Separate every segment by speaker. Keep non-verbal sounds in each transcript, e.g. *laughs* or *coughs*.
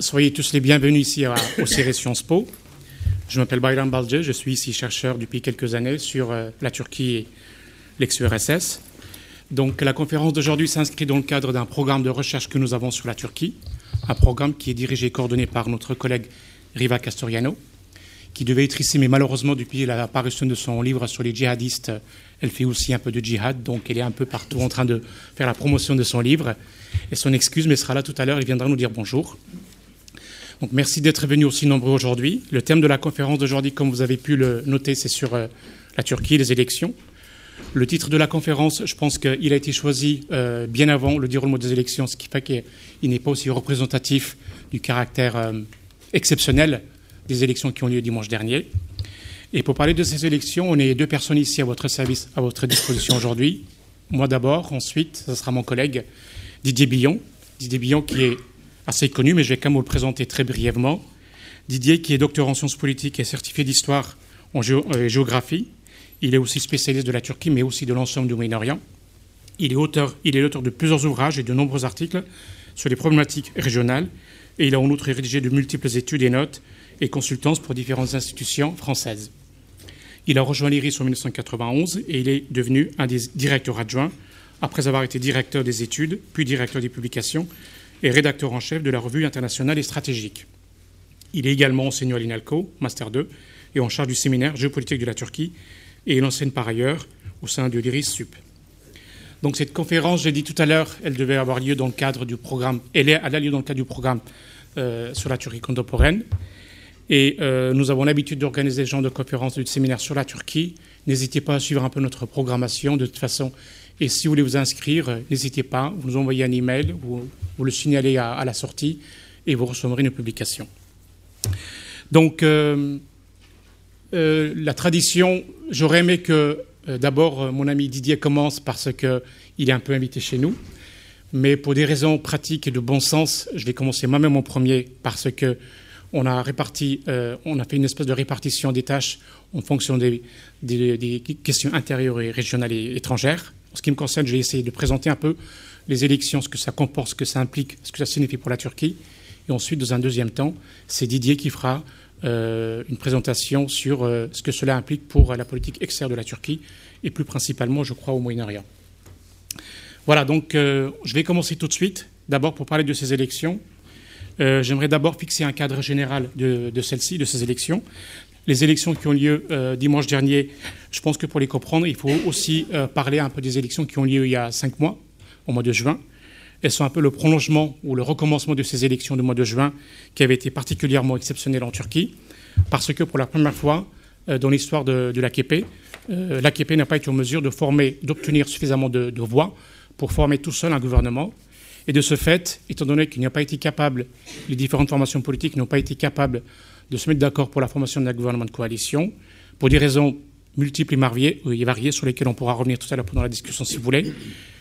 Speaker 1: Soyez tous les bienvenus ici au CIRE Sciences Po. Je m'appelle Bayram Balje, je suis ici chercheur depuis quelques années sur euh, la Turquie et l'ex-URSS. Donc la conférence d'aujourd'hui s'inscrit dans le cadre d'un programme de recherche que nous avons sur la Turquie, un programme qui est dirigé et coordonné par notre collègue Riva Castoriano, qui devait être ici, mais malheureusement, depuis l'apparition de son livre sur les djihadistes, elle fait aussi un peu de djihad, donc elle est un peu partout en train de faire la promotion de son livre. Et son excuse, mais sera là tout à l'heure, il viendra nous dire bonjour. Donc merci d'être venu aussi nombreux aujourd'hui. Le thème de la conférence d'aujourd'hui, comme vous avez pu le noter, c'est sur euh, la Turquie, les élections. Le titre de la conférence, je pense qu'il a été choisi euh, bien avant le déroulement des élections, ce qui fait qu'il n'est pas aussi représentatif du caractère euh, exceptionnel des élections qui ont lieu dimanche dernier. Et pour parler de ces élections, on est deux personnes ici à votre service, à votre disposition aujourd'hui. Moi d'abord, ensuite, ce sera mon collègue Didier Billon. Didier Billon qui est assez connu, mais je vais quand même vous le présenter très brièvement. Didier, qui est docteur en sciences politiques et certifié d'histoire en euh, géographie. Il est aussi spécialiste de la Turquie, mais aussi de l'ensemble du Moyen-Orient. Il est auteur, il est l'auteur de plusieurs ouvrages et de nombreux articles sur les problématiques régionales, et il a en outre rédigé de multiples études et notes et consultances pour différentes institutions françaises. Il a rejoint l'IRIS en 1991 et il est devenu un des directeurs adjoints après avoir été directeur des études, puis directeur des publications et rédacteur en chef de la revue internationale et stratégique. Il est également enseignant à l'INALCO, Master 2, et en charge du séminaire géopolitique de la Turquie, et il enseigne par ailleurs au sein de l'IRIS SUP. Donc cette conférence, j'ai dit tout à l'heure, elle devait avoir lieu dans le cadre du programme, elle, a lieu dans le cadre du programme euh, sur la Turquie contemporaine. Et euh, nous avons l'habitude d'organiser des genres de conférences, de séminaires sur la Turquie. N'hésitez pas à suivre un peu notre programmation. De toute façon, et si vous voulez vous inscrire, n'hésitez pas, vous nous envoyez un email, vous, vous le signalez à, la sortie et vous recevrez une publication. Donc, euh, euh, la tradition, j'aurais aimé que euh, d'abord mon ami Didier commence parce qu'il est un peu invité chez nous, mais pour des raisons pratiques et de bon sens, je vais commencer moi-même en premier parce que on a réparti, on a fait une espèce de répartition des tâches en fonction des questions intérieures et régionales et étrangères. En ce qui me concerne, je vais essayer de présenter un peu les élections, ce que ça comporte, ce que ça implique, ce que ça signifie pour la Turquie. Et ensuite, dans un deuxième temps, c'est Didier qui fera euh, une présentation sur euh, ce que cela implique pour la politique extérieure de la Turquie et plus principalement, je crois, au Moyen-Orient. Voilà, donc euh, je vais commencer tout de suite. D'abord, pour parler de ces élections, j'aimerais d'abord fixer un cadre général de, de celles-ci, de ces élections les élections qui ont lieu euh, dimanche dernier, je pense que pour les comprendre, il faut aussi euh, parler un peu des élections qui ont lieu il y a cinq mois, au mois de juin. Elles sont un peu le prolongement ou le recommencement de ces élections du mois de juin qui avaient été particulièrement exceptionnelles en Turquie, parce que pour la première fois euh, dans l'histoire de, de l'AKP, l'AKP n'a pas été en mesure de former, d'obtenir suffisamment de, de voix pour former tout seul un gouvernement. Et de ce fait, étant donné qu'il n'y a pas été capable, les différentes formations politiques n'ont pas été capables de se mettre d'accord pour la formation d'un gouvernement de coalition, pour des raisons multiples et variées, sur lesquelles on pourra revenir tout à l'heure pendant la discussion si vous voulez.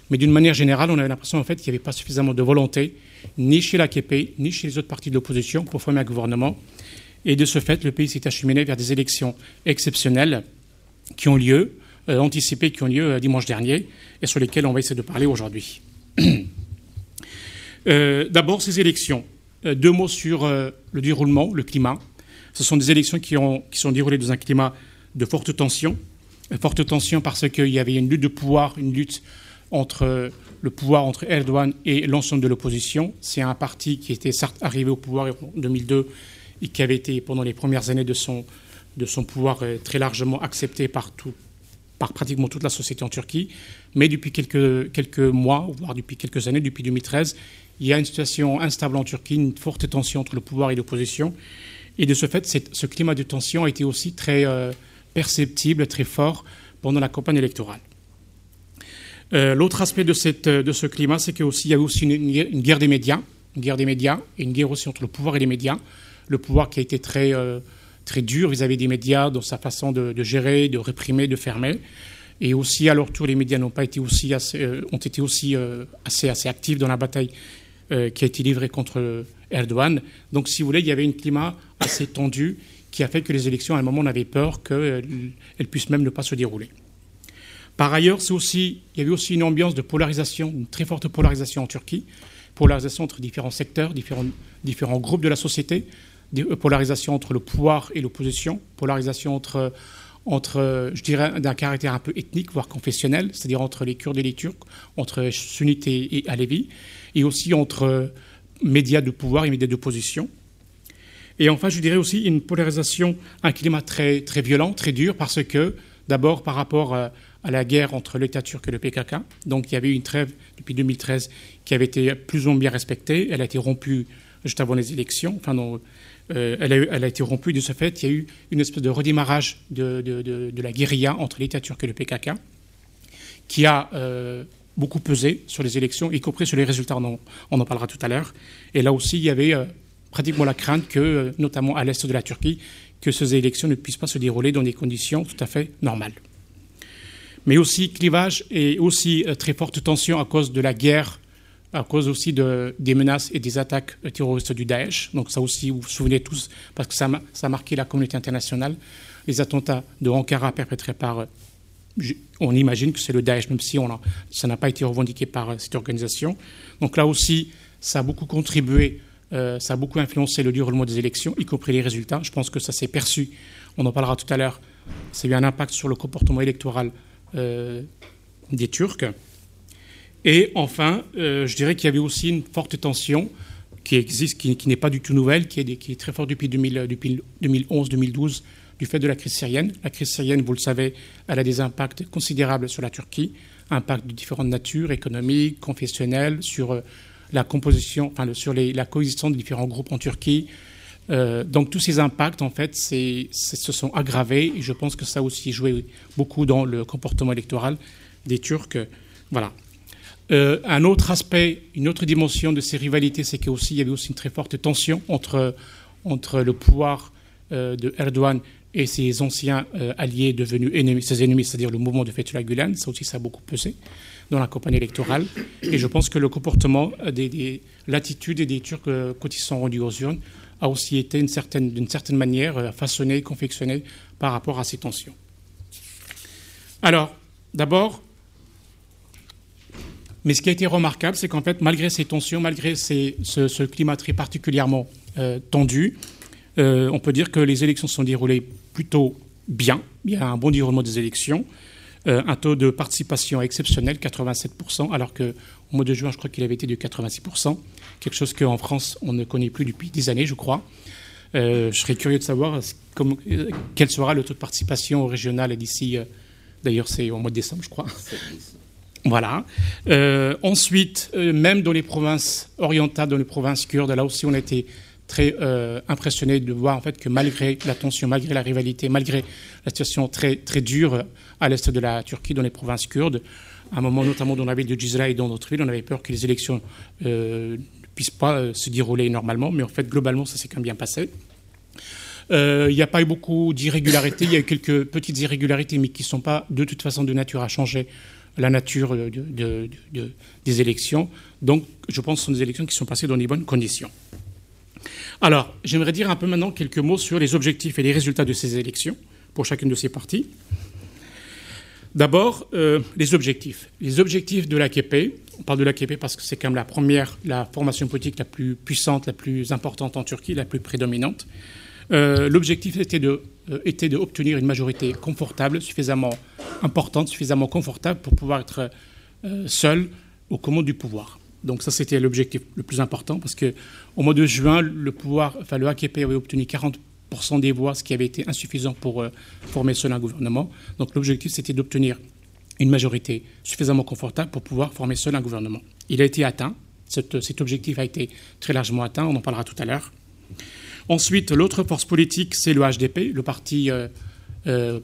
Speaker 1: Mais d'une manière générale, on avait l'impression en fait qu'il n'y avait pas suffisamment de volonté, ni chez l'AKP, ni chez les autres partis de l'opposition, pour former un gouvernement. Et de ce fait, le pays s'est acheminé vers des élections exceptionnelles qui ont lieu, euh, anticipées, qui ont lieu euh, dimanche dernier, et sur lesquelles on va essayer de parler aujourd'hui. *clears throat* Euh, d'abord, ces élections. deux mots sur le déroulement, le climat. Ce sont des élections qui, ont, qui sont déroulées dans un climat de forte tension. Forte tension parce qu'il y avait une lutte de pouvoir, une lutte entre le pouvoir entre Erdogan et l'ensemble de l'opposition. C'est un parti qui était certes arrivé au pouvoir en 2002 et qui avait été pendant les premières années de son, de son pouvoir euh, très largement accepté par, tout, par pratiquement toute la société en Turquie. Mais depuis quelques, quelques mois, voire depuis quelques années, depuis 2013, il y a une situation instable en Turquie, une forte tension entre le pouvoir et l'opposition. Et de ce fait, ce climat de tension a été aussi très euh, perceptible, très fort pendant la campagne électorale. Euh, l'autre aspect de, cette, de, ce climat, c'est qu'il y a aussi une, guerre des médias, une guerre des médias, et une guerre aussi entre le pouvoir et les médias. Le pouvoir qui a été très, euh, très dur vis-à-vis des médias dans sa façon de, gérer, de réprimer, de fermer. Et aussi, à leur tour, les médias n'ont pas été aussi ont été aussi assez, assez actifs dans la bataille qui a été livrée contre Erdogan. Donc, si vous voulez, il y avait un climat assez tendu qui a fait que les élections, à un moment, on avait peur qu'elles puissent même ne pas se dérouler. Par ailleurs, aussi, il y avait aussi une ambiance de polarisation, une très forte polarisation en Turquie, polarisation entre différents secteurs, différents, différents groupes de la société, euh, polarisation entre le pouvoir et l'opposition, polarisation entre, entre, je dirais, d'un caractère un peu ethnique, voire confessionnel, c'est-à-dire entre les Kurdes et les Turcs, entre sunnites et, Alevis, et aussi entre médias de pouvoir et médias d'opposition. Et enfin, je dirais aussi une polarisation, un climat très, très violent, très dur, parce que, d'abord, par rapport à, la guerre entre l'État turc et le PKK, donc il y avait une trêve depuis 2013 qui avait été plus ou moins bien respectée. Elle a été rompue juste avant les élections. Enfin, euh, elle, a, été rompue. De ce fait, il y a eu une espèce de redémarrage de, la guérilla entre l'État turc et le PKK qui a euh, beaucoup pesé sur les élections, y compris sur les résultats. On en, parlera tout à l'heure. Et là aussi, il y avait euh, pratiquement la crainte que, notamment à l'est de la Turquie, que ces élections ne puissent pas se dérouler dans des conditions tout à fait normales. Mais aussi clivage et aussi très forte tension à cause de la guerre à cause aussi de, des menaces et des attaques terroristes du Daesh. Donc ça aussi, vous vous souvenez tous, parce que ça, ça a marqué la communauté internationale, les attentats de Ankara perpétrés par, on imagine que c'est le Daesh, même si ça n'a pas été revendiqué par euh, cette organisation. Donc là aussi, ça a beaucoup contribué, euh, ça a beaucoup influencé le déroulement des élections, y compris les résultats. Je pense que ça s'est perçu, on en parlera tout à l'heure, ça a eu un impact sur le comportement électoral euh, des Turcs. Et enfin, je dirais qu'il y avait aussi une forte tension qui existe, qui, n'est pas du tout nouvelle, qui est très forte depuis, 2011-2012 du fait de la crise syrienne. La crise syrienne, vous le savez, elle a des impacts considérables sur la Turquie, impacts de différentes natures, économiques, confessionnelles, sur euh, la composition, enfin, sur la coexistence de différents groupes en Turquie. Euh, donc tous ces impacts, en fait, se sont aggravés et je pense que ça a aussi joué beaucoup dans le comportement électoral des Turcs. Voilà. Euh, un autre aspect, une autre dimension de ces rivalités, c'est qu'il y avait aussi une très forte tension entre, entre le pouvoir de Erdogan et ses anciens euh, alliés devenus ennemis, ses ennemis, c'est-à-dire le mouvement de Fethullah Gulen. Ça aussi, ça a beaucoup pesé dans la campagne électorale. Et je pense que le comportement, des, l'attitude des Turcs quand ils sont rendus aux urnes a aussi été d'une certaine, manière façonné, confectionné par rapport à ces tensions. Alors, d'abord, mais ce qui a été remarquable, c'est qu'en fait, malgré ces tensions, malgré ce, climat très particulièrement euh, tendu, euh, on peut dire que les élections se sont déroulées plutôt bien. Il y a un bon déroulement des élections. Euh, un taux de participation exceptionnel, 87%, alors qu'au mois de juin, je crois qu'il avait été de 86%, quelque chose qu'en France, on ne connaît plus depuis des années, je crois. je serais curieux de savoir quel sera le taux de participation régional d'ici, d'ailleurs c'est au mois de décembre, je crois. Voilà. Euh, ensuite, euh, même dans les provinces orientales, dans les provinces kurdes, là aussi, on a été très euh, impressionné de voir en fait que malgré la tension, malgré la rivalité, malgré la situation très très dure à l'est de la Turquie, dans les provinces kurdes, à un moment notamment dans la ville de Gizra et dans d'autres villes, on avait peur que les élections ne puissent pas se dérouler normalement, mais en fait globalement ça s'est quand même bien passé. Il n'y a pas eu beaucoup d'irrégularités, il y a eu quelques petites irrégularités, mais qui ne sont pas de toute façon de nature à changer la nature des élections. Donc, je pense que ce sont des élections qui sont passées dans les bonnes conditions. Alors, j'aimerais dire un peu maintenant quelques mots sur les objectifs et les résultats de ces élections pour chacune de ces parties. D'abord, euh, les objectifs. Les objectifs de l'AKP, on parle de l'AKP parce que c'est quand même la première, la formation politique la plus puissante, la plus importante en Turquie, la plus prédominante. Euh, l'objectif euh, était d'obtenir une majorité confortable, suffisamment importante, suffisamment confortable pour pouvoir être seul aux commandes du pouvoir. Donc ça, c'était l'objectif le plus important parce que au mois de juin, le pouvoir, enfin le AKP avait obtenu 40% des voix, ce qui avait été insuffisant pour euh, former seul un gouvernement. Donc l'objectif, c'était d'obtenir une majorité suffisamment confortable pour pouvoir former seul un gouvernement. Il a été atteint. cet objectif a été très largement atteint. On en parlera tout à l'heure. Ensuite, l'autre force politique, c'est le HDP, le parti euh, euh,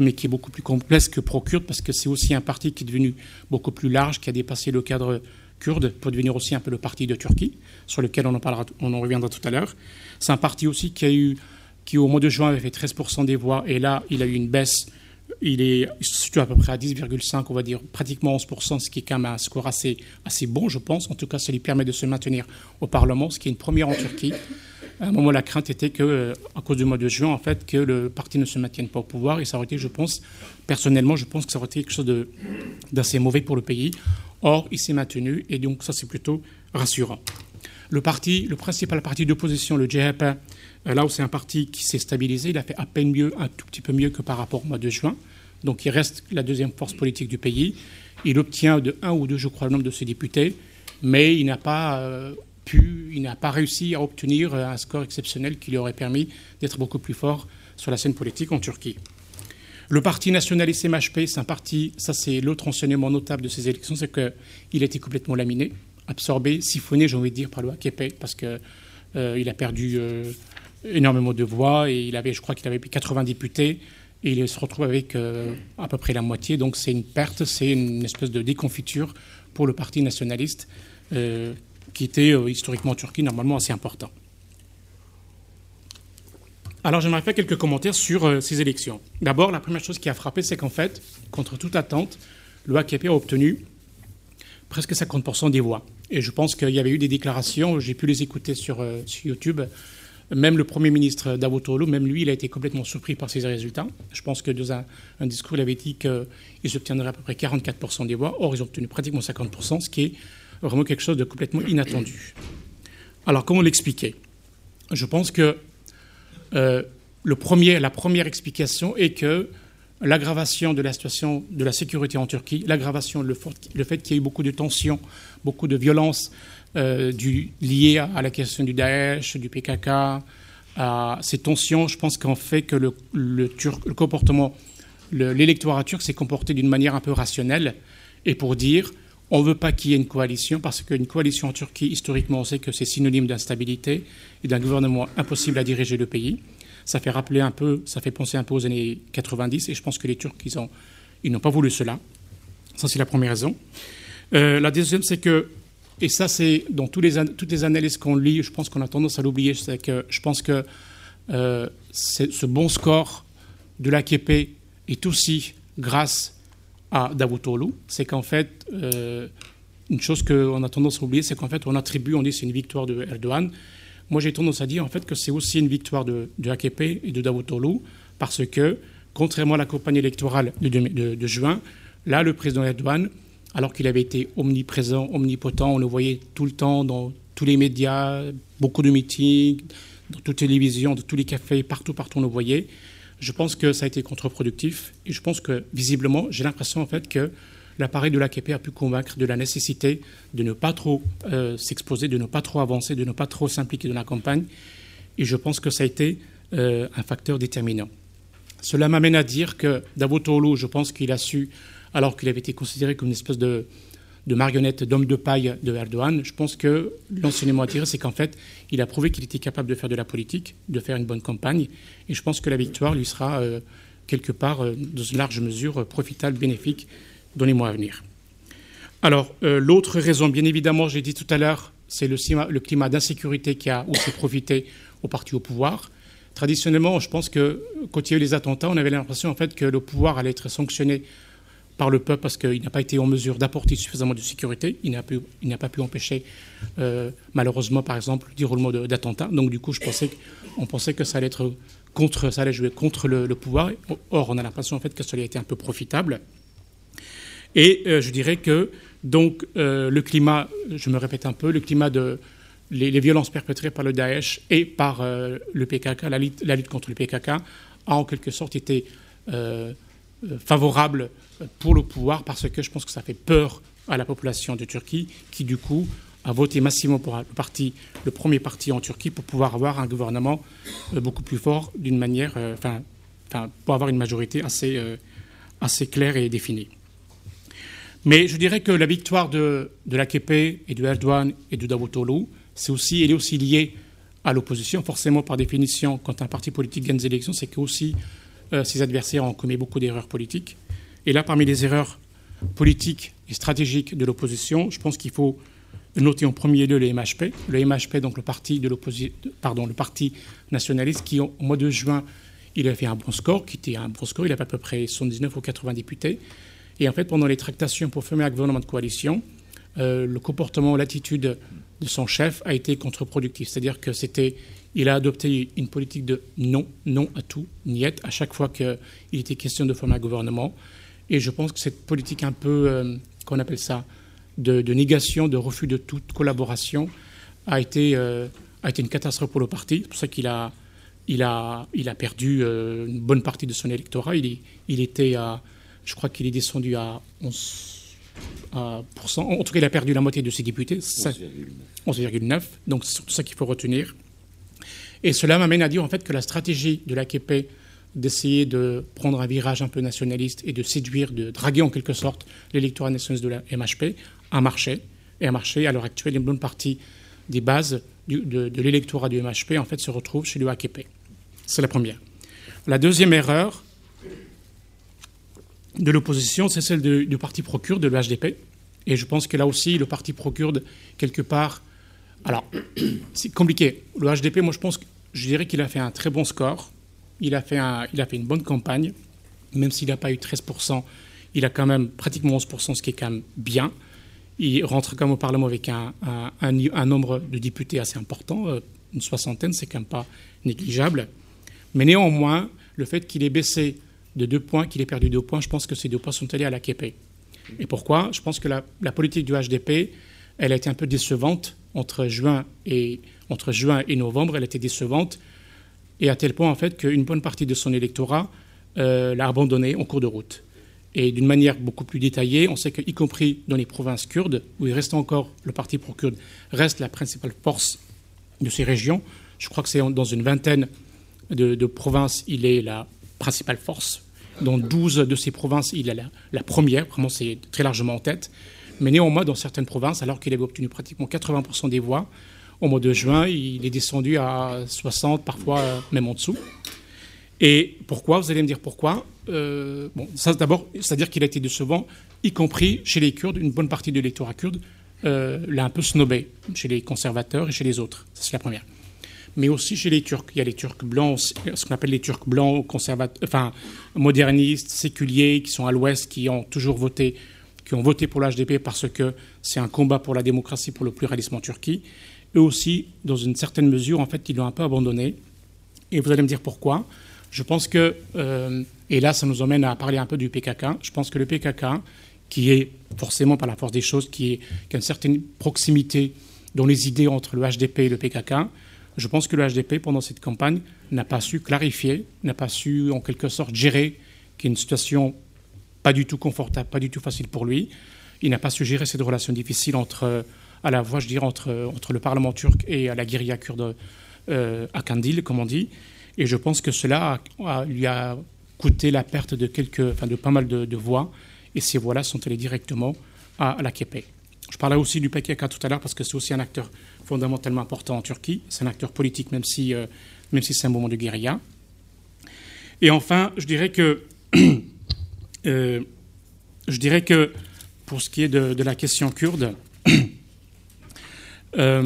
Speaker 1: mais qui est beaucoup plus complexe que pro-kurde, parce que c'est aussi un parti qui est devenu beaucoup plus large, qui a dépassé le cadre kurde pour devenir aussi un peu le parti de Turquie, sur lequel on en, parlera, on en reviendra tout à l'heure. C'est un parti aussi qui a eu, qui au mois de juin avait fait 13% des voix, et là, il a eu une baisse. Il est situé à peu près à 10,5, on va dire pratiquement 11%, ce qui est quand même un score assez, assez bon, je pense. En tout cas, ça lui permet de se maintenir au Parlement, ce qui est une première en Turquie. À un moment, la crainte était que, à cause du mois de juin, en fait, que le parti ne se maintienne pas au pouvoir. Et ça aurait été, je pense, personnellement, je pense que ça aurait été quelque chose d'assez mauvais pour le pays. Or, il s'est maintenu et donc ça, c'est plutôt rassurant. Le parti, le principal parti d'opposition, le JHP, euh, là où c'est un parti qui s'est stabilisé, il a fait à peine mieux, un tout petit peu mieux que par rapport au mois de juin. Donc il reste la deuxième force politique du pays. Il obtient de un ou deux, je crois, le nombre de ses députés, mais il n'a pas euh, il n'a pas réussi à obtenir euh, un score exceptionnel qui lui aurait permis d'être beaucoup plus fort sur la scène politique en Turquie. Le parti nationaliste MHP, c'est un parti, ça c'est l'autre enseignement notable de ces élections, c'est qu'il a été complètement laminé, absorbé, siphonné, j'ai envie de dire, par le AKP, parce qu'il euh, a perdu euh, énormément de voix et il avait, je crois qu'il avait 80 députés et il se retrouve avec euh, à peu près la moitié. Donc c'est une perte, c'est une espèce de déconfiture pour le parti nationaliste qui était historiquement en Turquie normalement assez important. Alors j'aimerais faire quelques commentaires sur euh, ces élections. D'abord, la première chose qui a frappé, c'est qu'en fait, contre toute attente, le AKP a obtenu presque 50% des voix. Et je pense qu'il y avait eu des déclarations, j'ai pu les écouter sur, euh, YouTube. Même le Premier ministre Davutoglu, même lui, il a été complètement surpris par ces résultats. Je pense que dans un, discours, il avait dit qu'ils obtiendraient à peu près 44% des voix. Or, ils ont obtenu pratiquement 50%, ce qui est vraiment quelque chose de complètement inattendu. Alors, comment l'expliquer? Je pense que euh, le premier, la première explication est que l'aggravation de la situation de la sécurité en Turquie, l'aggravation, le, fait qu'il y ait eu beaucoup de tensions, beaucoup de violences euh, liées à, la question du Daesh, du PKK, à ces tensions, je pense qu'en fait que le, le, le comportement, l'électorat turc s'est comporté d'une manière un peu rationnelle et pour dire on ne veut pas qu'il y ait une coalition parce qu'une coalition en Turquie, historiquement, on sait que c'est synonyme d'instabilité et d'un gouvernement impossible à diriger le pays. Ça fait rappeler un peu, ça fait penser un peu aux années 90 et je pense que les Turcs, ils, ont, ils n'ont pas voulu cela. Ça, c'est la première raison. Euh, la deuxième, c'est que, et ça, c'est dans les, toutes les analyses qu'on lit, je pense qu'on a tendance à l'oublier, c'est que je pense que euh, ce bon score de l'AKP est aussi grâce à Davutoglu, c'est qu'en fait, euh, une chose qu'on a tendance à oublier, c'est qu'en fait, on attribue, on dit c'est une victoire de Erdogan. Moi, j'ai tendance à dire en fait que c'est aussi une victoire de, de AKP et de Davutoglu, parce que, contrairement à la campagne électorale de, juin, là, le président Erdogan, alors qu'il avait été omniprésent, omnipotent, on le voyait tout le temps dans tous les médias, beaucoup de meetings, dans toutes les télévisions, dans tous les cafés, partout, partout, on le voyait. Je pense que ça a été contre-productif et je pense que visiblement, j'ai l'impression en fait que l'appareil de l'AKP a pu convaincre de la nécessité de ne pas trop euh, s'exposer, de ne pas trop avancer, de ne pas trop s'impliquer dans la campagne. Et je pense que ça a été euh, un facteur déterminant. Cela m'amène à dire que Davutoglu, je pense qu'il a su, alors qu'il avait été considéré comme une espèce de, de marionnette, d'homme de paille de Erdogan, je pense que l'enseignement à tirer, c'est qu'en fait, il a prouvé qu'il était capable de faire de la politique, de faire une bonne campagne, et je pense que la victoire lui sera euh, quelque part, euh, dans une large mesure, euh, profitable, bénéfique dans les mois à venir. Alors, l'autre raison, bien évidemment, j'ai dit tout à l'heure, c'est le, le, climat d'insécurité qui a aussi profité au parti au pouvoir. Traditionnellement, je pense que quand il y a eu les attentats, on avait l'impression en fait que le pouvoir allait être sanctionné par le peuple parce qu'il n'a pas été en mesure d'apporter suffisamment de sécurité. Il n'a, pas pu empêcher, euh, malheureusement, par exemple, le déroulement d'attentats. Donc, du coup, on pensait que ça allait, jouer contre le, pouvoir. Or, on a l'impression en fait que cela a été un peu profitable. Et euh, je dirais que donc euh, le climat, je me répète un peu, le climat de les, violences perpétrées par le Daesh et par le PKK, la lutte, contre le PKK, a en quelque sorte été favorable pour le pouvoir parce que je pense que ça fait peur à la population de Turquie qui, du coup, a voté massivement pour le parti, le premier parti en Turquie pour pouvoir avoir un gouvernement euh, beaucoup plus fort d'une manière, euh, enfin, pour avoir une majorité assez, euh, assez claire et définie. Mais je dirais que la victoire de, de l'AKP et de Erdogan et de Davutoglu, c'est aussi, elle est aussi liée à l'opposition. Forcément, par définition, quand un parti politique gagne des élections, c'est que aussi ses adversaires ont commis beaucoup d'erreurs politiques. Et là, parmi les erreurs politiques et stratégiques de l'opposition, je pense qu'il faut noter en premier lieu le MHP. Le MHP, donc le parti, de pardon, le parti nationaliste, qui au mois de juin, il a fait un bon score, qui était un bon score, il avait à peu près 79 ou 80 députés. Et en fait, pendant les tractations pour former un gouvernement de coalition, le comportement, l'attitude de son chef a été contre-productif. C'est-à-dire que c'était, il a adopté une politique de non, non à tout, niet, à chaque fois qu'il était question de former un gouvernement. Et je pense que cette politique un peu, qu'on appelle ça, de, négation, de refus de toute collaboration, a été, a été une catastrophe pour le parti. C'est pour ça qu'il a, il a, il a perdu euh, une bonne partie de son électorat. Il, il était à, je crois qu'il est descendu à 11%. En tout cas, il a perdu la moitié de ses députés, 11,9. Donc, c'est tout ça qu'il faut retenir. Et cela m'amène à dire en fait que la stratégie de l'AKP d'essayer de prendre un virage un peu nationaliste et de séduire, de draguer en quelque sorte l'électorat nationaliste de la MHP a marché. Et a marché à l'heure actuelle. Une bonne partie des bases de, de l'électorat du MHP en fait se retrouve chez le AKP. C'est la première. La deuxième erreur de l'opposition, c'est celle du parti procure de l'HDP. Et je pense que là aussi, le parti procure, quelque part. Alors, *clears throat* c'est compliqué. Le HDP, moi, je pense je dirais qu'il a fait un très bon score. Il a fait, une bonne campagne. Même s'il n'a pas eu 13%, il a quand même pratiquement 11%, ce qui est quand même bien. Il rentre quand même au Parlement avec un, nombre de députés assez important. Euh, une soixantaine, c'est quand même pas négligeable. Mais néanmoins, le fait qu'il ait baissé de deux points, qu'il ait perdu deux points, je pense que ces deux points sont allés à la KP. Et pourquoi? Je pense que la, politique du HDP, elle a été un peu décevante entre juin et, entre juin et novembre. Elle été décevante et à tel point en fait qu'une bonne partie de son électorat euh, l'a abandonné en cours de route. Et d'une manière beaucoup plus détaillée, on sait qu'y compris dans les provinces kurdes, où il reste encore, le parti pro-kurde reste la principale force de ces régions, je crois que c'est dans une vingtaine de, provinces, il est la principale force. Dans 12 de ces provinces, il est la, première, vraiment c'est très largement en tête. Mais néanmoins, dans certaines provinces, alors qu'il avait obtenu pratiquement 80% des voix, au mois de juin, il est descendu à 60, parfois même en dessous. Et pourquoi? Vous allez me dire pourquoi euh, Bon, ça d'abord, c'est-à-dire qu'il a été décevant, y compris chez les Kurdes, une bonne partie de l'électorat kurde euh, l'a un peu snobé, chez les conservateurs et chez les autres. Ça, c'est la première mais aussi chez les Turcs. Il y a les Turcs blancs, ce qu'on appelle les Turcs blancs, conservateurs, enfin modernistes, séculiers, qui sont à l'Ouest, qui ont toujours voté, qui ont voté pour l'HDP parce que c'est un combat pour la démocratie, pour le pluralisme en Turquie. Eux aussi, dans une certaine mesure, en fait, ils l'ont un peu abandonné. Et vous allez me dire pourquoi. Je pense que, euh, et là, ça nous emmène à parler un peu du PKK. Je pense que le PKK, qui est forcément par la force des choses, qui, qui a une certaine proximité dans les idées entre le HDP et le PKK, je pense que le HDP, pendant cette campagne, n'a pas su clarifier, n'a pas su, en quelque sorte, gérer qui est une situation pas du tout confortable, pas du tout facile pour lui. Il n'a pas su gérer cette relation difficile entre, à la fois, je dirais, entre, entre le Parlement turc et la guérilla kurde euh, à Kandil, comme on dit. Et je pense que cela lui a coûté la perte de, quelques, enfin, de pas mal de, voix. Et ces voix-là sont allées directement à, la KP. Je parlais aussi du PKK tout à l'heure parce que c'est aussi un acteur fondamentalement important en Turquie. C'est un acteur politique, même si, euh, si c'est un moment de guérilla. Et enfin, je dirais que, *coughs* euh, je dirais que pour ce qui est de, la question kurde, *coughs* euh,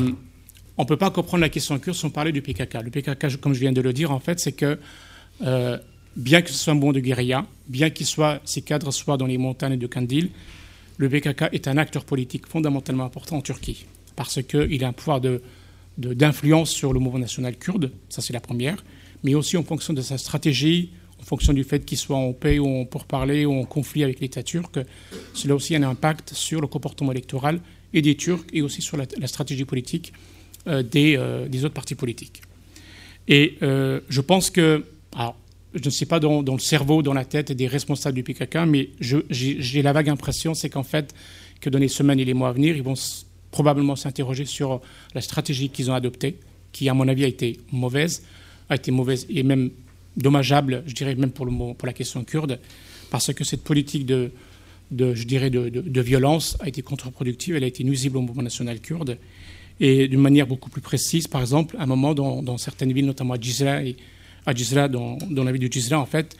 Speaker 1: on ne peut pas comprendre la question kurde sans parler du PKK. Le PKK, comme je viens de le dire, en fait, c'est que bien que ce soit un moment de guérilla, bien qu'il soit, ces cadres soient dans les montagnes de Kandil, le PKK est un acteur politique fondamentalement important en Turquie parce qu'il a un pouvoir d'influence sur le mouvement national kurde, ça c'est la première, mais aussi en fonction de sa stratégie, en fonction du fait qu'il soit en paix ou en pourparler ou en conflit avec l'État turc, cela aussi a un impact sur le comportement électoral et des Turcs et aussi sur la, stratégie politique euh, euh, des, autres partis politiques. Et euh, je pense que, alors, je ne sais pas dans, dans, le cerveau, dans la tête des responsables du PKK, mais j'ai la vague impression, c'est qu'en fait, que dans les semaines et les mois à venir, ils vont probablement s'interroger sur la stratégie qu'ils ont adoptée, qui, à mon avis, a été mauvaise, a été mauvaise et même dommageable, je dirais même pour, le, pour la question kurde, parce que cette politique de, de je dirais, de, de, violence a été contre-productive, elle a été nuisible au mouvement national kurde. Et d'une manière beaucoup plus précise, par exemple, à un moment dans, dans certaines villes, notamment à Gizra, et à Gizra dans, dans, la ville de Gizra, en fait,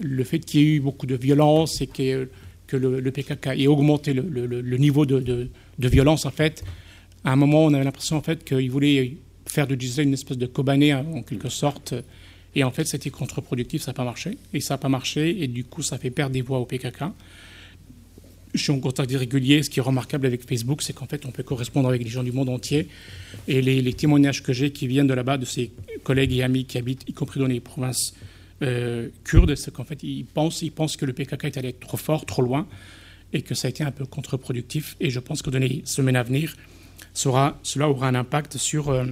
Speaker 1: le fait qu'il y ait eu beaucoup de violence et que, que le, PKK ait augmenté le, le niveau de, de violence, en fait. À un moment, on avait l'impression, en fait, qu'il voulait faire de Gisèle une espèce de Kobané, hein, en quelque sorte. Et en fait, c'était contre-productif, ça n'a pas marché. Et ça n'a pas marché, et du coup, ça fait perdre des voix au PKK. Je suis en contact régulier. Ce qui est remarquable avec Facebook, c'est qu'en fait, on peut correspondre avec les gens du monde entier. Et les, témoignages que j'ai qui viennent de là-bas, de ses collègues et amis qui habitent, y compris dans les provinces euh, kurdes, c'est qu'en fait, ils pensent, ils pensent que le PKK est allé trop fort, trop loin, et que ça a été un peu contre-productif. Et je pense que dans les semaines à venir, cela aura un impact sur euh,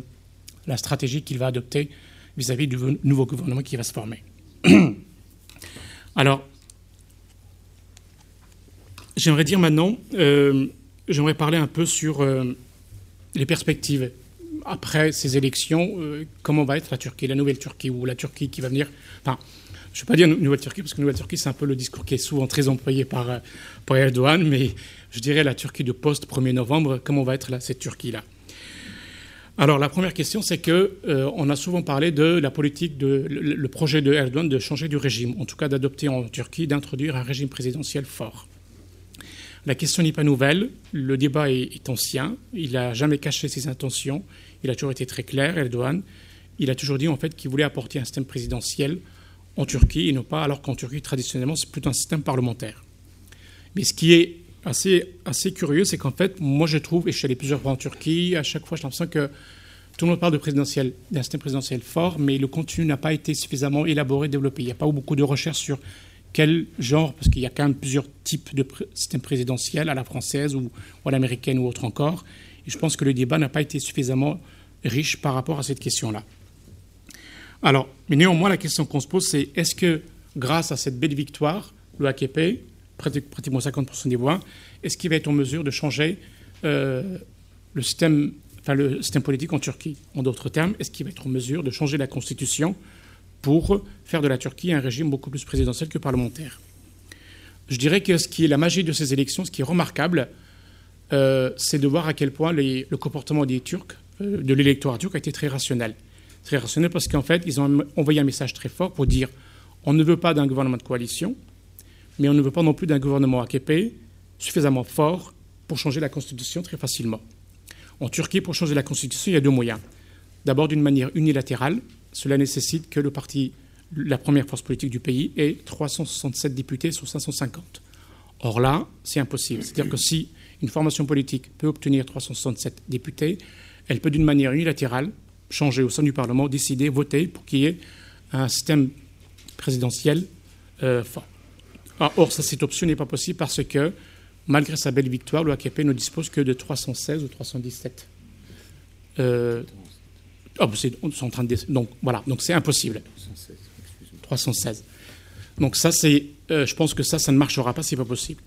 Speaker 1: la stratégie qu'il va adopter vis-à-vis du nouveau gouvernement qui va se former. *clears throat* Alors, j'aimerais dire maintenant, euh, j'aimerais parler un peu sur euh, les perspectives après ces élections. Euh, comment va être la Turquie, la nouvelle Turquie, ou la Turquie qui va venir. Enfin, je ne vais pas dire nouvelle Turquie, parce que nouvelle Turquie, c'est un peu le discours qui est souvent très employé par, par Erdogan, mais je dirais la Turquie de post-1er novembre. Comment va être là, cette Turquie-là? Alors la première question, c'est que on a souvent parlé de la politique, de le, projet de Erdogan de changer du régime, en tout cas d'adopter en Turquie, d'introduire un régime présidentiel fort. La question n'est pas nouvelle, le débat est, ancien, il n'a jamais caché ses intentions, il a toujours été très clair, Erdogan. Il a toujours dit en fait qu'il voulait apporter un système présidentiel en Turquie et non pas, alors qu'en Turquie, traditionnellement, c'est plutôt un système parlementaire. Mais ce qui est assez, assez curieux, c'est qu'en fait, moi je trouve, et je suis allé plusieurs fois en Turquie, à chaque fois j'ai l'impression que tout le monde parle de présidentiel, d'un système présidentiel fort, mais le contenu n'a pas été suffisamment élaboré, développé. Il n'y a pas eu beaucoup de recherches sur quel genre, parce qu'il y a quand même plusieurs types de systèmes présidentiels, à la française ou, à l'américaine ou autre encore. Et je pense que le débat n'a pas été suffisamment riche par rapport à cette question-là. Alors, mais néanmoins, la question qu'on se pose, c'est est-ce que grâce à cette belle victoire, le AKP pratiquement 50% des voix, est-ce qu'il va être en mesure de changer euh, le, système, enfin, le système politique en Turquie? En d'autres termes, est-ce qu'il va être en mesure de changer la constitution pour faire de la Turquie un régime beaucoup plus présidentiel que parlementaire Je dirais que ce qui est la magie de ces élections, ce qui est remarquable, euh, c'est de voir à quel point le comportement des Turcs, euh, de l'électorat turc, a été très rationnel. Très rationnel parce qu'en fait, ils ont envoyé un message très fort pour dire on ne veut pas d'un gouvernement de coalition, mais on ne veut pas non plus d'un gouvernement AKP suffisamment fort pour changer la Constitution très facilement. En Turquie, pour changer la Constitution, il y a deux moyens. D'abord, d'une manière unilatérale, cela nécessite que le parti, la première force politique du pays, ait 367 députés sur 550. Or là, c'est impossible. C'est-à-dire que si une formation politique peut obtenir 367 députés, elle peut d'une manière unilatérale changer au sein du Parlement, décider, voter pour qu'il y ait un système présidentiel euh, fort. Ah, or, cette option n'est pas possible parce que, malgré sa belle victoire, le AKP ne dispose que de 316 ou 317. Euh, train de, donc voilà, donc c'est impossible. 316. Donc ça, c'est, euh, je pense que ça, ça ne marchera pas, c'est pas possible.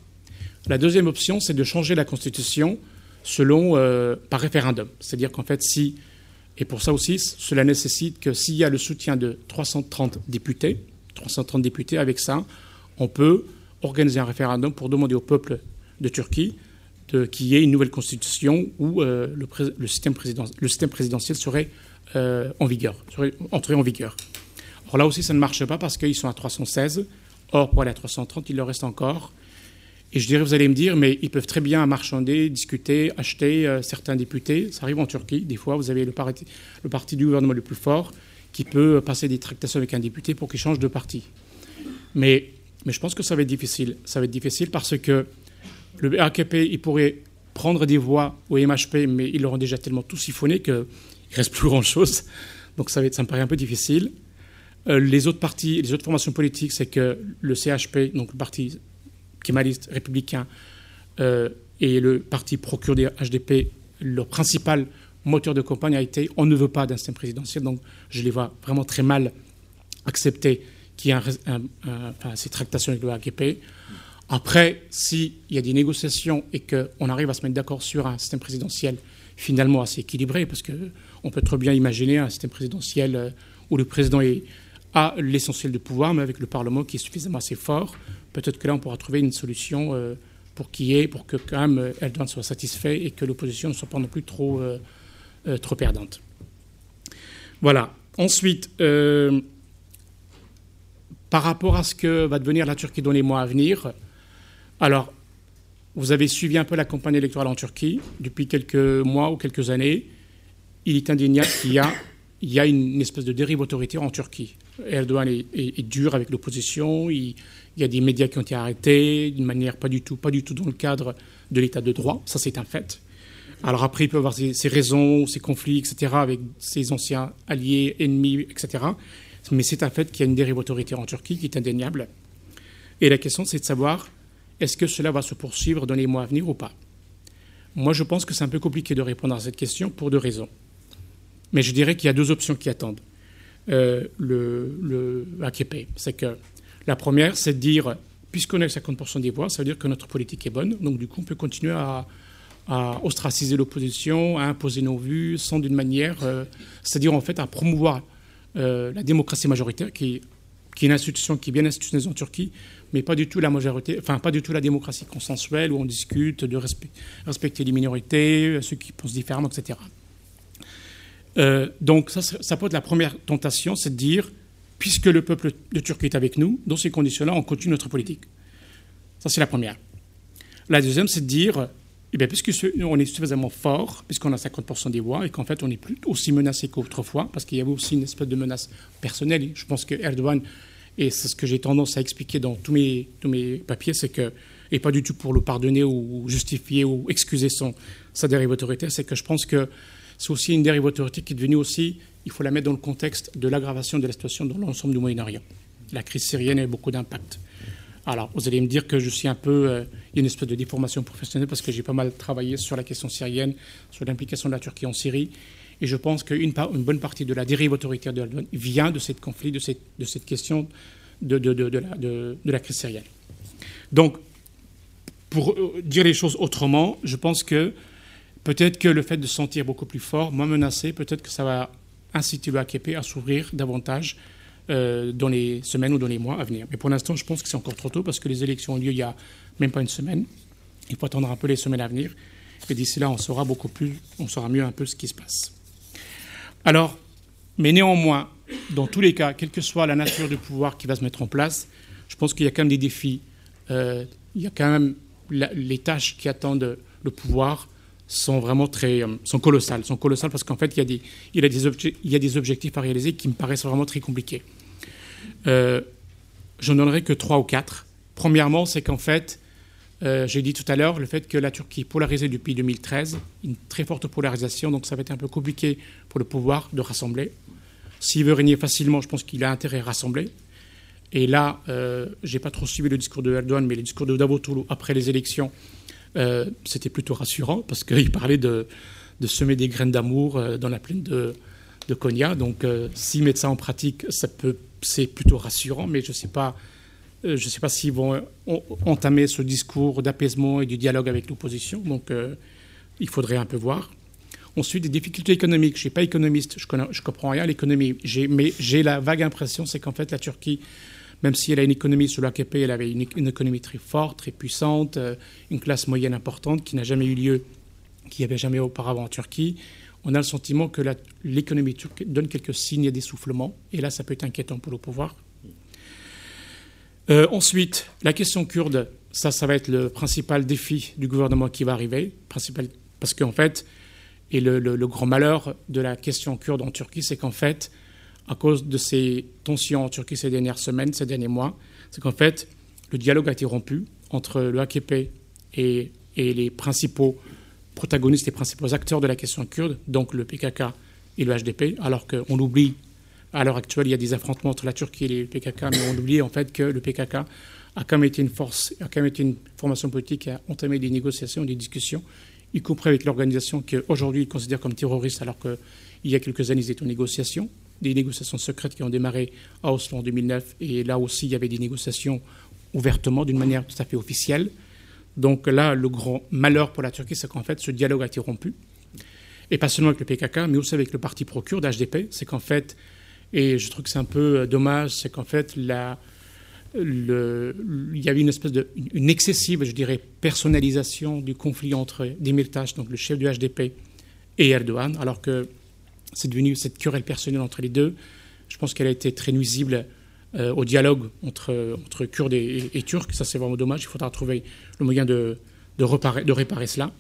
Speaker 1: La deuxième option, c'est de changer la constitution selon euh, par référendum. C'est-à-dire qu'en fait, si et pour ça aussi, cela nécessite que s'il y a le soutien de 330 députés, 330 députés, avec ça, on peut organiser un référendum pour demander au peuple de Turquie qu'il y ait une nouvelle constitution où euh, le, système présidentiel serait euh, en vigueur, serait entré en vigueur. Alors là aussi, ça ne marche pas parce qu'ils sont à 316. Or, pour aller à 330, il leur reste encore. Et je dirais, vous allez me dire, mais ils peuvent très bien marchander, discuter, acheter euh, certains députés. Ça arrive en Turquie. Des fois, vous avez le parti, le parti du gouvernement le plus fort qui peut passer des tractations avec un député pour qu'il change de parti. Mais mais je pense que ça va être difficile. Ça va être difficile parce que le AKP, il pourrait prendre des voix au MHP, mais ils l'auront déjà tellement tout siphonné qu'il reste plus grand-chose. Donc ça, me paraît un peu difficile. Euh, les autres partis, les autres formations politiques, c'est que le CHP, donc le parti kémaliste républicain, euh, et le parti procure des HDP, leur principal moteur de campagne a été on ne veut pas d'un système présidentiel. Donc je les vois vraiment très mal accepter qui a ces tractations avec le AKP. Après, s'il y a des négociations et qu'on arrive à se mettre d'accord sur un système présidentiel finalement assez équilibré, parce qu'on peut très bien imaginer un système présidentiel euh, où le président a l'essentiel de pouvoir, mais avec le Parlement qui est suffisamment assez fort, peut-être que là, on pourra trouver une solution euh, pour qu'il y ait, pour que quand même Erdogan soit satisfait et que l'opposition ne soit pas non plus trop, euh, trop perdante. Voilà. Ensuite, par rapport à ce que va devenir la Turquie dans les mois à venir. Alors, vous avez suivi un peu la campagne électorale en Turquie depuis quelques mois ou quelques années. Il est indéniable qu'il y a, une espèce de dérive autoritaire en Turquie. Erdogan est, dur avec l'opposition. Il, y a des médias qui ont été arrêtés d'une manière pas du tout, pas du tout dans le cadre de l'état de droit. Ça, c'est un fait. Alors après, il peut avoir ses, raisons, ses conflits, etc., avec ses anciens alliés, ennemis, etc. Mais c'est un fait qu'il y a une dérive autoritaire en Turquie qui est indéniable. Et la question, c'est de savoir est-ce que cela va se poursuivre dans les mois à venir ou pas? Moi, je pense que c'est un peu compliqué de répondre à cette question pour deux raisons. Mais je dirais qu'il y a deux options qui attendent euh, le, AKP. C'est que la première, c'est de dire, puisqu'on a 50% des voix, ça veut dire que notre politique est bonne, donc du coup, on peut continuer à, ostraciser l'opposition, à imposer nos vues, sans d'une manière, euh, c'est-à-dire en fait à promouvoir euh, la démocratie majoritaire, qui, qui, est une institution qui est bien institutionnalisée en Turquie, mais pas du tout la majorité, enfin pas du tout la démocratie consensuelle où on discute de respecter les minorités, ceux qui pensent différemment, etc. Euh, donc ça, ça peut être la première tentation, c'est de dire, puisque le peuple de Turquie est avec nous, dans ces conditions-là, on continue notre politique. Ça, c'est la première. La deuxième, c'est de dire, eh bien, puisque on est suffisamment fort, puisqu'on a 50% des voix, et qu'en fait, on n'est plus aussi menacé qu'autrefois, parce qu'il y avait aussi une espèce de menace personnelle. Je pense que Erdogan et c'est ce que j'ai tendance à expliquer dans tous mes, tous mes papiers, c'est que, et pas du tout pour le pardonner ou justifier ou excuser son, sa dérive autoritaire, c'est que je pense que c'est aussi une dérive autoritaire qui est devenue aussi, il faut la mettre dans le contexte de l'aggravation de la situation dans l'ensemble du Moyen-Orient. La crise syrienne a beaucoup d'impact. Alors, vous allez me dire que je suis un peu. Euh, il y a une espèce de déformation professionnelle parce que j'ai pas mal travaillé sur la question syrienne, sur l'implication de la Turquie en Syrie. Et je pense qu'une une bonne partie de la dérive autoritaire de Erdogan vient de cette conflit, de cette, question de, la, crise syrienne. Donc, pour euh, dire les choses autrement, je pense que peut-être que le fait de se sentir beaucoup plus fort, moins menacé, peut-être que ça va inciter le AKP à s'ouvrir davantage euh, dans les semaines ou dans les mois à venir. Mais pour l'instant, je pense que c'est encore trop tôt parce que les élections ont lieu il n'y a même pas une semaine. Il faut attendre un peu les semaines à venir. Et d'ici là, on saura beaucoup plus, on saura mieux un peu ce qui se passe. Alors, mais néanmoins, dans tous les cas, quelle que soit la nature du pouvoir qui va se mettre en place, je pense qu'il y a quand même des défis. Euh, il y a quand même les tâches qui attendent le pouvoir sont vraiment très euh, sont colossales, sont colossales parce qu'en fait il y a des il y a des, il y a des objectifs à réaliser qui me paraissent vraiment très compliqués. Euh, je n'en donnerai que trois ou quatre. Premièrement, c'est qu'en fait euh, j'ai dit tout à l'heure le fait que la Turquie est polarisée depuis 2013, une très forte polarisation, donc ça va être un peu compliqué pour le pouvoir de rassembler. S'il veut régner facilement, je pense qu'il a intérêt à rassembler. Et là, euh, j'ai pas trop suivi le discours de Erdogan, mais le discours de Davutoglu après les élections, euh, c'était plutôt rassurant parce qu'il parlait de, semer des graines d'amour euh, dans la plaine de, de Konya. Donc, s'ils mettent ça en pratique, c'est plutôt rassurant, mais je ne sais pas euh, je sais pas s'ils vont entamer ce discours d'apaisement et du dialogue avec l'opposition. Donc, euh, il faudrait un peu voir. Ensuite, des difficultés économiques. Je ne suis pas économiste, je ne comprends rien à l'économie. Mais j'ai la vague impression, c'est qu'en fait, la Turquie, même si elle a une économie sur l'AKP, elle avait une, économie très forte, très puissante, euh, une classe moyenne importante qui n'a jamais eu lieu, qui n'y avait jamais auparavant en Turquie. On a le sentiment que l'économie turque donne quelques signes d'essoufflement. Et là, ça peut être inquiétant pour le pouvoir. Euh, ensuite, la question kurde, ça, ça va être le principal défi du gouvernement qui va arriver, principal, parce qu'en fait, et le, grand malheur de la question kurde en Turquie, c'est qu'en fait, à cause de ces tensions en Turquie ces dernières semaines, ces derniers mois, c'est qu'en fait, le dialogue a été rompu entre le AKP et, les principaux protagonistes, les principaux acteurs de la question kurde, donc le PKK et le HDP, alors qu'on oublie à l'heure actuelle, il y a des affrontements entre la Turquie et le PKK, mais on oublie en fait que le PKK a quand même été une force, a quand même été une formation politique qui a entamé des négociations, des discussions, y compris avec l'organisation qu'aujourd'hui ils considèrent comme terroriste, alors qu'il y a quelques années ils étaient en négociation, des négociations secrètes qui ont démarré à Oslo en 2009, et là aussi il y avait des négociations ouvertement, d'une manière tout à fait officielle. Donc là, le grand malheur pour la Turquie, c'est qu'en fait, ce dialogue a été rompu. Et pas seulement avec le PKK, mais aussi avec le parti pro-kurde, HDP. C'est qu'en fait, et je trouve que c'est un peu euh, dommage, c'est qu'en fait, il y avait une espèce de, une excessive, je dirais, personnalisation du conflit entre Demirtas, donc le chef du HDP, et Erdogan, alors que c'est devenu cette querelle personnelle entre les deux. Je pense qu'elle a été très nuisible euh, au dialogue entre, Kurdes et, Turcs. Ça, c'est vraiment dommage. Il faudra trouver le moyen de, réparer, cela.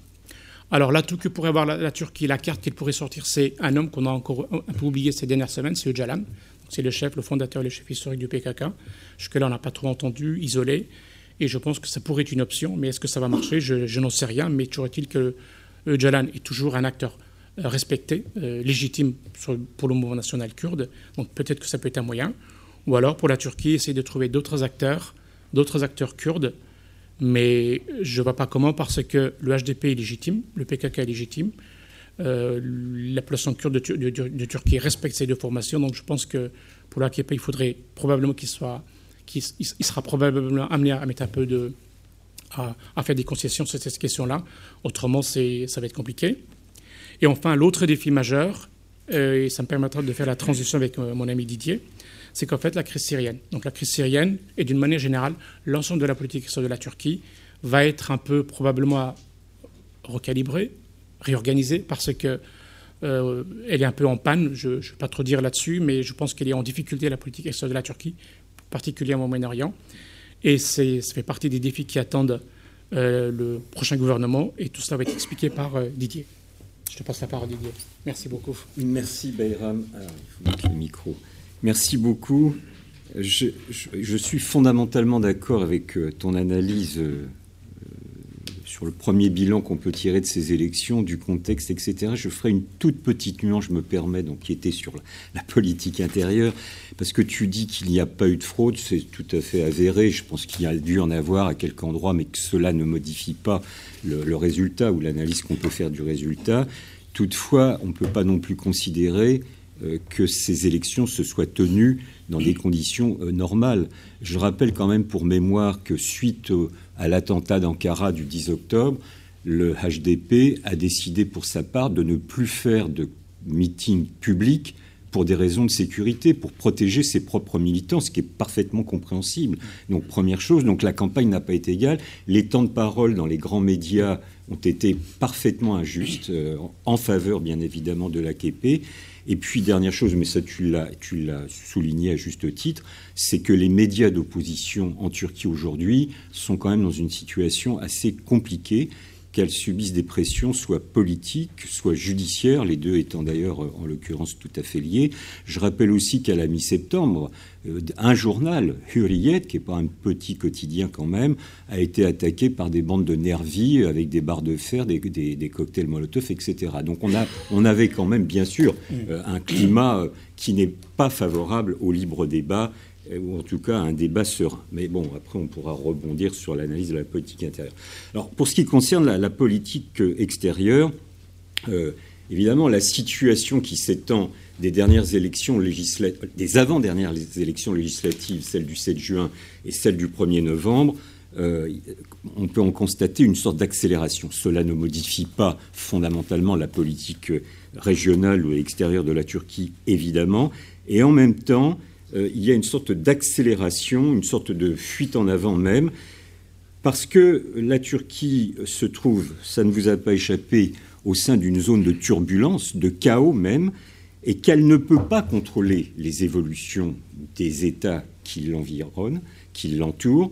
Speaker 1: Alors l'atout que pourrait avoir la, Turquie, la carte qu'il pourrait sortir, c'est un homme qu'on a encore un peu oublié ces dernières semaines, c'est Öcalan. C'est le chef, le fondateur et le chef historique du PKK. Jusque-là, on n'a pas trop entendu, isolé. Et je pense que ça pourrait être une option, mais est-ce que ça va marcher? Je, n'en sais rien, mais toujours est-il que Öcalan est toujours un acteur euh, respecté, euh, légitime pour le mouvement national kurde. Donc peut-être que ça peut être un moyen. Ou alors pour la Turquie, essayer de trouver d'autres acteurs, d'autres acteurs kurdes. Mais je ne vois pas comment, parce que le HDP est légitime, le PKK est légitime, euh, la population kurde de, Turquie respecte ces deux formations. Donc je pense que pour l'AKP, il faudrait probablement qu'il soit il sera probablement amené à mettre un peu de. à, faire des concessions sur cette question-là. Autrement, ça va être compliqué. Et enfin, l'autre défi majeur, euh, et ça me permettra de faire la transition avec euh, mon ami Didier, c'est qu'en fait, la crise syrienne. Donc la crise syrienne, et d'une manière générale, l'ensemble de la politique extérieure de la Turquie va être un peu probablement recalibrée, réorganisée, parce que euh, elle est un peu en panne. Je ne vais pas trop dire là-dessus, mais je pense qu'elle est en difficulté, la politique extérieure de la Turquie, particulièrement au Moyen-Orient. Et ça fait partie des défis qui attendent le prochain gouvernement. Et tout cela va être expliqué par Didier. Je te passe la parole, Didier. Merci beaucoup.
Speaker 2: Merci, Bayram. Alors, il faut mettre le micro. Merci beaucoup. Je, suis fondamentalement d'accord avec euh, ton analyse sur le premier bilan qu'on peut tirer de ces élections, du contexte, etc. Je ferai une toute petite nuance, je me permets d'empiéter sur la, politique intérieure, parce que tu dis qu'il n'y a pas eu de fraude, c'est tout à fait avéré. Je pense qu'il y a dû en avoir à quelques endroits, mais que cela ne modifie pas le, résultat ou l'analyse qu'on peut faire du résultat. Toutefois, on ne peut pas non plus considérer euh, que ces élections se soient tenues dans des conditions euh, normales. Je rappelle quand même pour mémoire que suite à l'attentat d'Ankara du 10 octobre, le HDP a décidé pour sa part de ne plus faire de meeting public pour des raisons de sécurité, pour protéger ses propres militants, ce qui est parfaitement compréhensible. Donc première chose, donc la campagne n'a pas été égale. Les temps de parole dans les grands médias ont été parfaitement injustes, euh, en faveur bien évidemment de l'AKP. Et puis, dernière chose, mais ça tu l'as, souligné à juste titre, c'est que les médias d'opposition en Turquie aujourd'hui sont quand même dans une situation assez compliquée qu'elles subissent des pressions soit politiques, soit judiciaires, les deux étant d'ailleurs en l'occurrence tout à fait liés. Je rappelle aussi qu'à la mi-septembre, euh, un journal, Hurriyet, qui n'est pas un petit quotidien quand même, a été attaqué par des bandes de nervis avec des barres de fer, des, cocktails Molotov, etc. Donc on, a, on avait quand même bien sûr euh, un climat euh, qui n'est pas favorable au libre débat ou en tout cas un débat serein. Mais bon, après, on pourra rebondir sur l'analyse de la politique intérieure. Alors, pour ce qui concerne la, politique extérieure, euh, évidemment, la situation qui s'étend des dernières élections législatives, des avant-dernières élections législatives, celle du 7 juin et celle du 1er novembre, euh, on peut en constater une sorte d'accélération. Cela ne modifie pas fondamentalement la politique régionale ou extérieure de la Turquie, évidemment, et en même temps, euh, il y a une sorte d'accélération, une sorte de fuite en avant même, parce que la Turquie se trouve, ça ne vous a pas échappé, au sein d'une zone de turbulence, de chaos même, et qu'elle ne peut pas contrôler les évolutions des États qui l'environnent, qui l'entourent,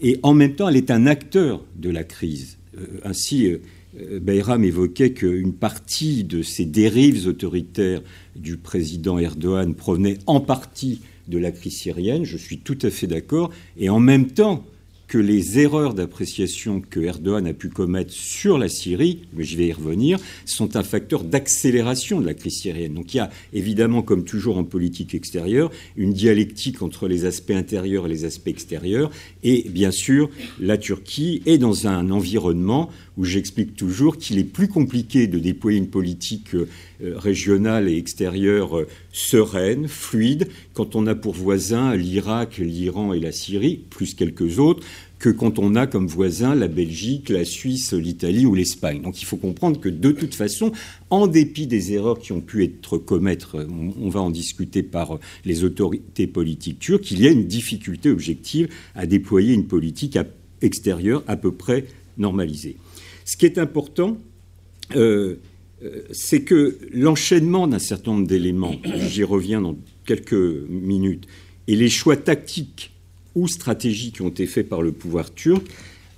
Speaker 2: et en même temps, elle est un acteur de la crise. Euh, ainsi, euh, Bayram évoquait qu'une partie de ces dérives autoritaires du président Erdogan provenait en partie de la crise syrienne, je suis tout à fait d'accord, et en même temps que les erreurs d'appréciation que Erdogan a pu commettre sur la Syrie, mais je vais y revenir, sont un facteur d'accélération de la crise syrienne. Donc il y a évidemment, comme toujours en politique extérieure, une dialectique entre les aspects intérieurs et les aspects extérieurs. Et bien sûr, la Turquie est dans un environnement où j'explique toujours qu'il est plus compliqué de déployer une politique euh, régionale et extérieure euh, sereine, fluide, quand on a pour voisins l'Irak, l'Iran et la Syrie, plus quelques autres, que quand on a comme voisins la Belgique, la Suisse, l'Italie ou l'Espagne. Donc il faut comprendre que de toute façon, en dépit des erreurs qui ont pu être commettre, on, va en discuter par les autorités politiques turques, il y a une difficulté objective à déployer une politique extérieure à peu près normalisée. Ce qui est important, euh, euh, c'est que l'enchaînement d'un certain nombre d'éléments, *coughs* j'y reviens dans quelques minutes, et les choix tactiques ou stratégiques qui ont été faits par le pouvoir turc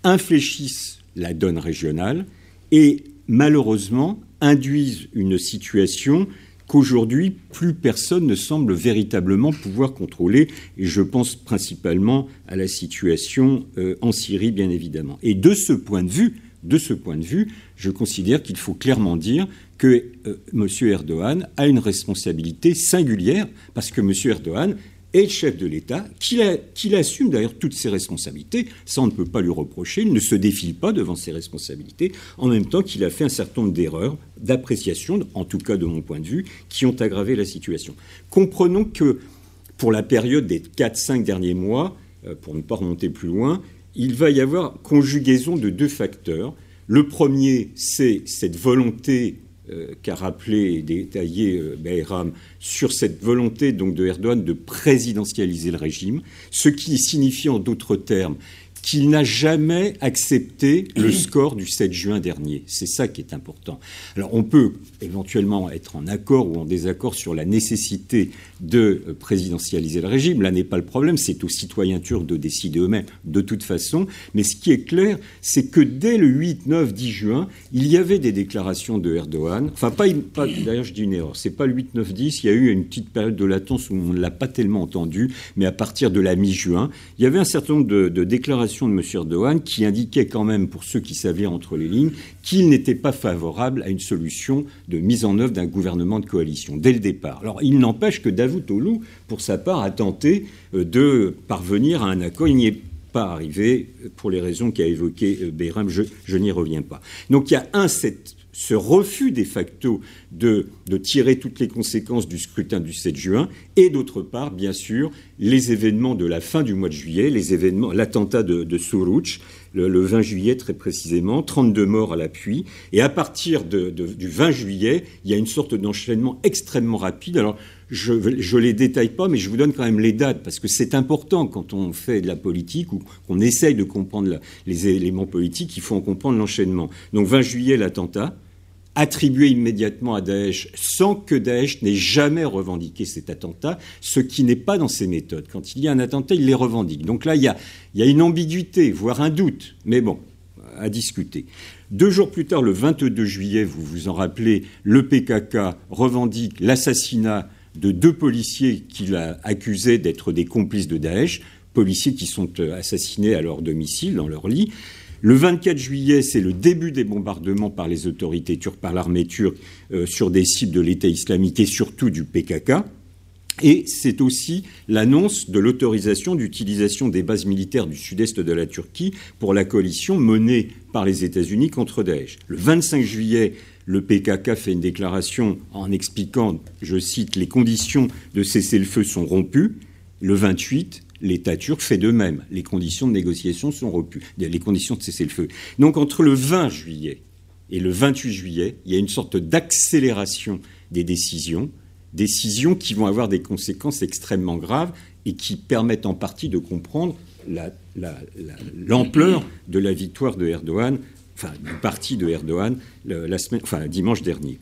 Speaker 2: infléchissent la donne régionale et malheureusement induisent une situation qu'aujourd'hui, plus personne ne semble véritablement pouvoir contrôler, et je pense principalement à la situation euh, en Syrie, bien évidemment. Et de ce point de vue, de ce point de vue, je considère qu'il faut clairement dire que euh, M. Erdogan a une responsabilité singulière, parce que M. Erdogan est chef de l'État, qu'il assume d'ailleurs toutes ses responsabilités. Ça, on ne peut pas lui reprocher. Il ne se défile pas devant ses responsabilités, en même temps qu'il a fait un certain nombre d'erreurs, d'appréciation, en tout cas de mon point de vue, qui ont aggravé la situation. Comprenons que pour la période des 4-5 derniers mois, euh, pour ne pas remonter plus loin, il va y avoir conjugaison de deux facteurs. Le premier, c'est cette volonté euh, qu'a rappelé et détaillé euh, sur cette volonté donc de Erdogan de présidentialiser le régime, ce qui signifie en d'autres termes qu'il n'a jamais accepté le score du 7 juin dernier. C'est ça qui est important. Alors on peut éventuellement être en accord ou en désaccord sur la nécessité de euh, présidentialiser le régime. Là n'est pas le problème, c'est aux citoyens turcs de décider eux-mêmes de toute façon. Mais ce qui est clair, c'est que dès le 8, 9, 10 juin, il y avait des déclarations de Erdogan. Enfin, pas, pas d'ailleurs, je dis une erreur. C'est pas le 8, 9, 10. Il y a eu une petite période de latence où on ne l'a pas tellement entendu, mais à partir de la mi-juin, il y avait un certain nombre de, de déclarations de M. Erdogan qui indiquait quand même, pour ceux qui savaient entre les lignes, qu'il n'était pas favorable à une solution de mise en œuvre d'un gouvernement de coalition dès le départ. Alors, il n'empêche que Davutoglu, pour sa part, a tenté euh, de parvenir à un accord. Il n'y est pas arrivé pour les raisons qu'a évoquées euh. Je, je n'y reviens pas. Donc, il y a un, cette ce refus de facto de, tirer toutes les conséquences du scrutin du 7 juin, et d'autre part, bien sûr, les événements de la fin du mois de juillet, les événements, l'attentat de, de le, 20 juillet très précisément, 32 morts à l'appui, et à partir du 20 juillet, il y a une sorte d'enchaînement extrêmement rapide. Alors, je ne les détaille pas, mais je vous donne quand même les dates, parce que c'est important quand on fait de la politique ou qu'on essaye de comprendre les éléments politiques, il faut en comprendre l'enchaînement. Donc 20 juillet, l'attentat, attribué immédiatement à Daesh sans que Daesh n'ait jamais revendiqué cet attentat, ce qui n'est pas dans ses méthodes. Quand il y a un attentat, il les revendique. Donc là, il y a, une ambiguïté, voire un doute, mais bon, à discuter. Deux jours plus tard, le 22 juillet, vous vous en rappelez, le PKK revendique l'assassinat de deux policiers qu'il a accusés d'être des complices de Daesh, policiers qui sont euh, assassinés à leur domicile, dans leur lit. Le 24 juillet, c'est le début des bombardements par les autorités turques, par l'armée turque, euh, sur des cibles de l'État islamique et surtout du PKK. Et c'est aussi l'annonce de l'autorisation d'utilisation des bases militaires du sud-est de la Turquie pour la coalition menée par les États-Unis contre Daesh. Le 25 juillet, le PKK fait une déclaration en expliquant, je cite, les conditions de cessez-le-feu sont rompues. Le 28, l'État turc fait de même. Les conditions de négociation sont rompues, les conditions de cessez-le-feu. Donc entre le 20 juillet et le 28 juillet, il y a une sorte d'accélération des décisions, décisions qui vont avoir des conséquences extrêmement graves et qui permettent en partie de comprendre l'ampleur de la victoire de Erdogan, enfin du parti de Erdogan, la semaine, enfin dimanche dernier.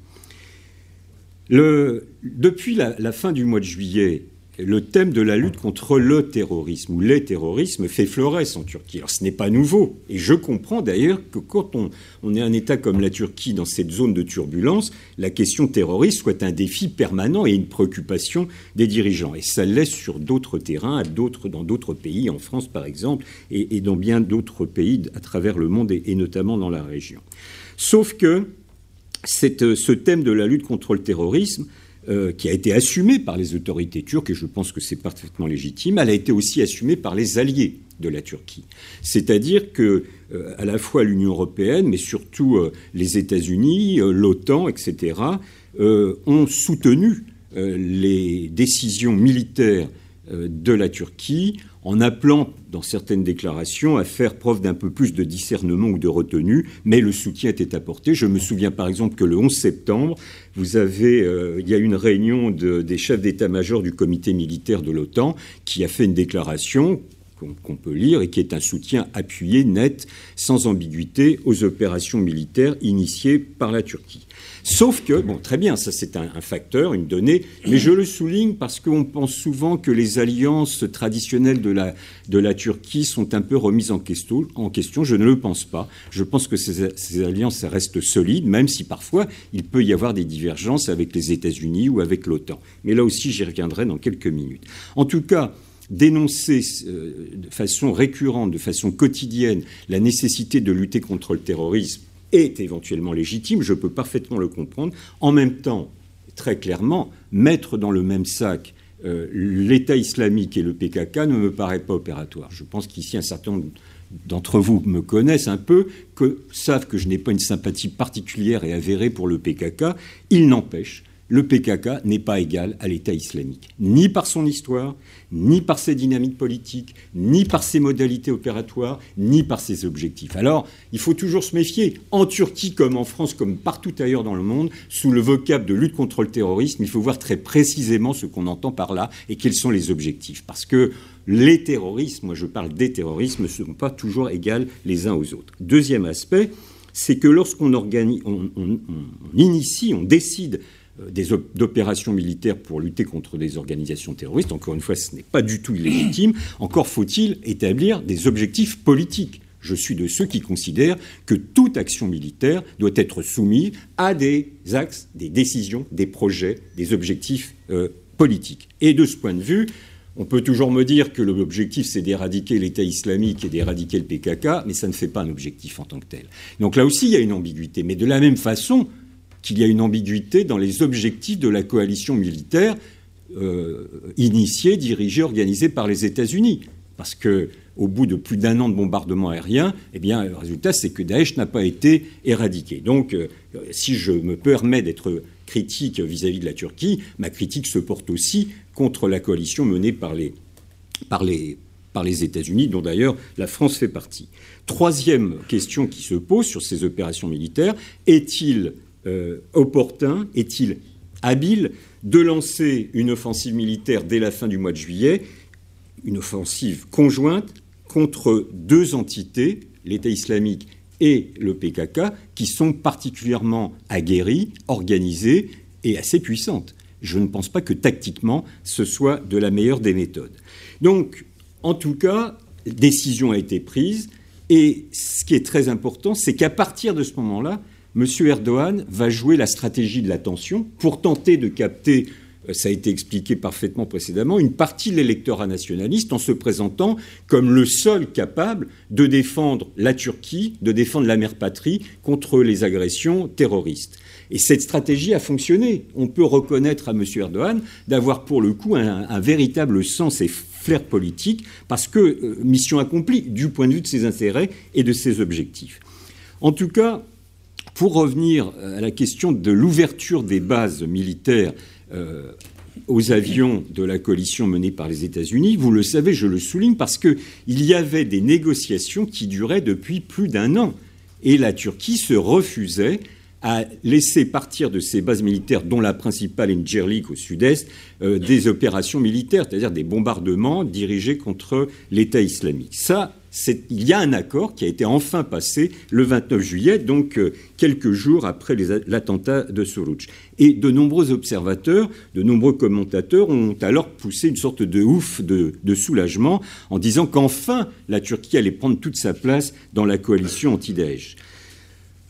Speaker 2: depuis la, fin du mois de juillet le thème de la lutte contre le terrorisme ou les terrorismes fait florès en Turquie. Alors ce n'est pas nouveau. Et je comprends d'ailleurs que quand on, est un État comme la Turquie dans cette zone de turbulence, la question terroriste soit un défi permanent et une préoccupation des dirigeants. Et ça laisse sur d'autres terrains, dans d'autres pays, en France par exemple, et, dans bien d'autres pays à travers le monde et, notamment dans la région. Sauf que ce thème de la lutte contre le terrorisme euh, qui a été assumée par les autorités turques, et je pense que c'est parfaitement légitime, elle a été aussi assumée par les alliés de la Turquie. C'est-à-dire que euh, à la fois l'Union européenne, mais surtout euh, les États-Unis, l'OTAN, etc., ont soutenu les décisions militaires de la Turquie en appelant dans certaines déclarations à faire preuve d'un peu plus de discernement ou de retenue, mais le soutien était apporté. Je me souviens par exemple que le 11 septembre, euh, il y a une réunion des chefs d'état-major du comité militaire de l'OTAN qui a fait une déclaration qu'on peut lire et qui est un soutien appuyé, net, sans ambiguïté aux opérations militaires initiées par la Turquie. Sauf que, bon, très bien, ça c'est un, facteur, une donnée, mais je le souligne parce qu'on pense souvent que les alliances traditionnelles de la, de la Turquie sont un peu remises en question, en question. Je ne le pense pas. Je pense que ces, ces alliances restent solides, même si parfois il peut y avoir des divergences avec les États-Unis ou avec l'OTAN. Mais là aussi, j'y reviendrai dans quelques minutes. En tout cas, dénoncer euh, de façon récurrente, de façon quotidienne, la nécessité de lutter contre le terrorisme est éventuellement légitime, je peux parfaitement le comprendre. En même temps, très clairement, mettre dans le même sac euh, l'État islamique et le PKK ne me paraît pas opératoire. Je pense qu'ici, un certain nombre d'entre vous me connaissent un peu, que savent que je n'ai pas une sympathie particulière et avérée pour le PKK. Il n'empêche le PKK n'est pas égal à l'État islamique, ni par son histoire, ni par ses dynamiques politiques, ni par ses modalités opératoires, ni par ses objectifs. Alors, il faut toujours se méfier, en Turquie comme en France, comme partout ailleurs dans le monde, sous le vocable de lutte contre le terrorisme, il faut voir très précisément ce qu'on entend par là et quels sont les objectifs. Parce que les terrorismes, moi je parle des terrorismes, ne sont pas toujours égaux les uns aux autres. Deuxième aspect, c'est que lorsqu'on organise, on initie, on décide euh, des opérations militaires pour lutter contre des organisations terroristes. Encore une fois, ce n'est pas du tout illégitime. Encore faut-il établir des objectifs politiques. Je suis de ceux qui considèrent que toute action militaire doit être soumise à des axes, des décisions, des projets, des objectifs euh, politiques. Et de ce point de vue, on peut toujours me dire que l'objectif, c'est d'éradiquer l'État islamique et d'éradiquer le PKK, mais ça ne fait pas un objectif en tant que tel. Donc là aussi, il y a une ambiguïté. Mais de la même façon, qu'il y a une ambiguïté dans les objectifs de la coalition militaire euh, initiée, dirigée, organisée par les États-Unis. Parce que au bout de plus d'un an de bombardement aérien, eh bien, le résultat, c'est que Daesh n'a pas été éradiqué. Donc, euh, si je me permets d'être critique vis-à-vis de la Turquie, ma critique se porte aussi contre la coalition menée par les, États-Unis, dont d'ailleurs la France fait partie. Troisième question qui se pose sur ces opérations militaires, est-il euh, opportun, est-il habile de lancer une offensive militaire dès la fin du mois de juillet, une offensive conjointe contre deux entités, l'État islamique et le PKK, qui sont particulièrement aguerries, organisées et assez puissantes. Je ne pense pas que tactiquement ce soit de la meilleure des méthodes. Donc, en tout cas, décision a été prise. Et ce qui est très important, c'est qu'à partir de ce moment-là, M. Erdogan va jouer la stratégie de l'attention pour tenter de capter, euh, ça a été expliqué parfaitement précédemment, une partie de l'électorat nationaliste en se présentant comme le seul capable de défendre la Turquie, de défendre la mère patrie contre les agressions terroristes. Et cette stratégie a fonctionné. On peut reconnaître à M. Erdogan d'avoir pour le coup un, véritable sens et flair politique, parce que euh, mission accomplie du point de vue de ses intérêts et de ses objectifs. En tout cas, pour revenir euh, à la question de l'ouverture des bases militaires euh, aux avions de la coalition menée par les États-Unis, vous le savez, je le souligne, parce qu'il y avait des négociations qui duraient depuis plus d'un an. Et la Turquie se refusait à laisser partir de ses bases militaires, dont la principale est Incirlik au sud-est, euh, des opérations militaires, c'est-à-dire des bombardements dirigés contre l'État islamique. Ça, il y a un accord qui a été enfin passé le 29 juillet, donc euh, quelques jours après l'attentat de Sorouch. Et de nombreux observateurs, de nombreux commentateurs ont alors poussé une sorte de ouf de, de soulagement en disant qu'enfin la Turquie allait prendre toute sa place dans la coalition anti-Daesh.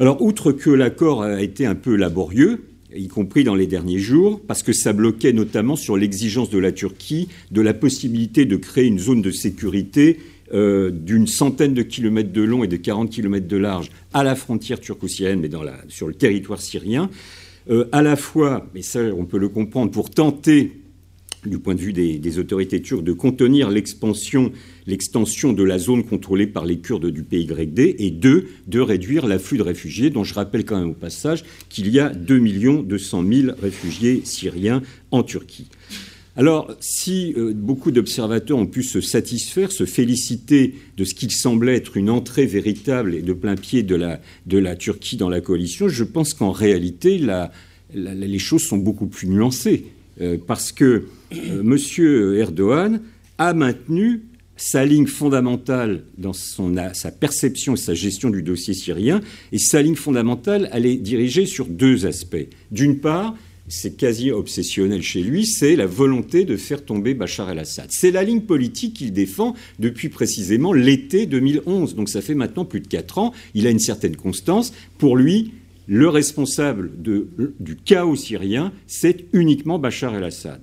Speaker 2: Alors, outre que l'accord a été un peu laborieux, y compris dans les derniers jours, parce que ça bloquait notamment sur l'exigence de la Turquie de la possibilité de créer une zone de sécurité euh, d'une centaine de kilomètres de long et de 40 kilomètres de large à la frontière turco-syrienne, mais sur le territoire syrien, euh, à la fois, mais ça on peut le comprendre, pour tenter du point de vue des, autorités turques, de contenir l'expansion, l'extension de la zone contrôlée par les Kurdes du PYD, et deux, de réduire l'afflux de réfugiés, dont je rappelle quand même au passage qu'il y a 2 200 000 réfugiés syriens en Turquie. Alors, si euh, beaucoup d'observateurs ont pu se satisfaire, se féliciter de ce qu'il semblait être une entrée véritable et de plein pied de la, de la Turquie dans la coalition, je pense qu'en réalité, les choses sont beaucoup plus nuancées. Euh, parce que euh, M. Erdogan a maintenu sa ligne fondamentale dans son, sa perception et sa gestion du dossier syrien. Et sa ligne fondamentale, elle est dirigée sur deux aspects. D'une part, c'est quasi obsessionnel chez lui, c'est la volonté de faire tomber Bachar el-Assad. C'est la ligne politique qu'il défend depuis précisément l'été 2011. Donc ça fait maintenant plus de quatre ans. Il a une certaine constance. Pour lui, le responsable du chaos syrien, c'est uniquement Bachar el-Assad.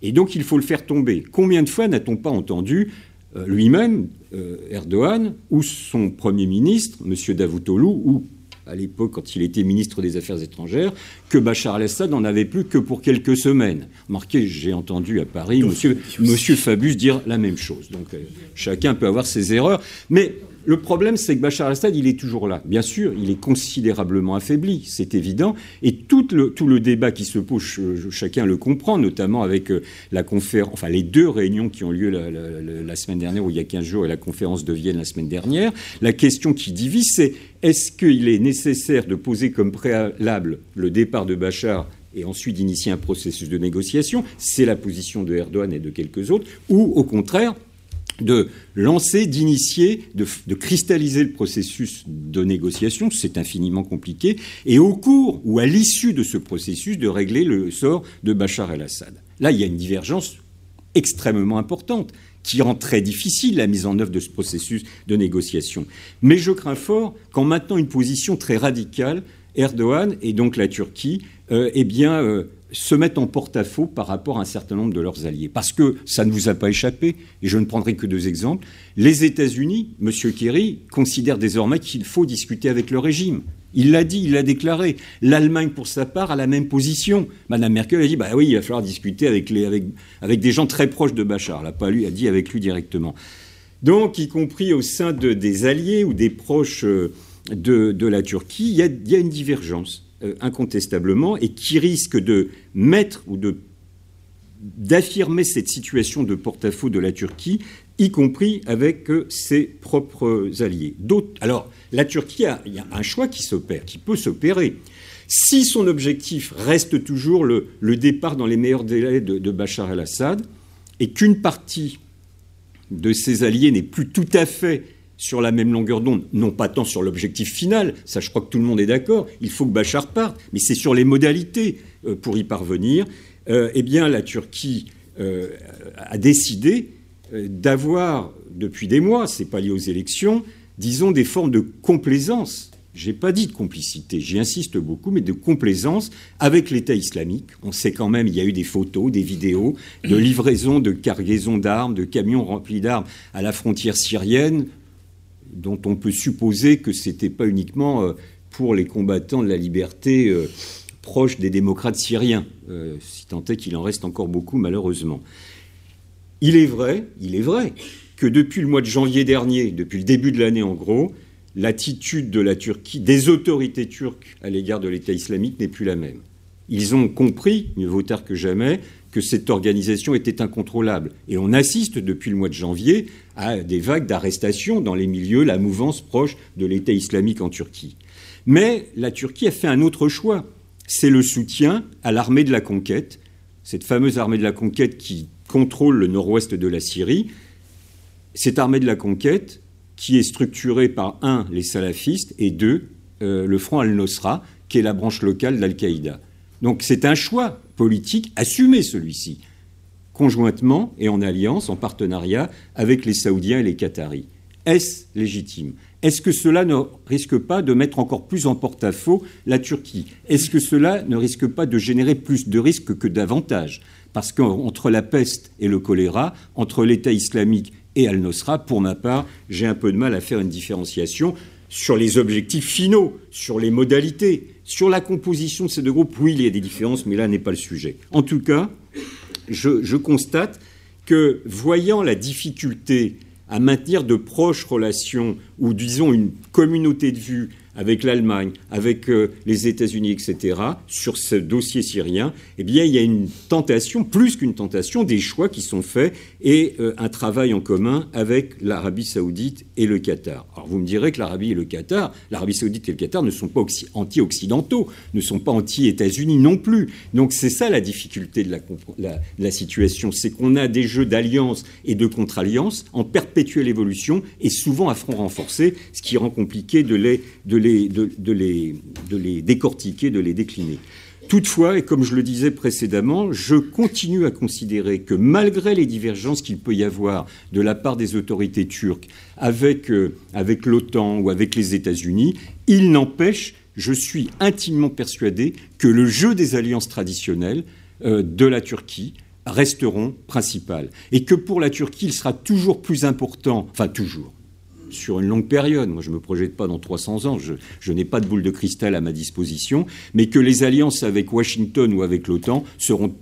Speaker 2: Et donc il faut le faire tomber. Combien de fois n'a-t-on pas entendu lui-même, euh, Erdogan, ou son Premier ministre, M. Davutoglu, ou à l'époque, quand il était ministre des Affaires étrangères, que Bachar el-Assad n'en avait plus que pour quelques semaines. Marqué, j'ai entendu à Paris Monsieur, Monsieur Fabius dire la même chose. Donc euh, chacun peut avoir ses erreurs. Mais le problème, c'est que Bachar al-Assad, il est toujours là. Bien sûr, il est considérablement affaibli, c'est évident. Et tout le, débat qui se pose, chacun le comprend, notamment avec euh, la conférence, enfin les deux réunions qui ont lieu la, semaine dernière ou il y a 15 jours et la conférence de Vienne la semaine dernière. La question qui divise, c'est est-ce qu'il est nécessaire de poser comme préalable le départ de Bachar et ensuite d'initier un processus de négociation? C'est la position de Erdogan et de quelques autres. Ou au contraire, de lancer, d'initier, de, cristalliser le processus de négociation, c'est infiniment compliqué, et au cours ou à l'issue de ce processus, de régler le sort de Bachar el-Assad. Là, il y a une divergence extrêmement importante qui rend très difficile la mise en œuvre de ce processus de négociation. Mais je crains fort qu'en maintenant une position très radicale, Erdogan et donc la Turquie, euh, eh bien, euh, se mettent en porte-à-faux par rapport à un certain nombre de leurs alliés. Parce que ça ne vous a pas échappé, et je ne prendrai que deux exemples. Les États-Unis, M. Kerry, considèrent désormais qu'il faut discuter avec le régime. Il l'a dit, il l'a déclaré. L'Allemagne, pour sa part, a la même position. Madame Merkel a dit bah oui, il va falloir discuter avec, les, avec, avec des gens très proches de Bachar. Elle n'a pas lui, a dit avec lui directement. Donc, y compris au sein de, des alliés ou des proches euh, de, de la Turquie, il y, il y a une divergence. Euh, incontestablement et qui risque de mettre ou d'affirmer cette situation de porte-à-faux de la Turquie, y compris avec euh, ses propres alliés. Alors, la Turquie a, il y a un choix qui s'opère, qui peut s'opérer. Si son objectif reste toujours le, départ dans les meilleurs délais de, de Bachar el-Assad, et qu'une partie de ses alliés n'est plus tout à fait sur la même longueur d'onde, non pas tant sur l'objectif final, ça je crois que tout le monde est d'accord, il faut que Bachar parte, mais c'est sur les modalités euh, pour y parvenir. Euh, eh bien, la Turquie euh, a décidé d'avoir, depuis des mois, c'est pas lié aux élections, disons des formes de complaisance. J'ai pas dit de complicité, j'y insiste beaucoup, mais de complaisance avec l'État islamique. On sait quand même, il y a eu des photos, des vidéos de livraison de cargaisons d'armes, de camions remplis d'armes à la frontière syrienne dont on peut supposer que ce n'était pas uniquement euh, pour les combattants de la liberté euh, proches des démocrates syriens, euh, si tant est qu'il en reste encore beaucoup malheureusement. Il est vrai, il est vrai que depuis le mois de janvier dernier, depuis le début de l'année en gros, l'attitude des autorités turques à l'égard de l'État islamique n'est plus la même. Ils ont compris, mieux vaut tard que jamais, que cette organisation était incontrôlable. Et on assiste depuis le mois de janvier à des vagues d'arrestations dans les milieux, la mouvance proche de l'État islamique en Turquie. Mais la Turquie a fait un autre choix. C'est le soutien à l'armée de la conquête, cette fameuse armée de la conquête qui contrôle le nord-ouest de la Syrie. Cette armée de la conquête qui est structurée par, un, les salafistes, et deux, euh, le Front al-Nosra, qui est la branche locale d'Al-Qaïda. Donc c'est un choix politique assumé celui-ci, conjointement et en alliance, en partenariat avec les Saoudiens et les Qataris. Est-ce légitime? Est-ce que cela ne risque pas de mettre encore plus en porte-à-faux la Turquie? Est-ce que cela ne risque pas de générer plus de risques que d'avantages Parce qu'entre la peste et le choléra, entre l'État islamique et Al-Nosra, pour ma part, j'ai un peu de mal à faire une différenciation sur les objectifs finaux, sur les modalités. Sur la composition de ces deux groupes, oui, il y a des différences, mais là n'est pas le sujet. En tout cas, je, constate que, voyant la difficulté à maintenir de proches relations ou, disons, une communauté de vue avec l'Allemagne, avec euh, les États-Unis, etc., sur ce dossier syrien, eh bien, il y a une tentation, plus qu'une tentation, des choix qui sont faits et euh, un travail en commun avec l'Arabie saoudite et le Qatar. Alors, vous me direz que l'Arabie et le Qatar, l'Arabie saoudite et le Qatar ne sont pas anti-occidentaux, ne sont pas anti-États-Unis non plus. Donc, c'est ça la difficulté de la, situation, c'est qu'on a des jeux d'alliance et de contre-alliance en perpétuelle évolution et souvent à front renforcé, ce qui rend compliqué de les, de les, de, les, de les décortiquer, de les décliner. Toutefois, et comme je le disais précédemment, je continue à considérer que malgré les divergences qu'il peut y avoir de la part des autorités turques avec, euh, avec l'OTAN ou avec les États-Unis, il n'empêche, je suis intimement persuadé que le jeu des alliances traditionnelles euh, de la Turquie resteront principales et que pour la Turquie, il sera toujours plus important, enfin toujours, sur une longue période. Moi, je ne me projette pas dans 300 ans, je, n'ai pas de boule de cristal à ma disposition, mais que les alliances avec Washington ou avec l'OTAN seront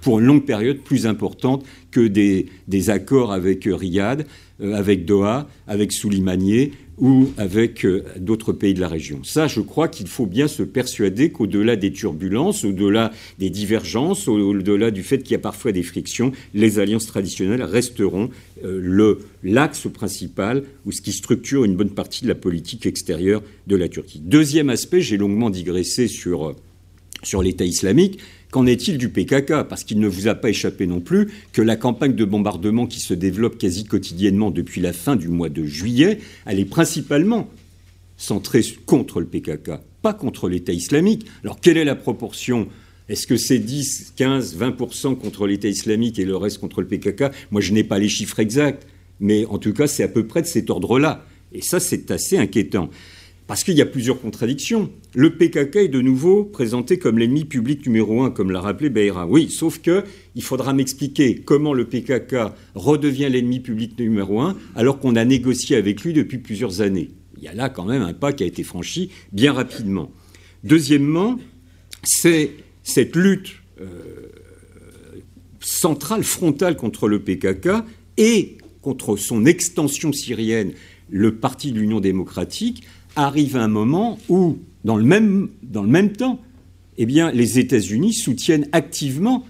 Speaker 2: pour une longue période plus importantes que des, accords avec Riyad, euh, avec Doha, avec Souleymanier ou avec euh, d'autres pays de la région. Ça, je crois qu'il faut bien se persuader qu'au-delà des turbulences, au-delà des divergences, au-delà du fait qu'il y a parfois des frictions, les alliances traditionnelles resteront euh, l'axe principal ou ce qui structure une bonne partie de la politique extérieure de la Turquie. Deuxième aspect, j'ai longuement digressé sur, sur l'État islamique. Qu'en est-il du PKK Parce qu'il ne vous a pas échappé non plus que la campagne de bombardement qui se développe quasi quotidiennement depuis la fin du mois de juillet, elle est principalement centrée contre le PKK, pas contre l'État islamique. Alors quelle est la proportion? Est-ce que c'est 10, 15, 20% contre l'État islamique et le reste contre le PKK Moi, je n'ai pas les chiffres exacts, mais en tout cas, c'est à peu près de cet ordre-là. Et ça, c'est assez inquiétant. Parce qu'il y a plusieurs contradictions. Le PKK est de nouveau présenté comme l'ennemi public numéro un, comme l'a rappelé Beira. Oui, sauf que il faudra m'expliquer comment le PKK redevient l'ennemi public numéro un alors qu'on a négocié avec lui depuis plusieurs années. Il y a là quand même un pas qui a été franchi bien rapidement. Deuxièmement, c'est cette lutte euh, centrale, frontale contre le PKK et contre son extension syrienne, le Parti de l'Union démocratique, arrive un moment où, dans le même, temps, eh les États-Unis soutiennent activement,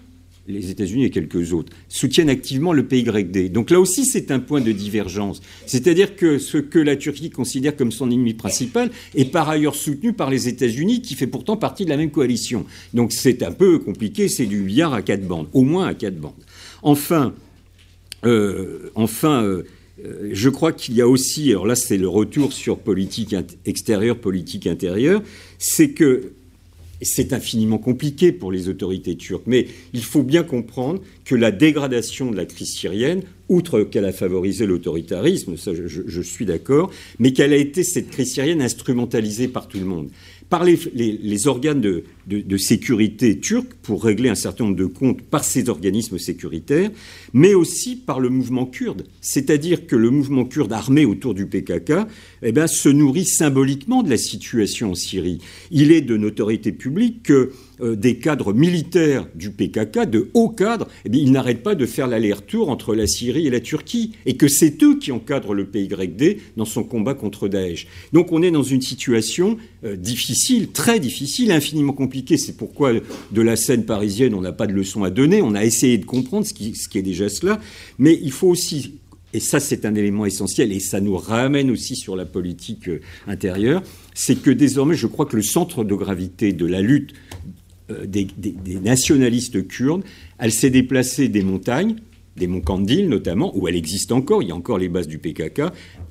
Speaker 2: les États-Unis et quelques autres, soutiennent activement le PYD. Donc là aussi, c'est un point de divergence. C'est-à-dire que ce que la Turquie considère comme son ennemi principal est par ailleurs soutenu par les États-Unis, qui fait pourtant partie de la même coalition. Donc c'est un peu compliqué, c'est du billard à quatre bandes, au moins à quatre bandes. Enfin, euh, enfin euh, je crois qu'il y a aussi, alors là c'est le retour sur politique extérieure, politique intérieure, c'est que c'est infiniment compliqué pour les autorités turques, mais il faut bien comprendre que la dégradation de la crise syrienne, outre qu'elle a favorisé l'autoritarisme, ça je, je suis d'accord, mais qu'elle a été cette crise syrienne instrumentalisée par tout le monde par les, organes de, sécurité turcs pour régler un certain nombre de comptes par ces organismes sécuritaires, mais aussi par le mouvement kurde. C'est-à-dire que le mouvement kurde armé autour du PKK eh bien, se nourrit symboliquement de la situation en Syrie. Il est de notoriété publique que des cadres militaires du PKK, de hauts cadres, eh ils n'arrêtent pas de faire l'aller-retour entre la Syrie et la Turquie, et que c'est eux qui encadrent le PYD dans son combat contre Daesh. Donc on est dans une situation euh, difficile, très difficile, infiniment compliquée. C'est pourquoi de la scène parisienne, on n'a pas de leçon à donner. On a essayé de comprendre ce qui, ce qui est déjà cela, mais il faut aussi et ça c'est un élément essentiel, et ça nous ramène aussi sur la politique euh, intérieure, c'est que désormais je crois que le centre de gravité de la lutte euh, des, nationalistes kurdes, elle s'est déplacée des montagnes, des monts Kandil notamment, où elle existe encore, il y a encore les bases du PKK,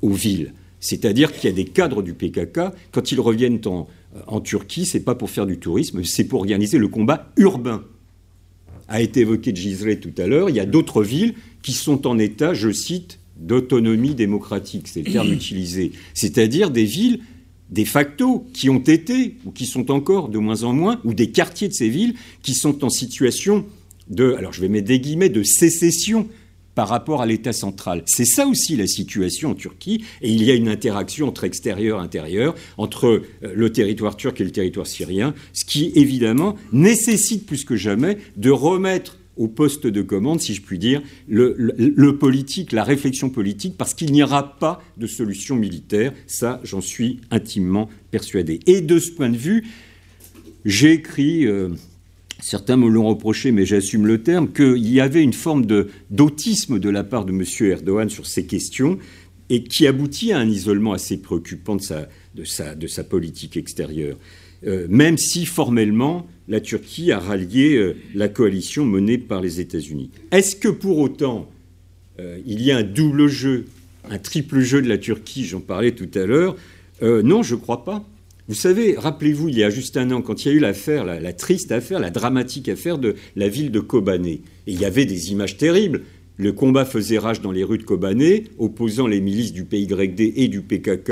Speaker 2: aux villes. C'est-à-dire qu'il y a des cadres du PKK, quand ils reviennent en, en Turquie, c'est pas pour faire du tourisme, c'est pour organiser le combat urbain. A été évoqué Gizre tout à l'heure, il y a d'autres villes qui sont en état, je cite, d'autonomie démocratique, c'est le terme *clears throat* utilisé. C'est-à-dire des villes de facto qui ont été, ou qui sont encore de moins en moins, ou des quartiers de ces villes qui sont en situation de, alors je vais mettre des de sécession par rapport à l'État central. C'est ça aussi la situation en Turquie, et il y a une interaction entre extérieur et intérieur, entre euh, le territoire turc et le territoire syrien, ce qui évidemment nécessite plus que jamais de remettre au poste de commande, si je puis dire, le, politique, la réflexion politique, parce qu'il n'y aura pas de solution militaire. Ça, j'en suis intimement persuadé. Et de ce point de vue, j'ai écrit, euh, certains me l'ont reproché, mais j'assume le terme, qu'il y avait une forme d'autisme de, la part de M. Erdogan sur ces questions, et qui aboutit à un isolement assez préoccupant de sa, de sa, de sa politique extérieure. Euh, même si formellement la Turquie a rallié euh, la coalition menée par les États-Unis. Est-ce que pour autant euh, il y a un double jeu, un triple jeu de la Turquie, j'en parlais tout à l'heure Non, je ne crois pas. Vous savez, rappelez-vous, il y a juste un an, quand il y a eu l'affaire, la, triste affaire, la dramatique affaire de la ville de Kobané, et il y avait des images terribles. Le combat faisait rage dans les rues de Kobané, opposant les milices du PYD et du PKK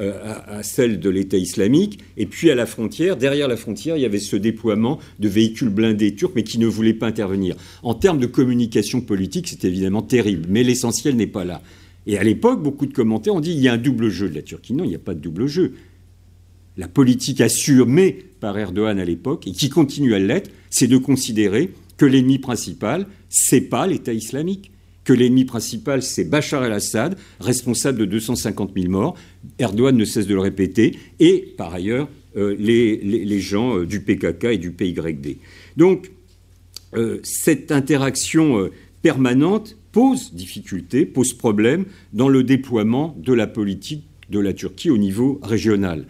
Speaker 2: euh, à, celles de l'État islamique. Et puis à la frontière, derrière la frontière, il y avait ce déploiement de véhicules blindés turcs, mais qui ne voulaient pas intervenir. En termes de communication politique, c'est évidemment terrible, mais l'essentiel n'est pas là. Et à l'époque, beaucoup de commentaires ont dit il y a un double jeu de la Turquie. Non, il n'y a pas de double jeu. La politique assumée par Erdogan à l'époque, et qui continue à l'être, c'est de considérer que l'ennemi principal, c'est pas l'État islamique, que l'ennemi principal, c'est Bachar el-Assad, responsable de 250 000 morts. Erdogan ne cesse de le répéter, et par ailleurs, euh, les, gens euh, du PKK et du PYD. Donc, euh, cette interaction permanente pose difficulté, pose problème dans le déploiement de la politique de la Turquie au niveau régional.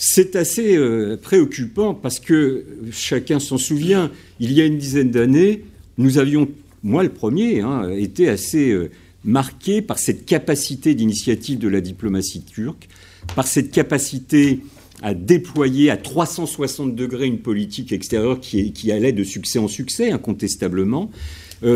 Speaker 2: C'est assez euh, préoccupant parce que chacun s'en souvient. Il y a une dizaine d'années, nous avions, moi le premier, hein, été assez euh, marqué par cette capacité d'initiative de la diplomatie turque, par cette capacité à déployer à 360 degrés une politique extérieure qui allait de succès en succès, incontestablement,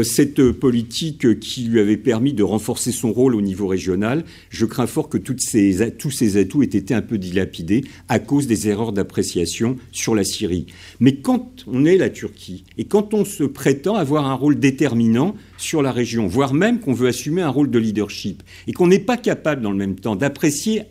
Speaker 2: cette politique qui lui avait permis de renforcer son rôle au niveau régional, je crains fort que ces, tous ces atouts aient été un peu dilapidés à cause des erreurs d'appréciation sur la Syrie. Mais quand on est la Turquie et quand on se prétend avoir un rôle déterminant sur la région, voire même qu'on veut assumer un rôle de leadership, et qu'on n'est pas capable dans le même temps d'apprécier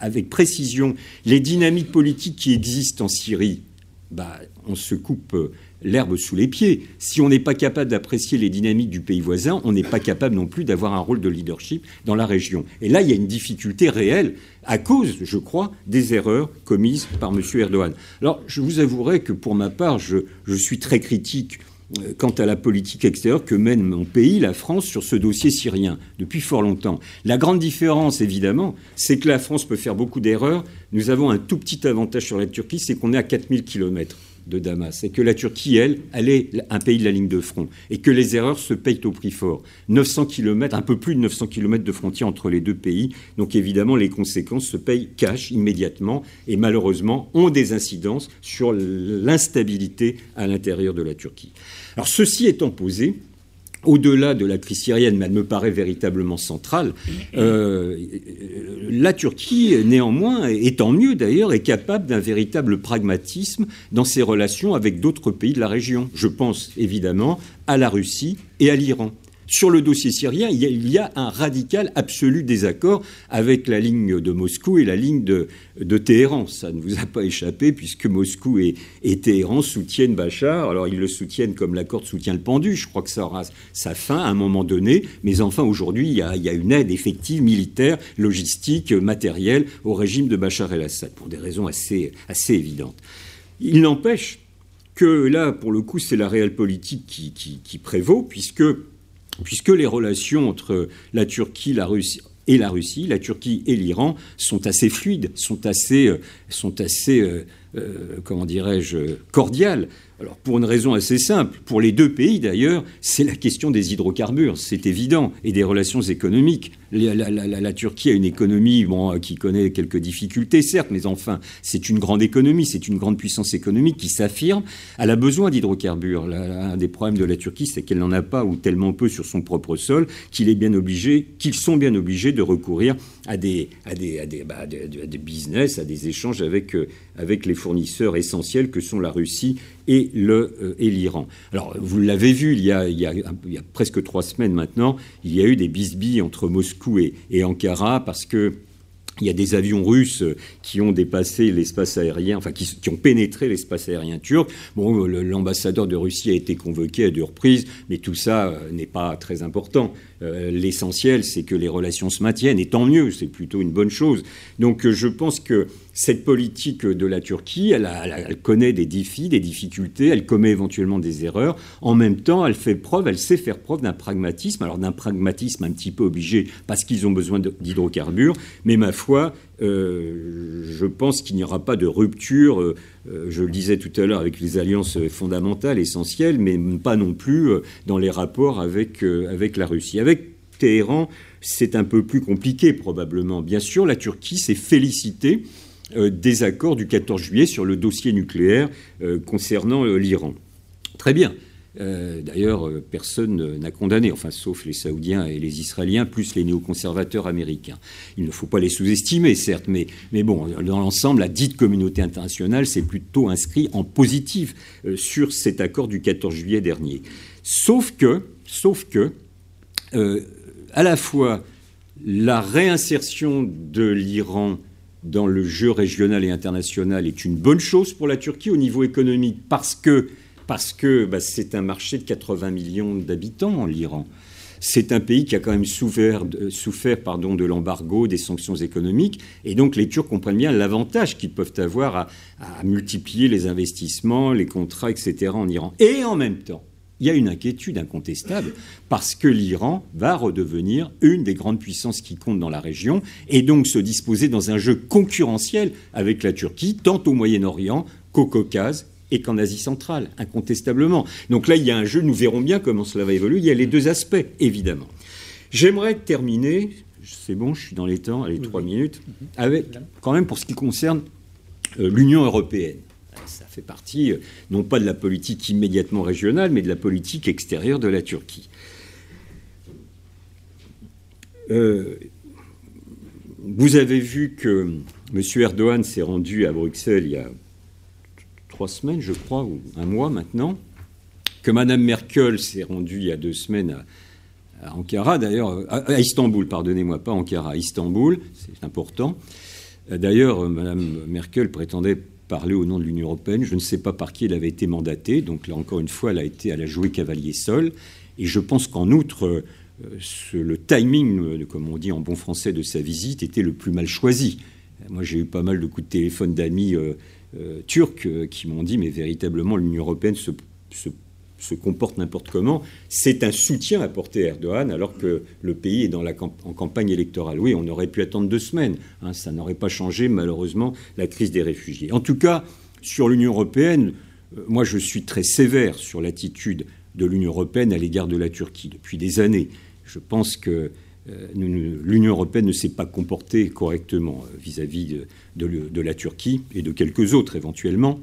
Speaker 2: avec précision les dynamiques politiques qui existent en Syrie, bah, on se coupe euh, l'herbe sous les pieds. Si on n'est pas capable d'apprécier les dynamiques du pays voisin, on n'est pas capable non plus d'avoir un rôle de leadership dans la région. Et là, il y a une difficulté réelle à cause, je crois, des erreurs commises par M. Erdogan. Alors, je vous avouerai que pour ma part, je, suis très critique euh, quant à la politique extérieure que mène mon pays, la France, sur ce dossier syrien depuis fort longtemps. La grande différence, évidemment, c'est que la France peut faire beaucoup d'erreurs. Nous avons un tout petit avantage sur la Turquie, c'est qu'on est à 4000 kilomètres de Damas, et que la Turquie, elle, elle est un pays de la ligne de front, et que les erreurs se payent au prix fort. 900 km, un peu plus de 900 km de frontière entre les deux pays, donc évidemment les conséquences se payent cash immédiatement, et malheureusement ont des incidences sur l'instabilité à l'intérieur de la Turquie. Alors ceci étant posé, au-delà de la crise syrienne, mais elle me paraît véritablement centrale, euh, la Turquie, néanmoins, et tant mieux d'ailleurs, est capable d'un véritable pragmatisme dans ses relations avec d'autres pays de la région. Je pense évidemment à la Russie et à l'Iran. Sur le dossier syrien, il y, a, un radical absolu désaccord avec la ligne de Moscou et la ligne de, Téhéran. Ça ne vous a pas échappé puisque Moscou et, Téhéran soutiennent Bachar. Alors ils le soutiennent comme la corde soutient le pendu. Je crois que ça aura sa fin à un moment donné. Mais enfin, aujourd'hui, il, y a une aide effective, militaire, logistique, matérielle au régime de Bachar el-Assad pour des raisons assez, assez évidentes. Il n'empêche que là, pour le coup, c'est la réelle politique qui prévaut, puisque puisque les relations entre la Turquie, la Russie et la Russie, la Turquie et l'Iran sont assez fluides, sont assez, euh, sont assez euh, euh, comment dirais-je, cordiales. Alors pour une raison assez simple, pour les deux pays d'ailleurs, c'est la question des hydrocarbures, c'est évident, et des relations économiques. La, Turquie a une économie bon, qui connaît quelques difficultés, certes, mais enfin, c'est une grande économie, c'est une grande puissance économique qui s'affirme. Elle a besoin d'hydrocarbures. Un des problèmes de la Turquie, c'est qu'elle n'en a pas ou tellement peu sur son propre sol qu'il est bien obligé, qu'ils sont bien obligés de recourir à des, à des, à des, bah, des business, à des échanges avec, euh, avec les fournisseurs essentiels que sont la Russie et euh, l'Iran. Alors, vous l'avez vu, il y, a, il, y a, presque trois semaines maintenant, il y a eu des bisbilles entre Moscou et, Ankara parce que il y a des avions russes euh, qui ont dépassé l'espace aérien, enfin qui, ont pénétré l'espace aérien turc. Bon, l'ambassadeur de Russie a été convoqué à deux reprises, mais tout ça euh, n'est pas très important. L'essentiel, c'est que les relations se maintiennent, et tant mieux, c'est plutôt une bonne chose. Donc je pense que cette politique de la Turquie, elle, connaît des défis, des difficultés, elle commet éventuellement des erreurs. En même temps, elle fait preuve, elle sait faire preuve d'un pragmatisme, alors d'un pragmatisme un petit peu obligé parce qu'ils ont besoin d'hydrocarbures, mais ma foi, euh, je pense qu'il n'y aura pas de rupture, euh, euh, je le disais tout à l'heure, avec les alliances fondamentales, essentielles, mais pas non plus dans les rapports avec, avec la Russie. Avec Téhéran, c'est un peu plus compliqué probablement. Bien sûr, la Turquie s'est félicitée des accords du 14 juillet sur le dossier nucléaire concernant l'Iran. Très bien. Euh, d'ailleurs, euh, personne n'a condamné, enfin, sauf les Saoudiens et les Israéliens, plus les néoconservateurs américains. Il ne faut pas les sous-estimer, certes, mais, bon, dans l'ensemble, la dite communauté internationale s'est plutôt inscrite en positif euh, sur cet accord du 14 juillet dernier. Sauf que, sauf que, à la fois, la réinsertion de l'Iran dans le jeu régional et international est une bonne chose pour la Turquie au niveau économique, parce que parce que bah, c'est un marché de 80 millions d'habitants l'Iran. C'est un pays qui a quand même souffert, de l'embargo, des sanctions économiques, et donc les Turcs comprennent bien l'avantage qu'ils peuvent avoir à, multiplier les investissements, les contrats, etc. en Iran. Et en même temps, il y a une inquiétude incontestable parce que l'Iran va redevenir une des grandes puissances qui comptent dans la région et donc se disposer dans un jeu concurrentiel avec la Turquie, tant au Moyen-Orient qu'au Caucase et qu'en Asie centrale, incontestablement. Donc là, il y a un jeu, nous verrons bien comment cela va évoluer. Il y a les deux aspects, évidemment. J'aimerais terminer, c'est bon, je suis dans les temps, allez, trois minutes, avec, quand même, pour ce qui concerne euh, l'Union européenne. Fait partie, euh, non pas de la politique immédiatement régionale, mais de la politique extérieure de la Turquie. Euh, vous avez vu que M. Erdogan s'est rendu à Bruxelles il y a trois semaines, je crois, ou un mois maintenant, que Mme Merkel s'est rendue il y a deux semaines à, Ankara, d'ailleurs, à, Istanbul, pardonnez-moi, pas Ankara, à Istanbul, c'est important. D'ailleurs, Mme Merkel prétendait parler au nom de l'Union européenne. Je ne sais pas par qui elle avait été mandatée. Donc là, encore une fois, elle a, été, elle a joué cavalier seul. Et je pense qu'en outre, euh, le timing, comme on dit en bon français, de sa visite était le plus mal choisi. Moi, j'ai eu pas mal de coups de téléphone d'amis euh, euh, turcs euh, qui m'ont dit, mais véritablement, l'Union européenne se, comporte n'importe comment. C'est un soutien apporté à Erdogan alors que le pays est en campagne électorale. Oui, on aurait pu attendre deux semaines. Hein, ça n'aurait pas changé, malheureusement, la crise des réfugiés. En tout cas, sur l'Union européenne, euh, moi, je suis très sévère sur l'attitude de l'Union européenne à l'égard de la Turquie depuis des années. Je pense que euh, l'Union européenne ne s'est pas comportée correctement euh, vis-à-vis de, la Turquie et de quelques autres éventuellement.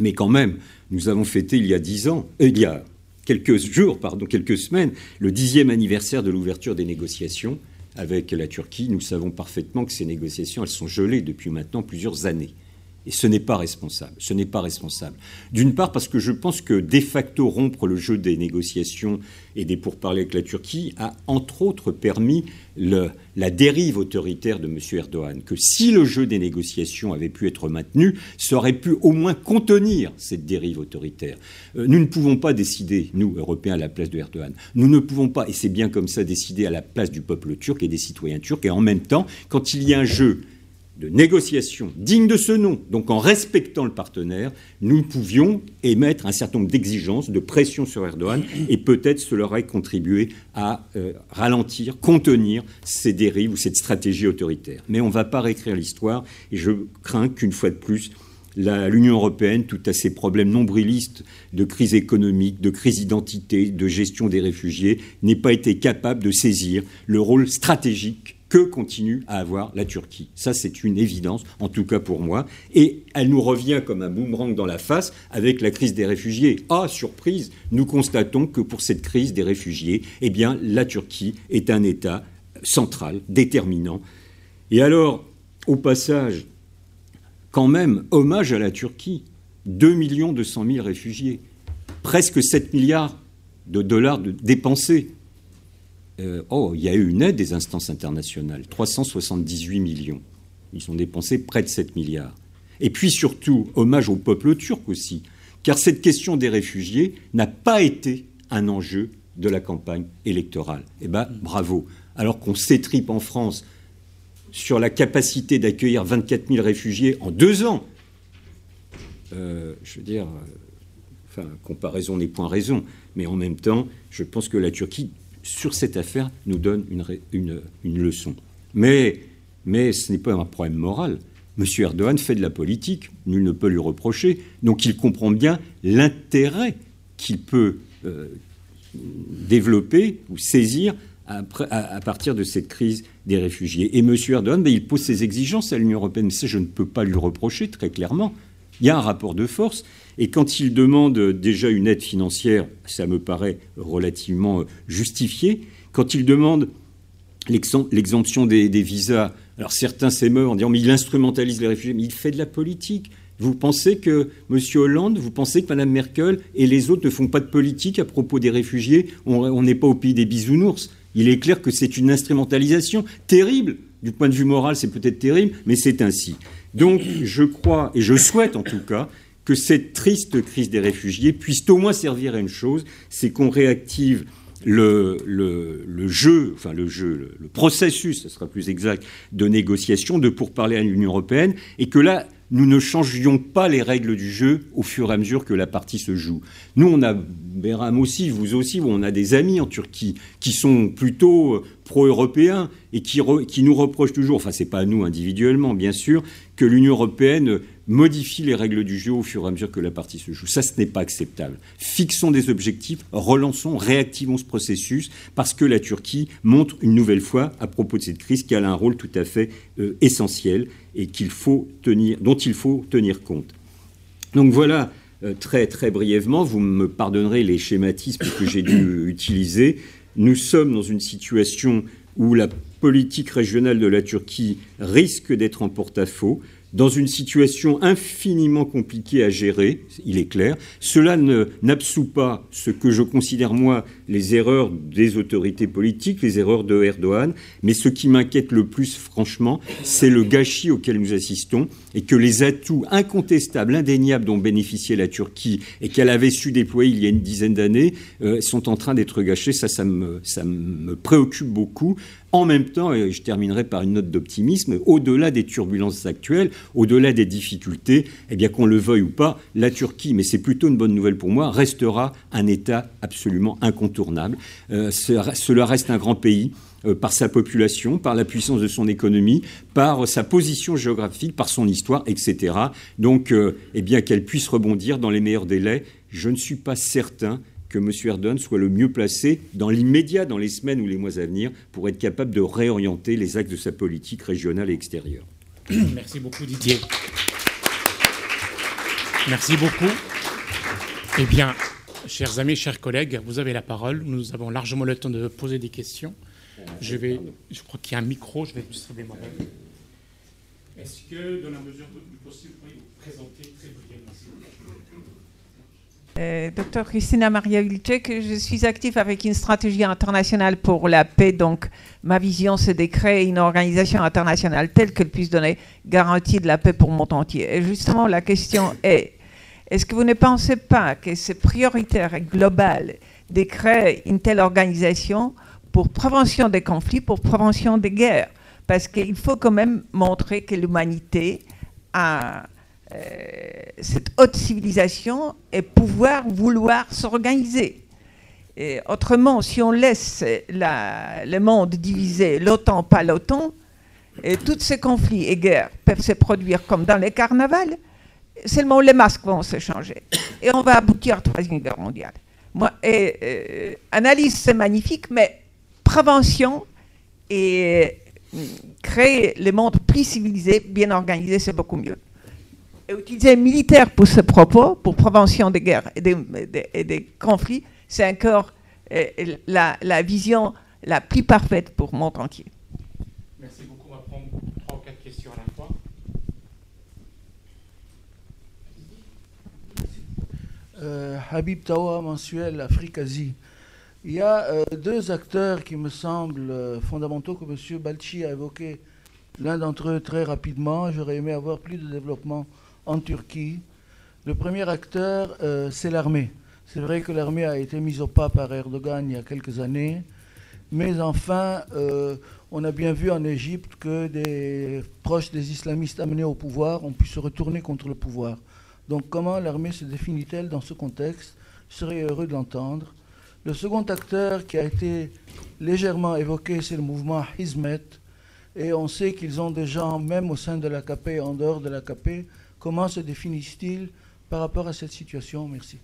Speaker 2: Mais quand même, nous avons fêté il y a dix ans, euh, il y a quelques jours, pardon, quelques semaines, le dixième anniversaire de l'ouverture des négociations avec la Turquie. Nous savons parfaitement que ces négociations, elles sont gelées depuis maintenant plusieurs années. Et ce n'est pas responsable. Ce n'est pas responsable. D'une part parce que je pense que de facto rompre le jeu des négociations et des pourparlers avec la Turquie a entre autres permis la dérive autoritaire de M. Erdogan. Que si le jeu des négociations avait pu être maintenu, ça aurait pu au moins contenir cette dérive autoritaire. Euh, nous ne pouvons pas décider, nous, Européens, à la place de Erdogan. Nous ne pouvons pas, et c'est bien comme ça, décider à la place du peuple turc et des citoyens turcs. Et en même temps, quand il y a un jeu de négociation digne de ce nom, donc en respectant le partenaire, nous pouvions émettre un certain nombre d'exigences, de pression sur Erdogan, et peut-être cela aurait contribué à euh, ralentir, contenir ces dérives ou cette stratégie autoritaire. Mais on ne va pas réécrire l'histoire, et je crains qu'une fois de plus, l'Union européenne, tout à ses problèmes nombrilistes de crise économique, de crise d'identité, de gestion des réfugiés, n'ait pas été capable de saisir le rôle stratégique que continue à avoir la Turquie. Ça, c'est une évidence, en tout cas pour moi. Et elle nous revient comme un boomerang dans la face avec la crise des réfugiés. Ah, surprise, nous constatons que pour cette crise des réfugiés, eh la Turquie est un État central, déterminant. Et alors, au passage, quand même, hommage à la Turquie. 2 200 000 réfugiés, presque 7 milliards de dollars dépensés euh, oh, il y a eu une aide des instances internationales, 378 millions. Ils ont dépensé près de 7 milliards. Et puis surtout, hommage au peuple turc aussi, car cette question des réfugiés n'a pas été un enjeu de la campagne électorale. Eh bien, bravo. Alors qu'on s'étripe en France sur la capacité d'accueillir 24 000 réfugiés en deux ans, euh, je veux dire, euh, enfin, comparaison n'est point raison, mais en même temps, je pense que la Turquie, sur cette affaire, nous donne une, une, leçon. Mais, mais ce n'est pas un problème moral. M. Erdogan fait de la politique, nul ne peut lui reprocher, donc il comprend bien l'intérêt qu'il peut euh, développer ou saisir à, partir de cette crise des réfugiés. Et M. Erdogan, ben, il pose ses exigences à l'Union européenne, ça, je ne peux pas lui reprocher très clairement. Il y a un rapport de force. Et quand il demande déjà une aide financière, ça me paraît relativement justifié. Quand il demande l'exemption des, visas, alors certains s'émeuvent en disant mais il instrumentalise les réfugiés, mais il fait de la politique. Vous pensez que M. Hollande, vous pensez que Mme Merkel et les autres ne font pas de politique à propos des réfugiés? On n'est pas au pays des bisounours. Il est clair que c'est une instrumentalisation terrible. Du point de vue moral, c'est peut-être terrible, mais c'est ainsi. Donc, je crois, et je souhaite en tout cas, que cette triste crise des réfugiés puisse au moins servir à une chose, c'est qu'on réactive le, jeu, enfin le jeu, le, processus, ce sera plus exact, de négociation, de pourparler à l'Union européenne, et que là, nous ne changions pas les règles du jeu au fur et à mesure que la partie se joue. Nous, on a, Béram aussi, vous aussi, on a des amis en Turquie qui sont plutôt pro-européens et qui, nous reprochent toujours, enfin c'est pas à nous individuellement bien sûr, que l'Union européenne modifie les règles du jeu au fur et à mesure que la partie se joue. Ça, ce n'est pas acceptable. Fixons des objectifs, relançons, réactivons ce processus, parce que la Turquie montre une nouvelle fois, à propos de cette crise, qu'elle a un rôle tout à fait euh, essentiel et qu'il faut tenir, dont il faut tenir compte. Donc voilà, euh, très très brièvement, vous me pardonnerez les schématismes que j'ai dû *coughs* utiliser. Nous sommes dans une situation où la politique régionale de la Turquie risque d'être en porte-à-faux dans une situation infiniment compliquée à gérer, il est clair. Cela n'absout pas ce que je considère, moi, les erreurs des autorités politiques, les erreurs de Erdogan, mais ce qui m'inquiète le plus, franchement, c'est le gâchis auquel nous assistons et que les atouts incontestables, indéniables dont bénéficiait la Turquie et qu'elle avait su déployer il y a une dizaine d'années euh, sont en train d'être gâchés. Ça, ça me, ça me préoccupe beaucoup. En même temps, et je terminerai par une note d'optimisme, au-delà des turbulences actuelles, au-delà des difficultés, eh bien qu'on le veuille ou pas, la Turquie, mais c'est plutôt une bonne nouvelle pour moi, restera un État absolument incontournable. Euh, cela reste un grand pays euh, par sa population, par la puissance de son économie, par sa position géographique, par son histoire, etc. Donc, euh, eh qu'elle puisse rebondir dans les meilleurs délais, je ne suis pas certain que M. Erdogan soit le mieux placé dans l'immédiat, dans les semaines ou les mois à venir, pour être capable de réorienter les axes de sa politique régionale et extérieure. *coughs*
Speaker 1: Merci beaucoup Didier. Merci beaucoup. Eh bien, chers amis, chers collègues, vous avez la parole. Nous avons largement le temps de poser des questions. Je vais, je crois qu'il y a un micro, je vais distribuer moi-même. Est-ce que, dans la mesure du possible, vous pouvez vous présenter très brièvement
Speaker 3: docteur Christina Maria Wilczek, je suis active avec une stratégie internationale pour la paix. Donc, ma vision, c'est de créer une organisation internationale telle qu'elle puisse donner garantie de la paix pour le monde entier. Et justement, la question est est-ce que vous ne pensez pas que c'est prioritaire et global de créer une telle organisation pour prévention des conflits, pour prévention des guerres? Parce qu'il faut quand même montrer que l'humanité a euh, cette haute civilisation et pouvoir vouloir s'organiser. autrement, si on laisse le monde divisé, l'OTAN, pas l'OTAN, et tous ces conflits et guerres peuvent se produire comme dans les carnavals, seulement les masques vont se changer. Et on va aboutir à la Troisième Guerre mondiale. Moi, et, euh, analyse, c'est magnifique, mais prévention et euh, créer le monde plus civilisé, bien organisé, c'est beaucoup mieux et utiliser militaire pour ce propos, pour prévention des guerres et des, conflits, c'est encore euh, la, vision la plus parfaite pour le monde entier.
Speaker 1: Merci beaucoup. On va prendre trois ou quatre questions à la fois.
Speaker 4: Euh, Habib Tawa, mensuel Afrique-Asie. Il y a euh, deux acteurs qui me semblent fondamentaux que M. Balchi a évoqués L'un d'entre eux très rapidement, j'aurais aimé avoir plus de développement en Turquie. Le premier acteur, euh, c'est l'armée. C'est vrai que l'armée a été mise au pas par Erdogan il y a quelques années, mais enfin, euh, on a bien vu en Égypte que des proches des islamistes amenés au pouvoir ont pu se retourner contre le pouvoir. Donc comment l'armée se définit-elle dans ce contexte? Je serais heureux de l'entendre. Le second acteur qui a été légèrement évoqué, c'est le mouvement Hizmet. Et on sait qu'ils ont des gens, même au sein de l'AKP et en dehors de l'AKP. Comment se définissent-ils par rapport à cette situation? Merci.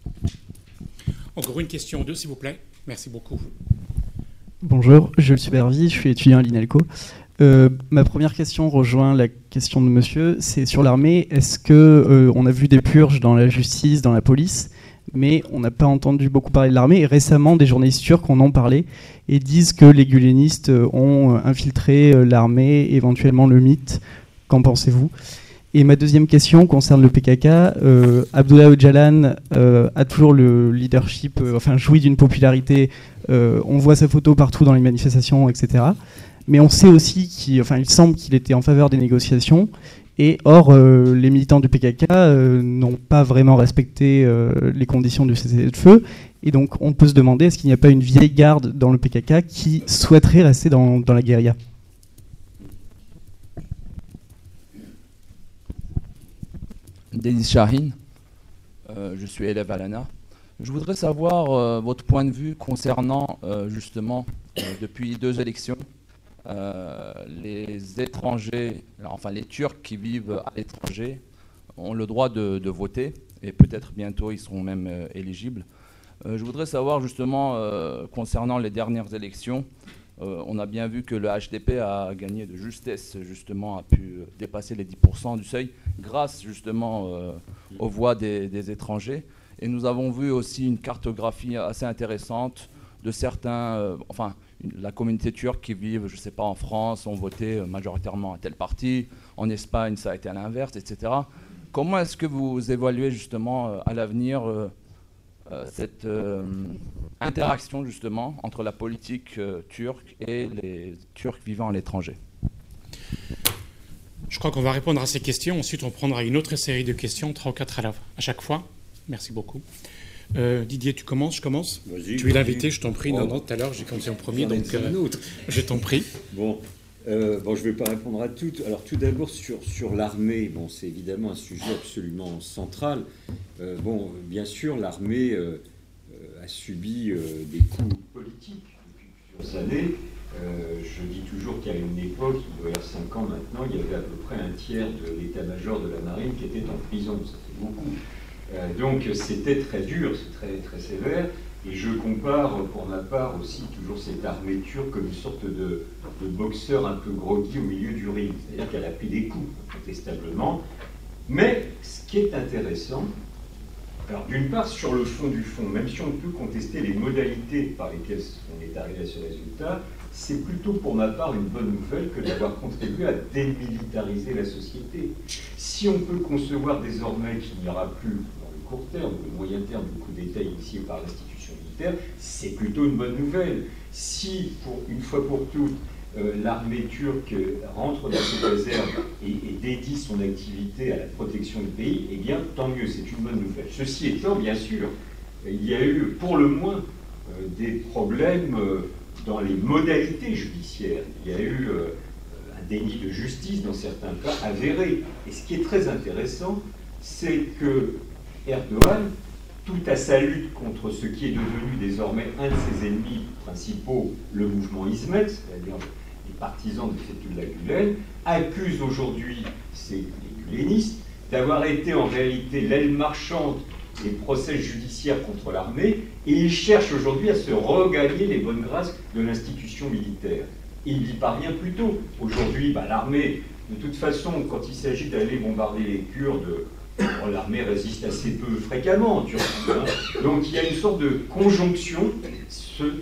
Speaker 1: Encore une question ou deux, s'il vous plaît. Merci beaucoup.
Speaker 5: Bonjour, je suis Bervi, je suis étudiant à l'INELCO. Euh, ma première question rejoint la question de monsieur, c'est sur l'armée. Est-ce que euh, on a vu des purges dans la justice, dans la police mais on n'a pas entendu beaucoup parler de l'armée? Et récemment, des journalistes turcs en ont parlé et disent que les gulenistes ont infiltré euh, l'armée, éventuellement le mythe. Qu'en pensez-vous? Et ma deuxième question concerne le PKK. Euh, Abdullah Öcalan euh, a toujours le leadership, enfin jouit d'une popularité. on voit sa photo partout dans les manifestations, etc. Mais on sait aussi qu'il semble qu'il était en faveur des négociations et or, euh, les militants du PKK euh, n'ont pas vraiment respecté euh, les conditions du cessez-le-feu. Et donc, on peut se demander est-ce qu'il n'y a pas une vieille garde dans le PKK qui souhaiterait rester dans, la guérilla?
Speaker 6: Denis Shahin, je suis élève à l'ANA. Je voudrais savoir votre point de vue concernant justement, depuis deux élections, euh, les étrangers, enfin les Turcs qui vivent à l'étranger, ont le droit de, voter et peut-être bientôt ils seront même euh, éligibles. Euh, je voudrais savoir justement concernant les dernières élections, on a bien vu que le HDP a gagné de justesse, justement, a pu dépasser les 10% du seuil grâce justement aux voix des, étrangers. Et nous avons vu aussi une cartographie assez intéressante de certains, enfin la communauté turque qui vit, je ne sais pas, en France, ont voté euh, majoritairement à tel parti. En Espagne, ça a été à l'inverse, etc. Comment est-ce que vous évaluez justement euh, à l'avenir euh, cette interaction justement entre la politique turque et les Turcs vivant à l'étranger
Speaker 1: Je crois qu'on va répondre à ces questions. Ensuite, on prendra une autre série de questions, trois ou quatre à, à chaque fois. Merci beaucoup. Euh, Didier, tu commences, je commence Tu es l'invité, je t'en prie. Non, non, tout à l'heure, j'ai commencé en premier, donc euh, je t'en prie.
Speaker 2: Bon, euh, bon, je ne vais pas répondre à tout. Alors, tout d'abord, sur, sur l'armée, bon, c'est évidemment un sujet absolument central. bon, bien sûr, l'armée a subi des coups politiques depuis plusieurs années. je dis toujours qu'à une époque, il y avoir 5 ans maintenant, il y avait à peu près un tiers de l'état-major de la marine qui était en prison. Ça fait beaucoup. Euh, donc c'était très dur, c'est très, très sévère. Et je compare pour ma part aussi toujours cette armée turque comme une sorte de, boxeur un peu groggy au milieu du ring. C'est-à-dire qu'elle a pris des coups, incontestablement. Mais ce qui est intéressant, alors d'une part sur le fond du fond, même si on peut contester les modalités par lesquelles on est arrivé à ce résultat, c'est plutôt pour ma part une bonne nouvelle que d'avoir contribué à démilitariser la société. Si on peut concevoir désormais qu'il n'y aura plus court terme ou le moyen terme du coup d'État initié par l'institution c'est plutôt une bonne nouvelle. Si, une fois pour toutes, euh, l'armée turque rentre dans ses réserves et, dédie son activité à la protection du pays, eh bien, tant mieux, c'est une bonne nouvelle. Ceci étant, bien sûr, il y a eu, pour le moins, euh, des problèmes euh, dans les modalités judiciaires. Il y a eu un déni de justice dans certains cas avéré. Et ce qui est très intéressant, c'est que Erdogan, tout à sa lutte contre ce qui est devenu désormais un de ses ennemis principaux, le mouvement Hizmet, c'est-à-dire les partisans de Fethullah Gulen, accuse aujourd'hui ces gulenistes d'avoir été en réalité l'aile marchande des procès judiciaires contre l'armée, et il cherche aujourd'hui à se regagner les bonnes grâces de l'institution militaire. il n'y parvient plus tôt. Aujourd'hui, bah, l'armée, de toute façon, quand il s'agit d'aller bombarder les Kurdes l'armée résiste assez peu fréquemment en Turquie. Donc il y a une sorte de conjonction.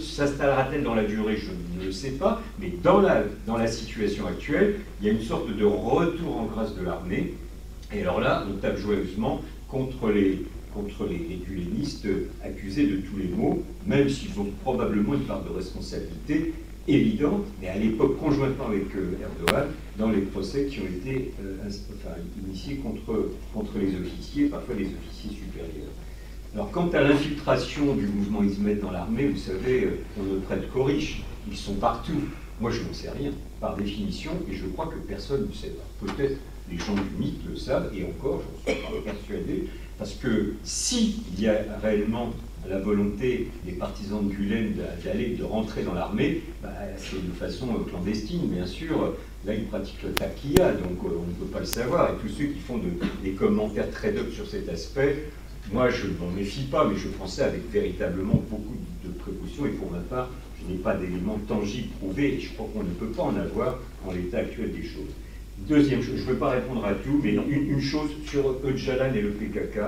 Speaker 2: S'installera-t-elle dans la durée Je ne le sais pas. Mais dans la, dans la situation actuelle, il y a une sorte de retour en grâce de l'armée. Et alors là, on tape joyeusement contre les, contre les accusés de tous les maux, même s'ils ont probablement une part de responsabilité. Évidente, mais à l'époque conjointement avec Erdogan, dans les procès qui ont été initiés contre, contre les officiers, parfois les officiers supérieurs. Alors, quant à l'infiltration du mouvement Ismet dans l'armée, vous savez, on ne prête qu'aux riches. Ils sont partout. Moi, je n'en sais rien, par définition, et je crois que personne ne sait. Peut-être les gens du mythe le savent, et encore, j'en suis pas persuadé, parce que s'il y a réellement la volonté des partisans de Gulen d'aller, de rentrer dans l'armée, bah, c'est de façon clandestine, bien sûr. Là, ils pratiquent le taquilla, donc euh, on ne peut pas le savoir. Et tous ceux qui font des commentaires très durs sur cet aspect, moi, je ne m'en méfie pas, mais je pensais avec véritablement beaucoup de précautions, et pour ma part, je n'ai pas d'éléments tangibles prouvés, et je crois qu'on ne peut pas en avoir en l'état actuel des choses. Deuxième chose, je ne veux pas répondre à tout, mais une, chose sur Öcalan et le PKK,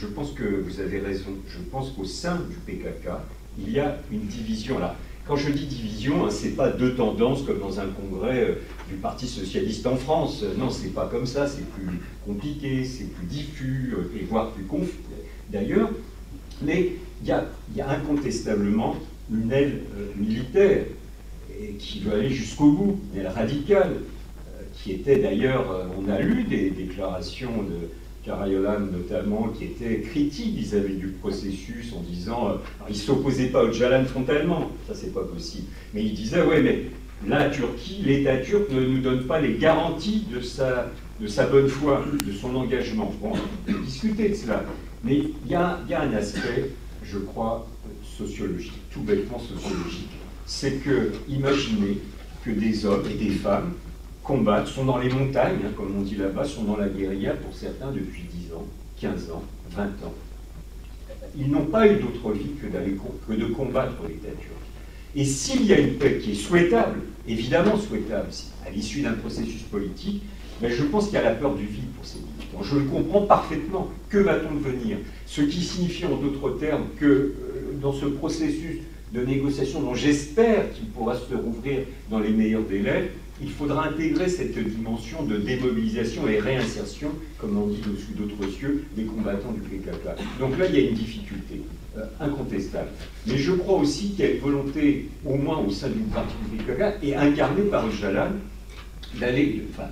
Speaker 2: je pense que vous avez raison. Je pense qu'au sein du PKK, il y a une division là. Quand je dis division, hein, ce n'est pas deux tendances comme dans un congrès euh, du Parti socialiste en France. Non, ce n'est pas comme ça, c'est plus compliqué, c'est plus diffus, euh, et voire plus confus d'ailleurs. Mais il y, a, incontestablement une aile euh, militaire qui veut aller jusqu'au bout, une aile radicale, qui était d'ailleurs, euh, on a lu des déclarations de Karayolan notamment, qui étaient critiques vis-à-vis du processus en disant, euh, il ne s'opposait pas au Jalan frontalement, ça c'est pas possible, mais il disait, ouais, mais la Turquie, l'État turc ne nous donne pas les garanties de sa, de sa bonne foi, de son engagement. Bon, on peut discuter de cela, mais il y a, y un aspect, je crois, sociologique, tout bêtement sociologique, c'est que, imaginez que des hommes et des femmes combattent, sont dans les montagnes, hein, comme on dit là-bas, sont dans la guérilla pour certains depuis 10 ans, 15 ans, 20 ans. Ils n'ont pas eu d'autre vie que, que de combattre l'État turc. Et s'il y a une paix qui est souhaitable, évidemment souhaitable, à l'issue d'un processus politique, ben, je pense qu'il y a la peur du vide pour ces militants. Je le comprends parfaitement. Que va-t-on devenir? Ce qui signifie en d'autres termes que euh, dans ce processus de négociation dont j'espère qu'il pourra se rouvrir dans les meilleurs délais, il faudra intégrer cette dimension de démobilisation et réinsertion, comme on dit au-dessus d'autres cieux, des combattants du PKK. Donc là, il y a une difficulté euh, incontestable. Mais je crois aussi qu'il y a une volonté, au moins au sein d'une partie du PKK, et incarnée par Öcalan, d'aller, enfin,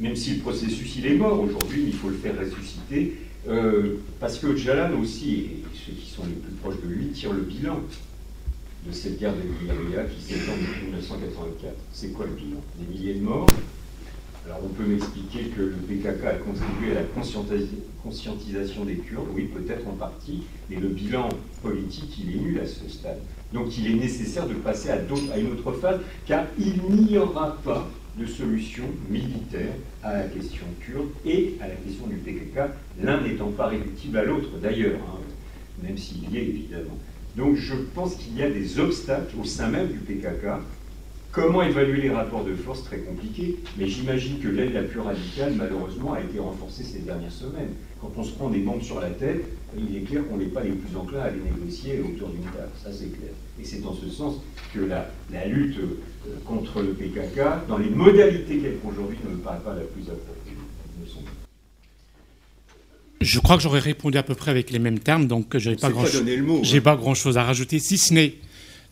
Speaker 2: même si le processus il est mort aujourd'hui, il faut le faire ressusciter, euh, parce que Öcalan aussi, et ceux qui sont les plus proches de lui, tirent le bilan de cette guerre de guérilla qui s'étend depuis 1984. C'est quoi le bilan? Des milliers de morts? Alors on peut m'expliquer que le PKK a contribué à la conscientisation des Kurdes, oui peut-être en partie, mais le bilan politique il est nul à ce stade. Donc il est nécessaire de passer à, à une autre phase, car il n'y aura pas de solution militaire à la question kurde et à la question du PKK, l'un n'étant pas réductible à l'autre d'ailleurs, hein, même s'il y est évidemment. Donc je pense qu'il y a des obstacles au sein même du PKK. Comment évaluer les rapports de force? Très compliqué, mais j'imagine que l'aide la plus radicale, malheureusement, a été renforcée ces dernières semaines. Quand on se prend des bombes sur la tête, il est clair qu'on n'est pas les plus enclins à les négocier autour d'une table, ça c'est clair. Et c'est en ce sens que la, lutte euh, contre le PKK, dans les modalités qu'elle prend aujourd'hui, ne me paraît pas la plus appropriée.
Speaker 1: Je crois que j'aurais répondu à peu près avec les mêmes termes, donc je n'ai pas, grand
Speaker 2: hein.
Speaker 1: pas grand-chose à rajouter, si ce n'est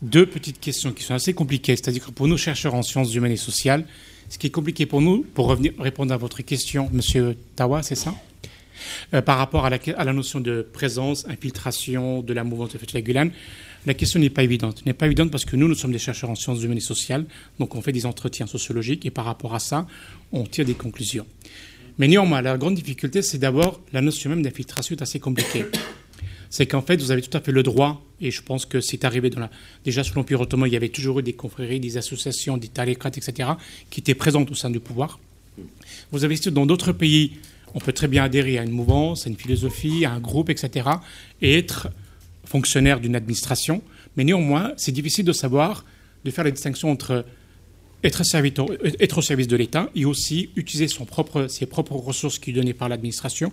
Speaker 1: deux petites questions qui sont assez compliquées. C'est-à-dire que pour nous, chercheurs en sciences humaines et sociales, ce qui est compliqué pour nous, pour revenir répondre à votre question, Monsieur Tawa, c'est ça? Euh, Par rapport à la, à la, notion de présence, infiltration de la mouvance de Fethullah Gulen, la question n'est pas évidente. N'est pas évidente parce que nous, nous sommes des chercheurs en sciences humaines et sociales, donc on fait des entretiens sociologiques et par rapport à ça, on tire des conclusions. Mais néanmoins, la grande difficulté, c'est d'abord la notion même d'infiltration est assez compliquée. *coughs* c'est qu'en fait, vous avez tout à fait le droit, et je pense que c'est arrivé déjà sous l'Empire ottoman, il y avait toujours eu des confréries, des associations, des talécrates, etc., qui étaient présentes au sein du pouvoir. Vous avez dans d'autres pays, on peut très bien adhérer à une mouvance, à une philosophie, à un groupe, etc., et être fonctionnaire d'une administration. Mais néanmoins, c'est difficile de savoir, de faire la distinction entre être, au service de l'État et aussi utiliser ses propres ressources qui sont données par l'administration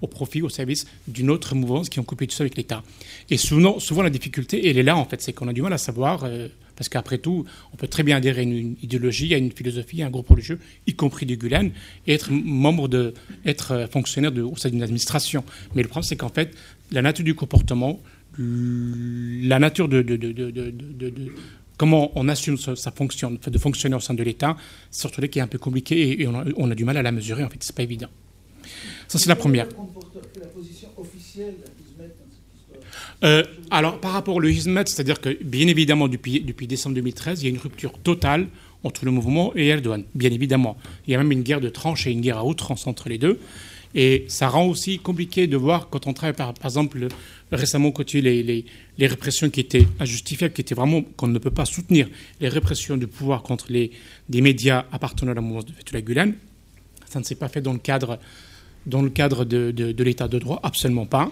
Speaker 1: au profit, au service d'une autre mouvance qui coupé tout ça avec l'État. Et souvent, souvent, la difficulté, elle est là, en fait, c'est qu'on a du mal à savoir, euh, parce qu'après tout, on peut très bien adhérer à une, idéologie, à une philosophie, à un groupe religieux, y compris du Gulen, et être membre de, être euh, fonctionnaire de, au sein d'une administration. Mais le problème, c'est qu'en fait, la nature du comportement, la nature de, comment on assume sa fonction de fonctionner au sein de l'État, c'est surtout là qui est un peu compliqué et, on, a, du mal à la mesurer. En fait, c'est pas évident. Ça, c'est la première. Euh, alors, par rapport au Hizmet, c'est-à-dire que, bien évidemment, depuis, décembre 2013, il y a une rupture totale entre le mouvement et Erdogan, bien évidemment. Il y a même une guerre de tranches et une guerre à outrance entre les deux. Et ça rend aussi compliqué de voir quand on travaille, par, exemple, récemment, quand les, les, les, répressions qui étaient injustifiables, qui étaient vraiment qu'on ne peut pas soutenir, les répressions du pouvoir contre les, des médias appartenant à la mouvance de Fethullah Gulen, ça ne s'est pas fait dans le cadre, dans le cadre de, de, de l'état de droit, absolument pas.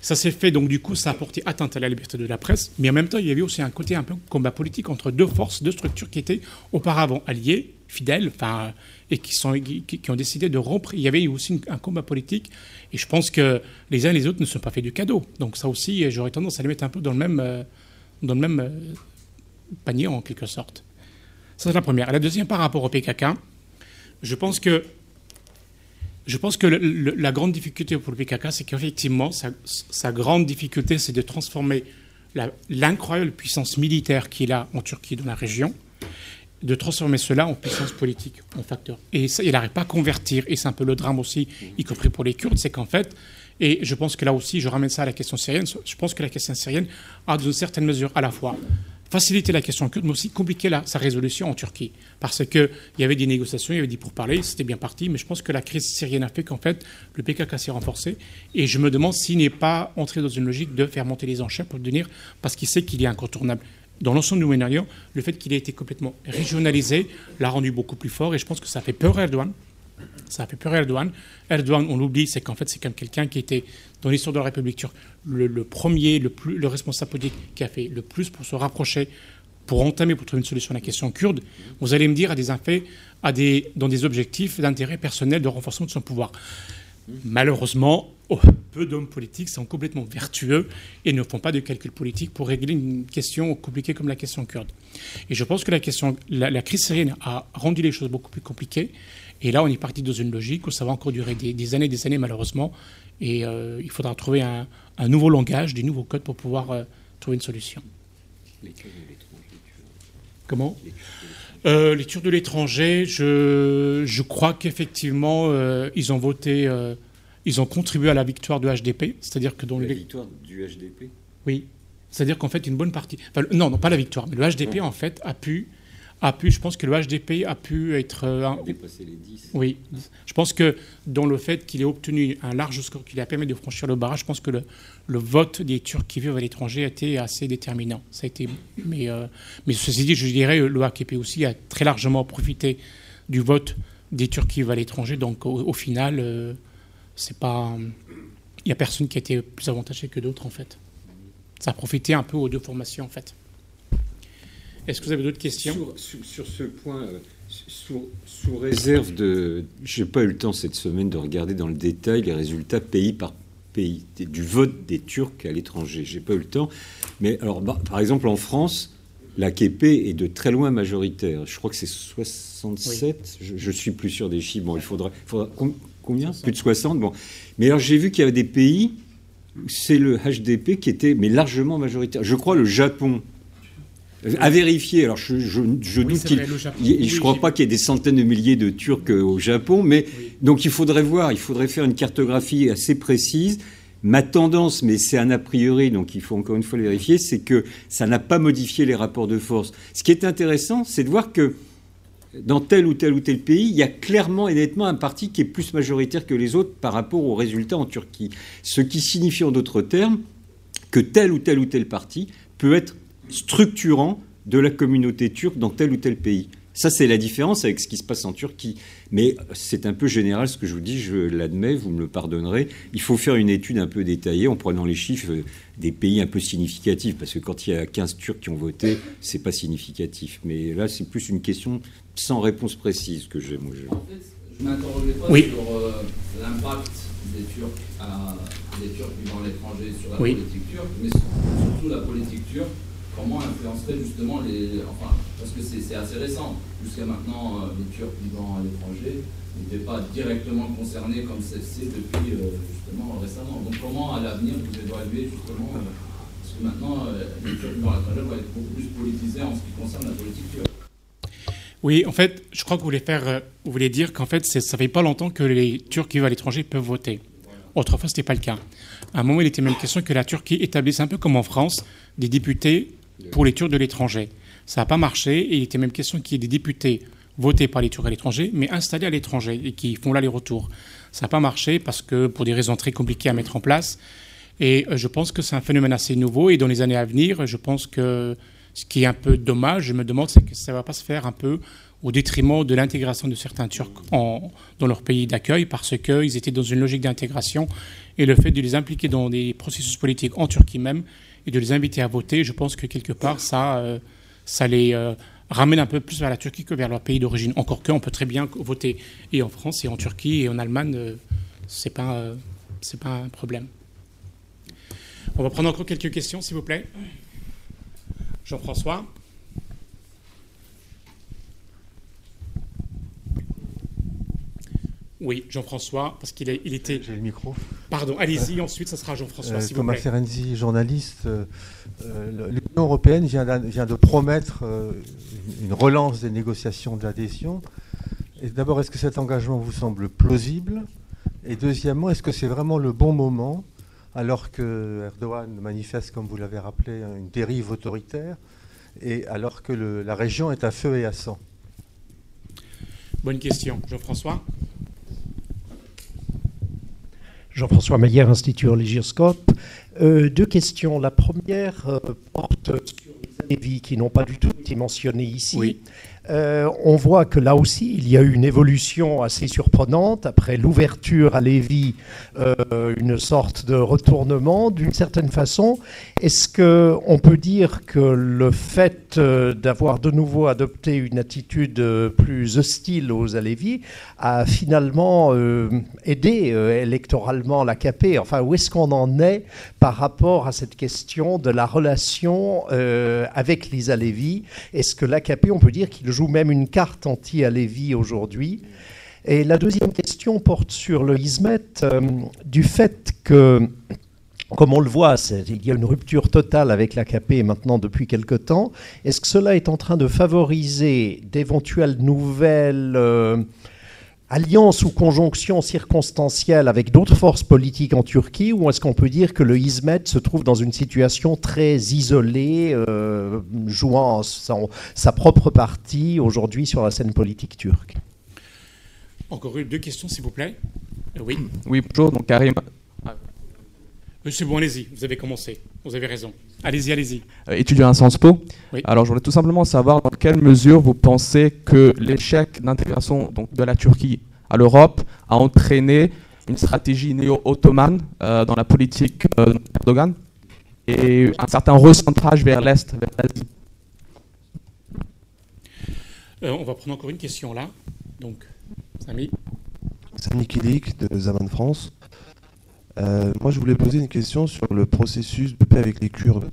Speaker 1: Ça s'est fait, donc du coup, ça a porté atteinte à la liberté de la presse, mais en même temps, il y avait aussi un côté un peu combat politique entre deux forces, deux structures qui étaient auparavant alliées, fidèles, enfin, et qui, ont décidé de rompre. Il y avait aussi un combat politique, et je pense que les uns et les autres ne sont pas fait du cadeau. Donc ça aussi, j'aurais tendance à les mettre un peu dans le même, euh, dans le même euh, panier, en quelque sorte. Ça, c'est la première. La deuxième, par rapport au PKK, je pense que je pense que la grande difficulté pour le PKK, c'est qu'effectivement, sa, grande difficulté, c'est de transformer l'incroyable puissance militaire qu'il a en Turquie, dans la région, de transformer cela en puissance politique, en facteur. Et ça, il n'arrive pas à convertir, et c'est un peu le drame aussi, y compris pour les Kurdes, c'est qu'en fait, et je pense que là aussi, je ramène ça à la question syrienne, je pense que la question syrienne a, dans une certaine mesure, à la fois faciliter la question kurde, mais aussi compliquer sa résolution en Turquie. Parce qu'il y avait des négociations, il y avait des pourparlers, c'était bien parti, mais je pense que la crise syrienne a fait qu'en fait, le PKK s'est renforcé. Et je me demande s'il n'est pas entré dans une logique de faire monter les enchères pour devenir, parce qu'il sait qu'il est incontournable. Dans l'ensemble du Moyen-Orient, le fait qu'il ait été complètement régionalisé l'a rendu beaucoup plus fort, et je pense que ça fait peur à Erdogan. Ça a fait peur à Erdogan. Erdogan, on l'oublie, c'est qu'en fait, c'est comme quelqu'un qui était, dans l'histoire de la République turque, le, premier, le, plus, le responsable politique qui a fait le plus pour se rapprocher, pour entamer, pour trouver une solution à la question kurde. Vous allez me dire à des effets, à des, dans des objectifs d'intérêt personnel de renforcement de son pouvoir. Malheureusement, oh, peu d'hommes politiques sont complètement vertueux et ne font pas de calcul politique pour régler une question compliquée comme la question kurde. Et je pense que la, question, la crise syrienne a rendu les choses beaucoup plus compliquées et là, on est parti dans une logique où ça va encore durer des, années et des années, malheureusement. Et euh, il faudra trouver un, nouveau langage, des nouveaux codes pour pouvoir euh, trouver une solution. Les de l'étranger. Comment? Euh, Les Turcs de l'étranger, je, je, crois qu'effectivement, ils ont voté, ils ont contribué à la victoire du HDP. C'est-à-dire que dans
Speaker 2: la victoire du HDP
Speaker 1: Oui. C'est-à-dire qu'en fait, une bonne partie. non, non, pas la victoire, mais le HDP, en fait, a pu a pu, je pense que le HDP a pu être...
Speaker 2: Euh, dépasser les 10.
Speaker 1: Oui. Je pense que dans le fait qu'il ait obtenu un large score qui lui a permis de franchir le barrage, je pense que le, le vote des Turcs qui vivent à l'étranger a été assez déterminant. Ça a été, mais, euh, mais ceci dit, je dirais, le AKP aussi a très largement profité du vote des Turcs qui vivent à l'étranger. Donc au, final, euh, c'est pas... Il n'y a personne qui a été plus avantagé que d'autres, en fait. Ça a profité un peu aux deux formations, en fait. Est-ce que vous avez d'autres questions?
Speaker 2: Sur, ce point, euh, sous, réserve de... Je n'ai pas eu le temps cette semaine de regarder dans le détail les résultats pays par pays du vote des Turcs à l'étranger. J'ai pas eu le temps. Mais alors, bah, par exemple, en France, l'AKP est de très loin majoritaire. Je crois que c'est 67. Je, ne suis plus sûr des chiffres. Bon, il faudrait, combien Plus de 60. Bon, mais alors j'ai vu qu'il y avait des pays. C'est le HDP qui était mais largement majoritaire. Je crois le Japon à vérifier. Alors, je, je, je doute qu'il. Je ne crois pas qu'il y ait des centaines de milliers de Turcs euh, au Japon, mais donc il faudrait voir, il faudrait faire une cartographie assez précise. Ma tendance, mais c'est un a priori, donc il faut encore une fois le vérifier, c'est que ça n'a pas modifié les rapports de force. Ce qui est intéressant, c'est de voir que dans tel ou tel ou tel pays, il y a clairement et nettement un parti qui est plus majoritaire que les autres par rapport aux résultats en Turquie. Ce qui signifie en d'autres termes que tel ou tel ou tel parti peut être structurant de la communauté turque dans tel ou tel pays. Ça, c'est la différence avec ce qui se passe en Turquie. Mais c'est un peu général ce que je vous dis, je l'admets, vous me le pardonnerez. Il faut faire une étude un peu détaillée en prenant les chiffres des pays un peu significatifs, parce que quand il y a 15 Turcs qui ont voté, c'est pas significatif. Mais là, c'est plus une question sans réponse précise que j'ai.
Speaker 6: Moi, je... En fait, je m'interrogeais pas sur euh, l'impact des Turcs, des Turcs vivant à l'étranger sur la politique turque, mais surtout la politique turque comment influencerait justement les. Enfin, parce que c'est assez récent. Jusqu'à maintenant, euh, les Turcs vivant à l'étranger n'étaient pas directement concernés comme c'est depuis euh, justement récemment. Donc, comment à l'avenir vous évaluez justement euh, ce que maintenant, les Turcs dans la vont être beaucoup plus politisés en ce qui concerne la politique turque?
Speaker 1: Oui, en fait, je crois que vous voulez, voulez dire qu'en fait, ça fait pas longtemps que les Turcs qui vivent à l'étranger peuvent voter. Autrefois, ce n'était pas le cas. À un moment, il était même question que la Turquie établisse un peu comme en France des députés pour les Turcs de l'étranger. Ça n'a pas marché et il était même question qu'il y ait des députés votés par les Turcs à l'étranger, mais installés à l'étranger et qui font là les retours. Ça n'a pas marché parce que pour des raisons très compliquées à mettre en place. Et euh, je pense que c'est un phénomène assez nouveau et dans les années à venir, je pense que ce qui est un peu dommage, je me demande, c'est que ça ne va pas se faire un peu au détriment de l'intégration de certains Turcs dans leur pays d'accueil parce qu'ils étaient dans une logique d'intégration et le fait de les impliquer dans des processus politiques en Turquie même et de les inviter à voter, je pense que quelque part, ça, euh, les euh, ramène un peu plus vers la Turquie que vers leur pays d'origine. Encore qu'on peut très bien voter et en France et en Turquie et en Allemagne, euh, ce n'est c'est pas un problème. On va prendre encore quelques questions, s'il vous plaît. Jean-François Oui, Jean-François, parce qu'il il était.
Speaker 7: J'ai le micro.
Speaker 1: Pardon, allez-y, ensuite, ça sera Jean-François. Euh,
Speaker 7: Thomas Ferenzi, journaliste. Euh, euh, L'Union européenne vient, vient, de promettre une relance des négociations d'adhésion. D'abord, est-ce que cet engagement vous semble plausible? Et deuxièmement, est-ce que c'est vraiment le bon moment, alors que Erdogan manifeste, comme vous l'avez rappelé, une dérive autoritaire, et alors que la région est à feu et à sang
Speaker 1: Bonne question. Jean-François?
Speaker 8: Jean-François Maillère, Institut Religioscope. Euh, deux questions. La première euh, porte sur les vies qui n'ont pas du tout été mentionnées ici.
Speaker 1: Oui.
Speaker 8: Euh, on voit que là aussi, il y a eu une évolution assez surprenante. Après l'ouverture à Lévis, euh, une sorte de retournement d'une certaine façon. Est-ce qu'on peut dire que le fait euh, d'avoir de nouveau adopté une attitude plus hostile aux Alévis a finalement aidé électoralement l'AKP Enfin, où est-ce qu'on en est par rapport à cette question de la relation avec les Alévis Est-ce que l'AKP, on peut dire qu'il joue même une carte anti-Alévi aujourd'hui. Et la deuxième question porte sur le Hizmet, euh, du fait que, comme on le voit, il y a une rupture totale avec l'AKP maintenant depuis quelque temps. Est-ce que cela est en train de favoriser d'éventuelles nouvelles euh, alliance ou conjonction circonstancielle avec d'autres forces politiques en Turquie ou est-ce qu'on peut dire que le Hizmet se trouve dans une situation très isolée, euh, jouant sa propre partie aujourd'hui sur la scène politique turque?
Speaker 1: Encore deux questions, s'il vous plaît. Euh, oui.
Speaker 6: Oui, bonjour. Donc Karim.
Speaker 1: Monsieur, bon, allez-y. Vous avez commencé. Vous avez raison. Allez-y, allez-y.
Speaker 6: Euh, étudiant à Sciences Po. Oui. Alors, je voulais tout simplement savoir dans quelle mesure vous pensez que l'échec d'intégration de la Turquie à l'Europe a entraîné une stratégie néo-ottomane euh, dans la politique euh, d'Erdogan et un certain recentrage vers l'Est, vers l'Asie.
Speaker 1: on va prendre encore une question là. Donc, Samy.
Speaker 9: Samy Kilik de Zaman France. Euh, moi, je voulais poser une question sur le processus de paix avec les Kurdes.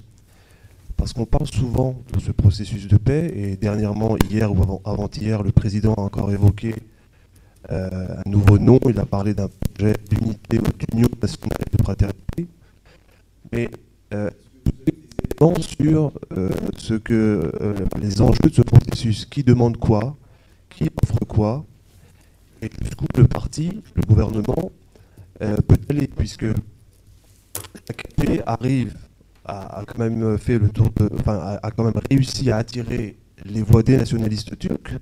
Speaker 9: Parce qu'on parle souvent de ce processus de paix, et dernièrement, hier ou avant-hier, le président a encore évoqué euh, un nouveau nom. Il a parlé d'un projet d'unité ou d'union nationale de fraternité. Mais euh, sur euh, ce que les enjeux de ce processus, qui demande quoi, qui offre quoi, et jusqu'où le parti, le gouvernement euh, peut aller, puisque l'AKP arrive à, quand même fait le tour de, enfin, a, quand même réussi à attirer les voix des nationalistes turcs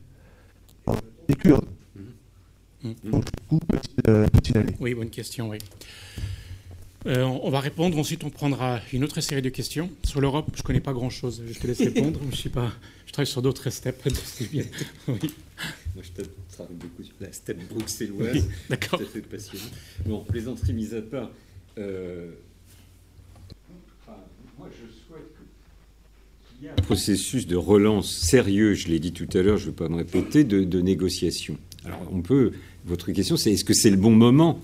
Speaker 9: les Kurdes. Mm -hmm. Donc, où peut-il aller
Speaker 1: Oui, bonne question, oui. Euh, on va répondre, ensuite on prendra une autre série de questions. Sur l'Europe, je ne connais pas grand-chose, je te laisse *laughs* répondre. je, suis pas, je travaille sur d'autres steps. *laughs*
Speaker 2: oui. Moi, je travaille beaucoup sur la step bruxelloise. Oui,
Speaker 1: D'accord.
Speaker 2: C'est passionnant. Bon, plaisanterie mise à part, euh, moi je souhaite qu'il y ait un processus de relance sérieux, je l'ai dit tout à l'heure, je ne vais pas me répéter, de, de négociation. Alors on peut, votre question c'est est-ce que c'est le bon moment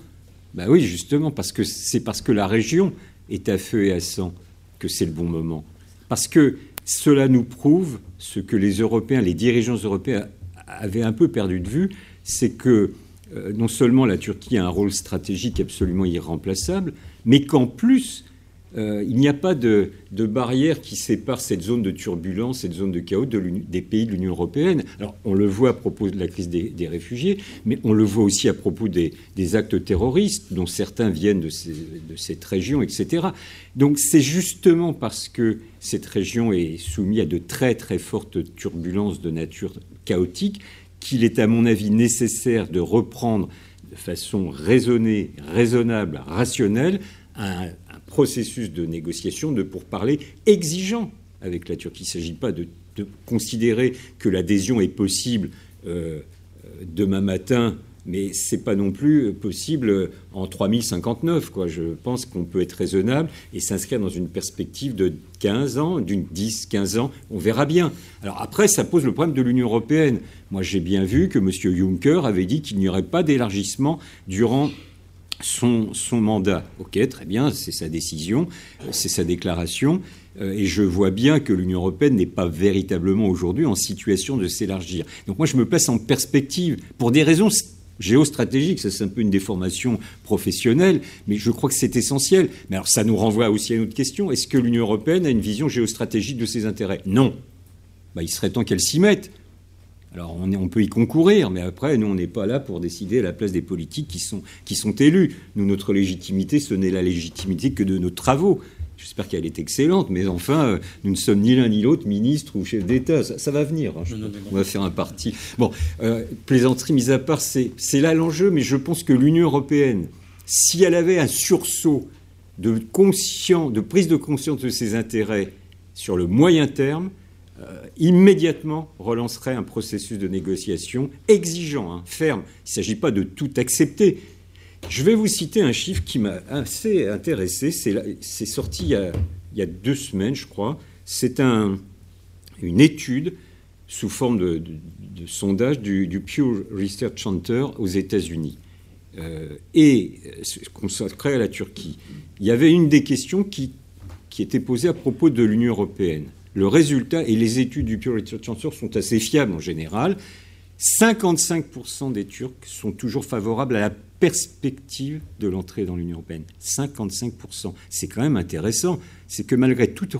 Speaker 2: Ben oui, justement, parce que c'est parce que la région est à feu et à sang que c'est le bon moment. Parce que cela nous prouve ce que les Européens, les dirigeants européens avait un peu perdu de vue, c'est que euh, non seulement la Turquie a un rôle stratégique absolument irremplaçable, mais qu'en plus, euh, il n'y a pas de, barrière qui sépare cette zone de turbulence, cette zone de chaos des pays de l'Union européenne. Alors, on le voit à propos de la crise des, réfugiés, mais on le voit aussi à propos des, actes terroristes, dont certains viennent de, de cette région, etc. Donc, c'est justement parce que cette région est soumise à de très, très fortes turbulences de nature chaotique qu'il est, à mon avis, nécessaire de reprendre de façon raisonnée, raisonnable, rationnelle, un, processus de négociation, de pourparlers exigeant avec la Turquie. Il ne s'agit pas de, considérer que l'adhésion est possible euh, euh, demain matin mais ce n'est pas non plus possible en 3059. Quoi. Je pense qu'on peut être raisonnable et s'inscrire dans une perspective de 15 ans, d'une 10, 15 ans, on verra bien. Alors après, ça pose le problème de l'Union européenne. Moi, j'ai bien vu que M. Juncker avait dit qu'il n'y aurait pas d'élargissement durant son, mandat. Ok, très bien, c'est sa décision, c'est sa déclaration. Euh, et je vois bien que l'Union européenne n'est pas véritablement aujourd'hui en situation de s'élargir. Donc moi, je me place en perspective pour des raisons géostratégique, ça c'est un peu une déformation professionnelle, mais je crois que c'est essentiel. Mais alors ça nous renvoie aussi à une autre question, est-ce que l'Union européenne a une vision géostratégique de ses intérêts? Non. Bah, il serait temps qu'elle s'y mette. Alors on, on, peut y concourir, mais après, nous, on n'est pas là pour décider à la place des politiques qui sont, qui sont élus. Nous, notre légitimité, ce n'est la légitimité que de nos travaux. J'espère qu'elle est excellente, mais enfin, euh, nous ne sommes ni l'un ni l'autre ministre ou chef d'État. Ça, va venir. Hein, on va faire un parti. Bon, euh, plaisanterie mise à part, c'est là l'enjeu, mais je pense que l'Union européenne, si elle avait un sursaut de, conscient, de prise de conscience de ses intérêts sur le moyen terme, euh, immédiatement relancerait un processus de négociation exigeant, hein, ferme. Il ne s'agit pas de tout accepter, je vais vous citer un chiffre qui m'a assez intéressé. C'est sorti il y, a, deux semaines, je crois. C'est une étude sous forme de, sondage du, Pew Research Center aux États-Unis euh, et consacré à la Turquie. Il y avait une des questions qui était posée à propos de l'Union européenne. Le résultat, et les études du Pew Research Center sont assez fiables en général, 55% des Turcs sont toujours favorables à la perspective de l'entrée dans l'Union européenne. 55%. C'est quand même intéressant. C'est que malgré toutes,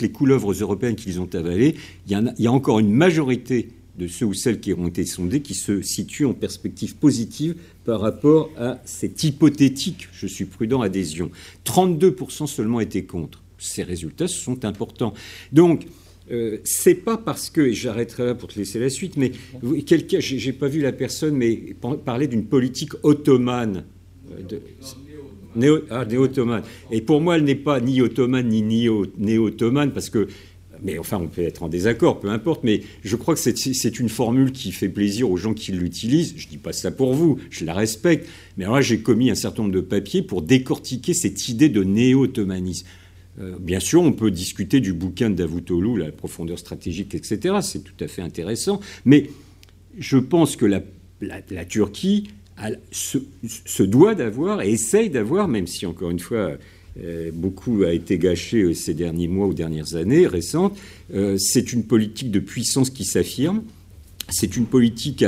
Speaker 2: les couleuvres européennes qu'ils ont avalées, il y, a, encore une majorité de ceux ou celles qui ont été sondés qui se situent en perspective positive par rapport à cette hypothétique, je suis prudent, adhésion. 32% seulement étaient contre. Ces résultats sont importants. Donc, euh, c'est pas parce que, et j'arrêterai là pour te laisser la suite, mais quelqu'un, j'ai pas vu la personne, mais parler d'une politique ottomane. Euh, néo, ah, ottomane Et pour moi, elle n'est pas ni ottomane ni néo-ottomane, parce que mais enfin, on peut être en désaccord, peu importe, mais je crois que c'est une formule qui fait plaisir aux gens qui l'utilisent. Je ne dis pas ça pour vous, je la respecte. Mais alors là, j'ai commis un certain nombre de papiers pour décortiquer cette idée de néo-ottomanisme. Euh, bien sûr, on peut discuter du bouquin de Davutoglu, la profondeur stratégique, etc. C'est tout à fait intéressant. Mais je pense que la, Turquie se, doit d'avoir et essaye d'avoir, même si encore une fois euh, beaucoup a été gâché euh, ces derniers mois ou dernières années récentes, c'est une politique de puissance qui s'affirme. C'est une politique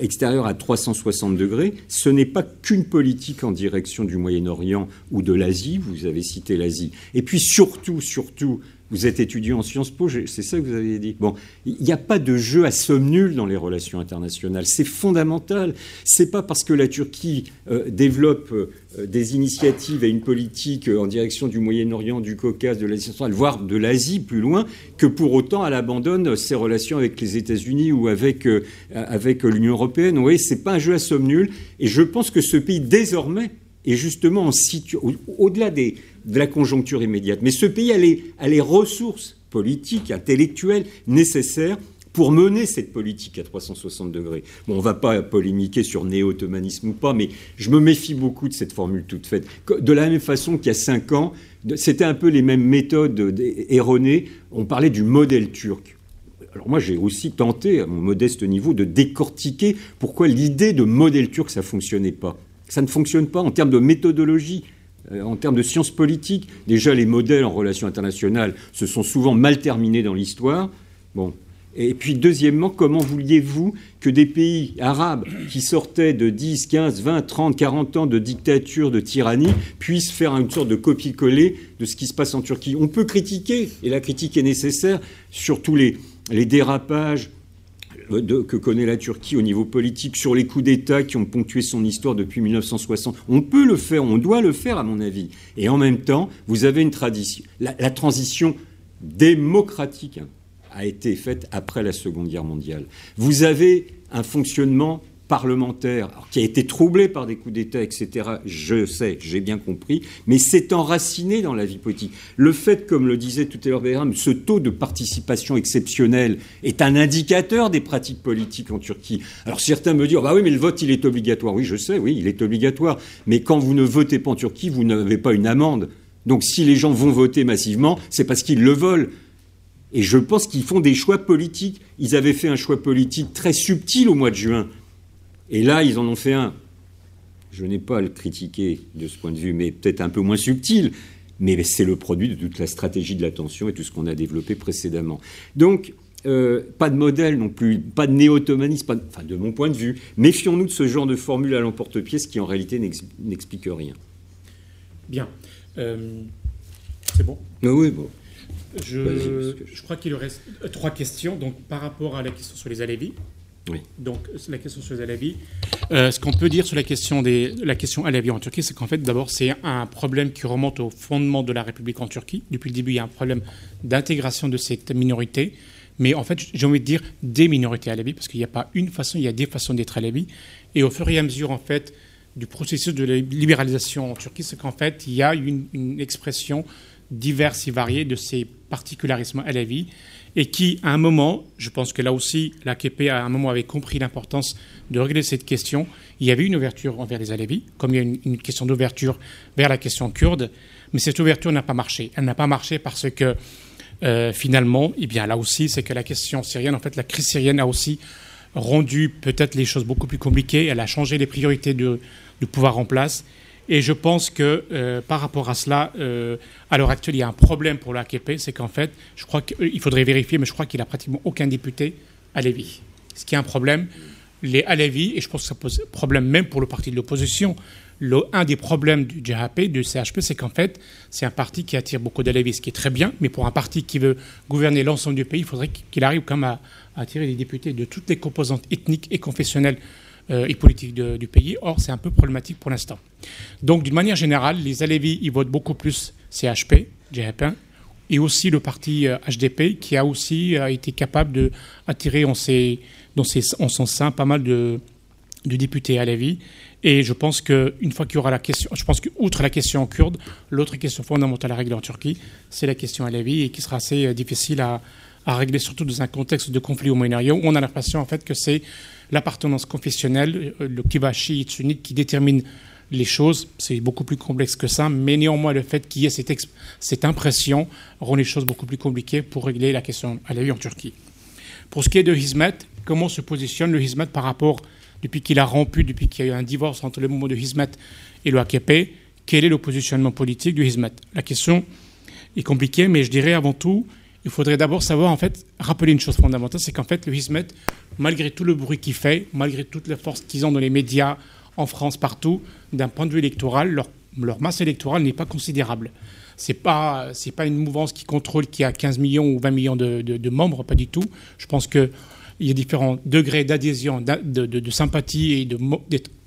Speaker 2: extérieure à 360 degrés. Ce n'est pas qu'une politique en direction du Moyen-Orient ou de l'Asie. Vous avez cité l'Asie. Et puis surtout, surtout, vous êtes étudiant en Sciences Po, c'est ça que vous avez dit. Bon, il n'y a pas de jeu à somme nulle dans les relations internationales. C'est fondamental. C'est pas parce que la Turquie euh, développe euh, des initiatives et une politique euh, en direction du Moyen-Orient, du Caucase, de l'Asie centrale, voire de l'Asie plus loin, que pour autant elle abandonne ses relations avec les États-Unis ou avec, l'Union européenne. Oui, c'est pas un jeu à somme nulle. Et je pense que ce pays désormais est justement au-delà des de la conjoncture immédiate. Mais ce pays a les, ressources politiques, intellectuelles nécessaires pour mener cette politique à 360 degrés. Bon, on ne va pas polémiquer sur néo-ottomanisme ou pas, mais je me méfie beaucoup de cette formule toute faite. De la même façon qu'il y a cinq ans, c'était un peu les mêmes méthodes erronées. On parlait du modèle turc. Alors moi, j'ai aussi tenté, à mon modeste niveau, de décortiquer pourquoi l'idée de modèle turc, ça ne fonctionnait pas. Ça ne fonctionne pas en termes de méthodologie. Euh, en termes de sciences politiques, déjà les modèles en relations internationales se sont souvent mal terminés dans l'histoire. Bon, Et puis, deuxièmement, comment vouliez-vous que des pays arabes qui sortaient de 10, 15, 20, 30, 40 ans de dictature, de tyrannie, puissent faire une sorte de copie-coller de ce qui se passe en Turquie? On peut critiquer, et la critique est nécessaire, sur tous les, les dérapages de, que connaît la Turquie au niveau politique, sur les coups d'État qui ont ponctué son histoire depuis 1960. On peut le faire, on doit le faire, à mon avis. Et en même temps, vous avez une tradition. La, la transition démocratique a été faite après la Seconde Guerre mondiale. Vous avez un fonctionnement parlementaire qui a été troublé par des coups d'État, etc. Je sais, j'ai bien compris, mais c'est enraciné dans la vie politique. Le fait, comme le disait tout à l'heure Béram, ce taux de participation exceptionnel est un indicateur des pratiques politiques en Turquie. Alors certains me disent, bah oui, mais le vote, il est obligatoire. Oui, je sais, oui, il est obligatoire. Mais quand vous ne votez pas en Turquie, vous n'avez pas une amende. Donc si les gens vont voter massivement, c'est parce qu'ils le veulent. Et je pense qu'ils font des choix politiques. Ils avaient fait un choix politique très subtil au mois de juin. Et là, ils en ont fait un. Je n'ai pas à le critiquer de ce point de vue, mais peut-être un peu moins subtil. Mais c'est le produit de toute la stratégie de l'attention et tout ce qu'on a développé précédemment. Donc, euh, pas de modèle non plus, pas de néo-ottomanisme, de, enfin, de mon point de vue. Méfions-nous de ce genre de formule à l'emporte-pièce qui en réalité n'explique rien.
Speaker 1: Bien. Euh, c'est bon?
Speaker 2: Ah Oui, bon.
Speaker 1: Je, je crois qu'il reste trois questions. Donc, par rapport à la question sur les Alévis,
Speaker 2: oui.
Speaker 1: Donc, la question sur les Alevis. Euh, ce qu'on peut dire sur la question, des, la question en Turquie, c'est qu'en fait, d'abord, c'est un problème qui remonte au fondement de la République en Turquie. Depuis le début, il y a un problème d'intégration de cette minorité. Mais en fait, j'ai envie de dire des minorités Alevi, parce qu'il n'y a pas une façon, il y a des façons d'être Alevi. Et au fur et à mesure, en fait, du processus de libéralisation en Turquie, c'est qu'en fait, il y a une, une expression diverse et variée de ces particularismes Alevi et qui, à un moment, je pense que là aussi, l'AKP à un moment avait compris l'importance de régler cette question. Il y avait une ouverture envers les Alevis, comme il y a une, question d'ouverture vers la question kurde, mais cette ouverture n'a pas marché. Elle n'a pas marché parce que euh, finalement, eh bien là aussi, c'est que la question syrienne, en fait, la crise syrienne a aussi rendu peut-être les choses beaucoup plus compliquées. Elle a changé les priorités du pouvoir en place. Et je pense que euh, par rapport à cela, euh, à l'heure actuelle, il y a un problème pour l'AKP, c'est qu'en fait, je crois qu'il faudrait vérifier, mais je crois qu'il a pratiquement aucun député à Lévis. Ce qui est un problème, les Alevis, et je pense que ça pose problème même pour le parti de l'opposition. un des problèmes du JHP, du CHP, c'est qu'en fait, c'est un parti qui attire beaucoup d'Alevis, ce qui est très bien, mais pour un parti qui veut gouverner l'ensemble du pays, il faudrait qu'il arrive quand même à, attirer des députés de toutes les composantes ethniques et confessionnelles euh, et politique du pays. Or, c'est un peu problématique pour l'instant. Donc, d'une manière générale, les Alevis, ils votent beaucoup plus CHP, JHP1, et aussi le parti HDP, euh, qui a aussi euh, été capable d'attirer en, dans en son sein pas mal de, de députés Alevis. Et je pense qu'une fois qu'il y aura la question, je pense qu'outre la question kurde, l'autre question fondamentale à régler en Turquie, c'est la question Alevi, et qui sera assez difficile à, à régler, surtout dans un contexte de conflit au Moyen-Orient, où on a l'impression en fait que c'est l'appartenance confessionnelle, euh, le kiva chiite sunnite qui détermine les choses. C'est beaucoup plus complexe que ça, mais néanmoins, le fait qu'il y ait cette, impression rend les choses beaucoup plus compliquées pour régler la question à en Turquie. Pour ce qui est de Hizmet, comment se positionne le Hizmet par rapport, depuis qu'il a rompu, depuis qu'il y a eu un divorce entre le mouvement de Hizmet et le AKP, quel est le positionnement politique du Hizmet? La question est compliquée, mais je dirais avant tout, il faudrait d'abord savoir, en fait, rappeler une chose fondamentale, c'est qu'en fait, le Hizmet, malgré tout le bruit qu'il fait, malgré toutes les forces qu'ils ont dans les médias, en France, partout, d'un point de vue électoral, leur, masse électorale n'est pas considérable. Ce n'est pas, pas une mouvance qui contrôle, qui a 15 millions ou 20 millions de, membres, pas du tout. Je pense qu'il y a différents degrés d'adhésion, de, sympathie et de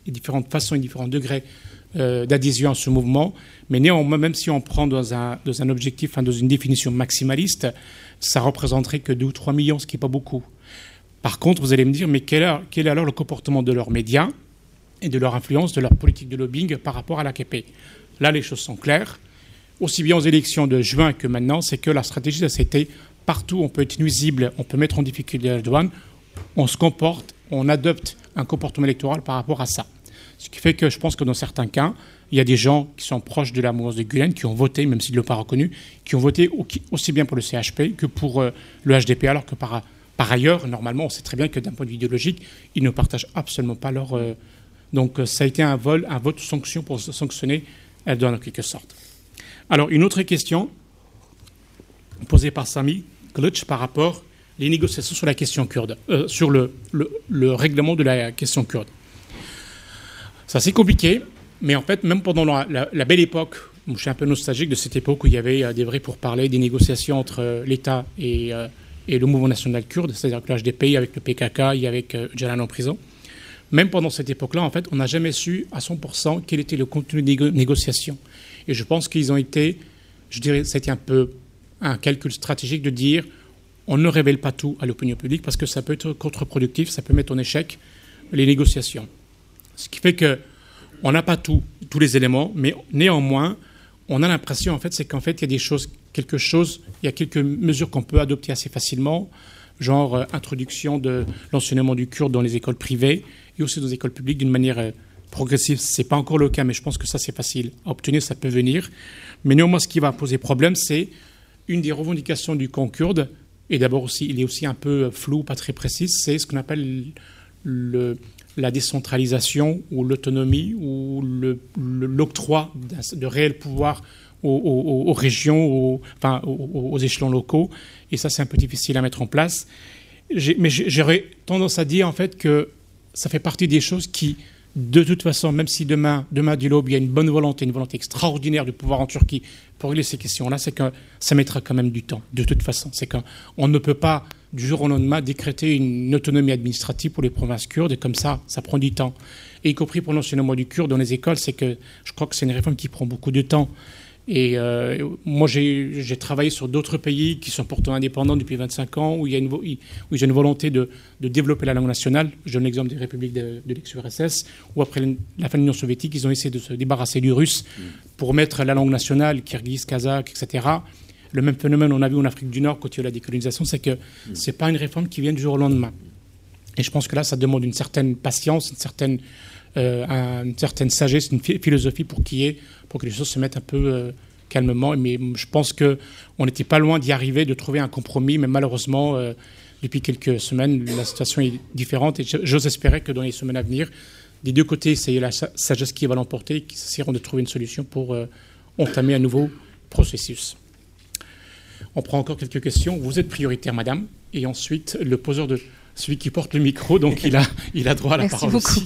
Speaker 1: différentes façons et différents degrés euh, d'adhésion à ce mouvement. Mais néanmoins, même si on prend dans un, dans un objectif, dans une définition maximaliste, ça représenterait que 2 ou 3 millions, ce qui n'est pas beaucoup. Par contre, vous allez me dire, mais quel est, alors le comportement de leurs médias et de leur influence, de leur politique de lobbying par rapport à l'AKP Là, les choses sont claires. Aussi bien aux élections de juin que maintenant, c'est que la stratégie, c'était partout, on peut être nuisible, on peut mettre en difficulté la douane, on se comporte, on adopte un comportement électoral par rapport à ça. Ce qui fait que je pense que dans certains cas, il y a des gens qui sont proches de la mouvance de Gulen qui ont voté, même s'ils ne l'ont pas reconnu, qui ont voté aussi bien pour le CHP que pour euh, le HDP, alors que par, ailleurs, normalement, on sait très bien que d'un point de vue idéologique, ils ne partagent absolument pas leur. Euh, donc euh, ça a été un, vol, un vote sanction pour sanctionner Erdogan en quelque sorte. Alors, une autre question posée par Sami Glutch par rapport les négociations sur la question kurde, sur le, règlement de la question kurde. C'est compliqué, mais en fait, même pendant la, belle époque, je suis un peu nostalgique de cette époque où il y avait euh, des vrais pourparlers, des négociations entre euh, l'État et, et, le mouvement national kurde, c'est-à-dire que l'HDP avec le PKK et avec Jalan en prison. Même pendant cette époque-là, en fait, on n'a jamais su à 100% quel était le contenu des négociations. Et je pense qu'ils ont été, je dirais, c'était un peu un calcul stratégique de dire on ne révèle pas tout à l'opinion publique parce que ça peut être contre-productif, ça peut mettre en échec les négociations. Ce qui fait que on n'a pas tous les éléments, mais néanmoins, on a l'impression, en fait, c'est qu'en fait, il y a des choses, quelque chose, il y a quelques mesures qu'on peut adopter assez facilement, genre euh, introduction de l'enseignement du kurde dans les écoles privées et aussi dans les écoles publiques d'une manière euh, progressive. Ce n'est pas encore le cas, mais je pense que ça, c'est facile à obtenir, ça peut venir. Mais néanmoins, ce qui va poser problème, c'est une des revendications du camp kurde, et d'abord aussi, il est aussi un peu flou, pas très précis, c'est ce qu'on appelle le, la décentralisation ou l'autonomie ou l'octroi de réels pouvoirs aux, régions, aux, enfin, aux, échelons locaux. Et ça, c'est un peu difficile à mettre en place. Mais j'aurais tendance à dire en fait que ça fait partie des choses qui, de toute façon, même si demain, demain du l'aube, il y a une bonne volonté, une volonté extraordinaire du pouvoir en Turquie pour régler ces questions-là, c'est que ça mettra quand même du temps, de toute façon. C'est qu'on ne peut pas, du jour au lendemain, décréter une autonomie administrative pour les provinces kurdes, et comme ça, ça prend du temps. Et y compris pour l'enseignement du kurde dans les écoles, c'est que je crois que c'est une réforme qui prend beaucoup de temps. Et euh, moi, j'ai travaillé sur d'autres pays qui sont pourtant indépendants depuis 25 ans, où il y a une, où j'ai une volonté de, de, développer la langue nationale. Je donne l'exemple des républiques de, de l'ex-URSS, où après la fin de l'Union soviétique, ils ont essayé de se débarrasser du russe pour mettre la langue nationale, kirghiz, kazakh, etc. Le même phénomène on a vu en Afrique du Nord quand il y a eu la décolonisation, c'est que ce n'est pas une réforme qui vient du jour au lendemain. Et je pense que là, ça demande une certaine patience, une certaine, euh, une certaine sagesse, une philosophie pour qu'il y ait pour que les choses se mettent un peu euh, calmement. Mais je pense qu'on n'était pas loin d'y arriver, de trouver un compromis, mais malheureusement, euh, depuis quelques semaines, la situation est différente et j'ose espérer que dans les semaines à venir, des deux côtés, c'est la sagesse qui va l'emporter et qu'ils essaieront de trouver une solution pour entamer un nouveau processus. On prend encore quelques questions. Vous êtes prioritaire, madame. Et ensuite, le poseur de, celui qui porte le micro, donc il a, *laughs* il a droit à la
Speaker 10: Merci
Speaker 1: parole
Speaker 10: beaucoup.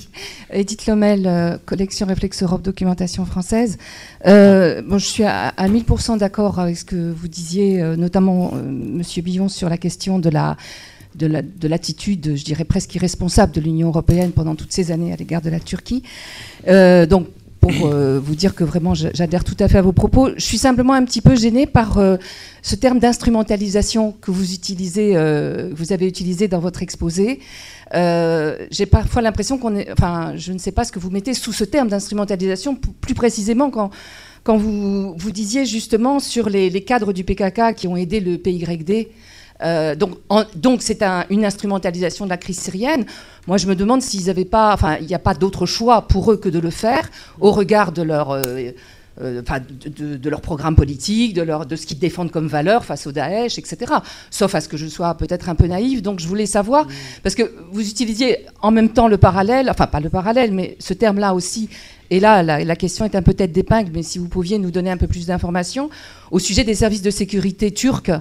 Speaker 10: Edith Lomel, euh, collection Réflexe Europe Documentation française. Euh, bon, je suis à, 1000% d'accord avec ce que vous disiez, euh, notamment Monsieur Billon, sur la question de la de l'attitude, je dirais presque irresponsable de l'Union européenne pendant toutes ces années à l'égard de la Turquie. donc pour euh, vous dire que vraiment j'adhère tout à fait à vos propos. Je suis simplement un petit peu gênée par euh, ce terme d'instrumentalisation que vous utilisez, euh, vous avez utilisé dans votre exposé. J'ai parfois l'impression qu'on est, enfin, je ne sais pas ce que vous mettez sous ce terme d'instrumentalisation, plus précisément quand quand vous, vous disiez justement sur les, les, cadres du PKK qui ont aidé le PYD euh, donc, c'est une instrumentalisation de la crise syrienne. Moi, je me demande s'ils n'avaient pas, enfin, il n'y a pas d'autre choix pour eux que de le faire au regard de leur, euh, euh, de, leur programme politique, de, leur, de ce qu'ils défendent comme valeur face au Daesh, etc. Sauf à ce que je sois peut-être un peu naïve. Donc, je voulais savoir, parce que vous utilisiez en même temps le parallèle, enfin, pas le parallèle, mais ce terme-là aussi. Et là, la, la question est un peu tête d'épingle, mais si vous pouviez nous donner un peu plus d'informations au sujet des services de sécurité turcs.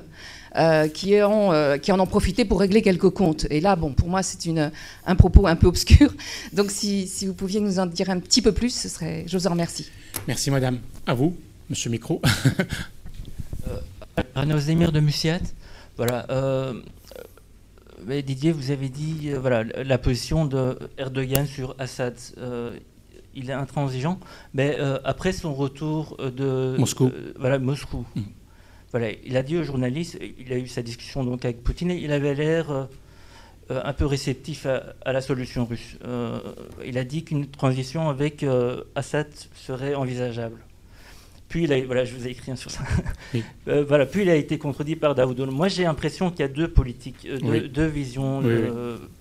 Speaker 10: Euh, qui, ont, euh, qui en ont profité pour régler quelques comptes. Et là, bon, pour moi, c'est un propos un peu obscur. *laughs* Donc, si, si, vous pouviez nous en dire un petit peu plus, ce serait, je vous en remercie.
Speaker 1: Merci, madame. À vous, monsieur Micro. *laughs*
Speaker 11: euh, Arnaud Zemir de Musiat. Voilà. Euh, Didier, vous avez dit voilà, la position de Erdogan sur Assad il est intransigeant, mais après son retour de
Speaker 1: Moscou,
Speaker 11: voilà Moscou, il a dit aux journalistes, il a eu sa discussion donc avec Poutine, et il avait l'air euh, euh, un peu réceptif à, la solution russe. Euh, il a dit qu'une transition avec Assad serait envisageable. Puis il a, voilà, je vous ai écrit un sur ça. *laughs* voilà, puis il a été contredit par Daoudolo. Moi, j'ai l'impression qu'il y a deux politiques, deux, visions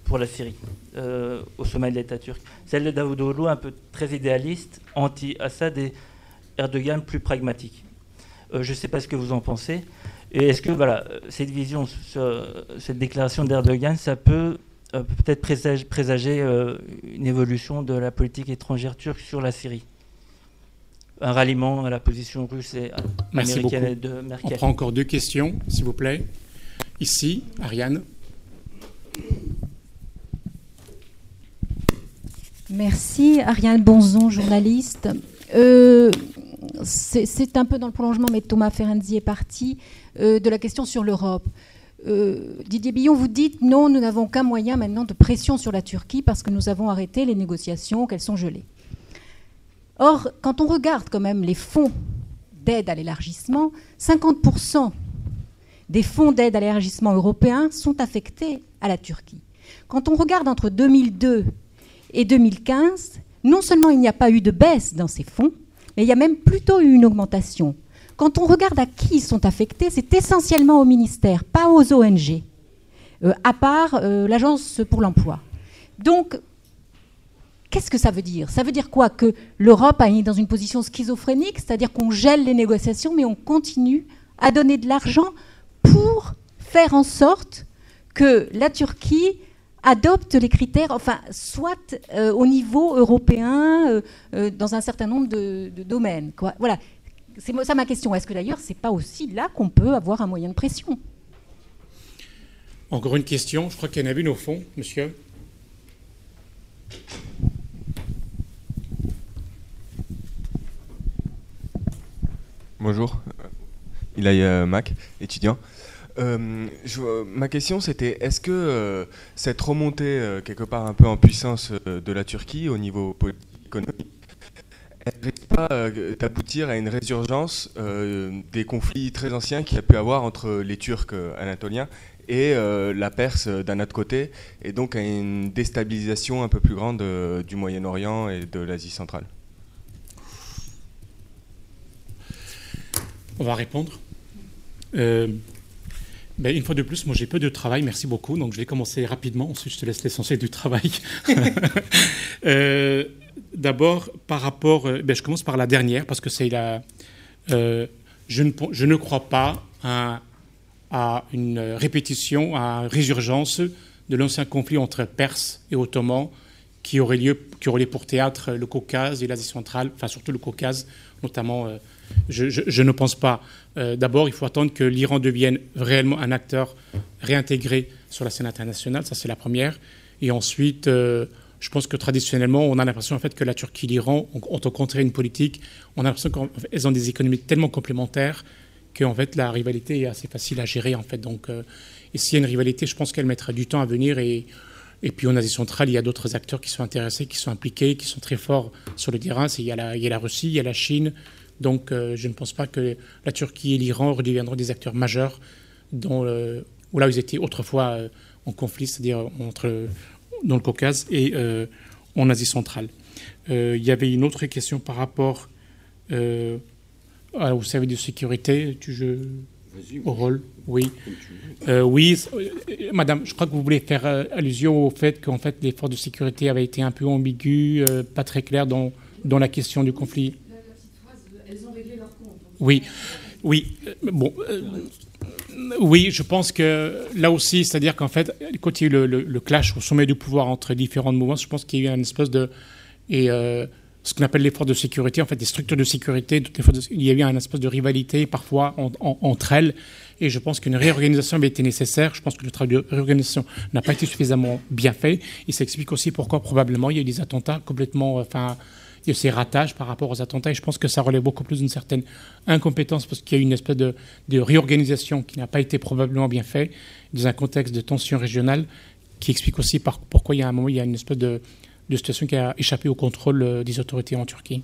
Speaker 11: pour la Syrie au sommet de l'État turc. Celle de Daoudolo, un peu très idéaliste, anti-Assad, et Erdogan plus pragmatique. Euh, je ne sais pas ce que vous en pensez. Et est-ce que voilà, cette vision, cette déclaration d'Erdogan, ça peut euh, peut-être présager, euh, une évolution de la politique étrangère turque sur la Syrie? Un ralliement à la position russe et
Speaker 1: Merci américaine de Merkel. On prend encore deux questions, s'il vous plaît. Ici, Ariane.
Speaker 12: Merci. Ariane Bonzon, journaliste c'est un peu dans le prolongement, mais Thomas Ferenzi est parti, euh, de la question sur l'Europe. Euh, Didier Billon, vous dites non, nous n'avons qu'un moyen maintenant de pression sur la Turquie parce que nous avons arrêté les négociations, qu'elles sont gelées. Or, quand on regarde quand même les fonds d'aide à l'élargissement, 50% des fonds d'aide à l'élargissement européens sont affectés à la Turquie. Quand on regarde entre 2002 et 2015, non seulement il n'y a pas eu de baisse dans ces fonds, mais il y a même plutôt eu une augmentation. Quand on regarde à qui ils sont affectés, c'est essentiellement au ministère, pas aux ONG, euh, à part euh, l'Agence pour l'emploi. Donc, qu'est-ce que ça veut dire? Ça veut dire quoi? Que l'Europe est dans une position schizophrénique, c'est-à-dire qu'on gèle les négociations, mais on continue à donner de l'argent pour faire en sorte que la Turquie adopte les critères, enfin, soit euh, au niveau européen, euh, euh, dans un certain nombre de, domaines. Quoi. Voilà, c'est ça ma question. Est-ce que d'ailleurs, c'est pas aussi là qu'on peut avoir un moyen de pression?
Speaker 1: Encore une question. Je crois qu'il y en a une au fond, monsieur.
Speaker 13: Bonjour, il a Mac, étudiant. Euh, ma question c'était est-ce que euh, cette remontée euh, quelque part un peu en puissance de la Turquie au niveau politique économique elle risque pas d'aboutir à une résurgence des conflits très anciens qu'il y a pu avoir entre les Turcs anatoliens et la Perse d'un autre côté, et donc à une déstabilisation un peu plus grande du Moyen-Orient et de l'Asie centrale?
Speaker 1: On va répondre. Ben, une fois de plus, moi j'ai peu de travail, merci beaucoup. Donc je vais commencer rapidement, ensuite je te laisse l'essentiel du travail. *laughs* euh, D'abord, par rapport. Euh, ben, je commence par la dernière, parce que c'est la. Euh, je, ne, je, ne, crois pas à, à, une répétition, à une résurgence de l'ancien conflit entre Perses et Ottomans qui aurait lieu, qui aurait pour théâtre le Caucase et l'Asie centrale, enfin surtout le Caucase, notamment. Euh, je, ne pense pas. Euh, d'abord, il faut attendre que l'Iran devienne réellement un acteur réintégré sur la scène internationale. Ça, c'est la première. Et ensuite, euh, je pense que traditionnellement, on a l'impression en fait que la Turquie et l'Iran ont, ont rencontré une politique. On a l'impression qu'elles ont des économies tellement complémentaires qu'en fait la rivalité est assez facile à gérer en fait. Donc, euh, et s'il y a une rivalité, je pense qu'elle mettra du temps à venir. Et, et puis en Asie centrale, il y a d'autres acteurs qui sont intéressés, qui sont impliqués, qui sont très forts sur le terrain. Il y, a la, il y a la Russie, il y a la Chine, donc euh, je ne pense pas que la Turquie et l'Iran redeviendront des acteurs majeurs dans où là où ils étaient autrefois euh, en conflit, c'est-à-dire entre dans le Caucase et euh, en Asie centrale. il y avait une autre question par rapport au service de sécurité je, au rôle. Oui. oui, madame, je crois que vous voulez faire allusion au fait qu'en fait l'effort de sécurité avait été un peu ambigu, pas très clair dans, dans la question du conflit. Oui, oui. Euh, bon. Euh, oui, je pense que là aussi, c'est-à-dire qu'en fait, quand il y a eu le, clash au sommet du pouvoir entre différents mouvements, je pense qu'il y a eu une espèce de. Et euh, ce qu'on appelle l'effort de sécurité, en fait, des structures de sécurité, il y a eu une espèce de rivalité parfois entre elles. Et je pense qu'une réorganisation avait été nécessaire. Je pense que le travail de réorganisation n'a pas été suffisamment bien fait. Il s'explique aussi pourquoi probablement il y a eu des attentats complètement. Enfin, il y a ces ratages par rapport aux attentats. Et je pense que ça relève beaucoup plus d'une certaine incompétence parce qu'il y a une espèce de, réorganisation qui n'a pas été probablement bien faite dans un contexte de tension régionale qui explique aussi pourquoi il y a un moment, il y a une espèce de, situation qui a échappé au contrôle euh, des autorités en Turquie.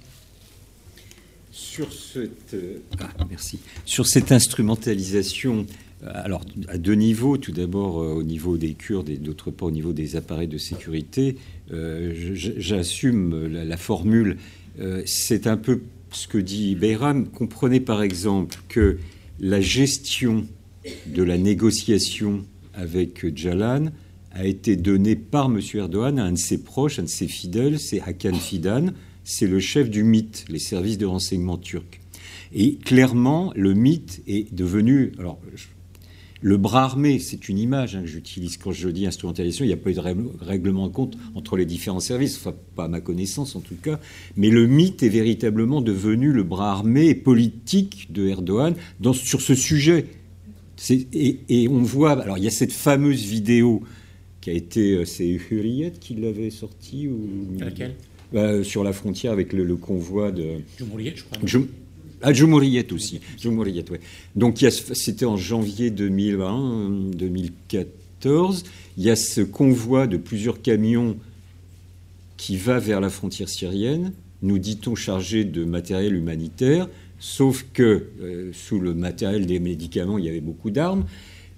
Speaker 2: Sur cette, euh, ah, merci. Sur cette instrumentalisation, euh, alors à deux niveaux, tout d'abord au niveau des Kurdes et d'autre part au niveau des appareils de sécurité, euh, j'assume la, formule. Euh, c'est un peu ce que dit Beyram. Comprenez par exemple que la gestion de la négociation avec Jalan a été donnée par M. Erdogan à un de ses proches, un de ses fidèles, c'est Hakan Fidan, c'est le chef du MIT, les services de renseignement turcs. Et clairement, le MIT est devenu, alors le bras armé, c'est une image hein, que j'utilise quand je dis instrumentalisation. Il n'y a pas eu de règlement de compte entre les différents services, enfin pas à ma connaissance en tout cas. Mais le mythe est véritablement devenu le bras armé politique de Erdogan sur ce sujet. Et, on voit, alors il y a cette fameuse vidéo qui a été. euh, C'est Hurriyet qui l'avait sorti ou...
Speaker 1: Laquelle
Speaker 2: Bah, Sur la frontière avec le, le convoi de.
Speaker 1: Jumhuriyet, je crois.
Speaker 2: Jum- Ah, Jumhuriyet aussi. Jumhuriyet, ouais. Donc, a c'était en janvier 2001, 2014. Il y a ce convoi de plusieurs camions qui va vers la frontière syrienne, nous dit-on chargé de matériel humanitaire, sauf que euh, sous le matériel des médicaments, il y avait beaucoup d'armes.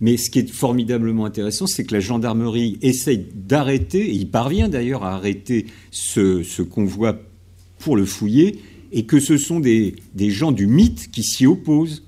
Speaker 2: Mais ce qui est formidablement intéressant, c'est que la gendarmerie essaye d'arrêter, et il parvient d'ailleurs à arrêter ce, convoi pour le fouiller, et que ce sont des, des gens du mythe qui s'y opposent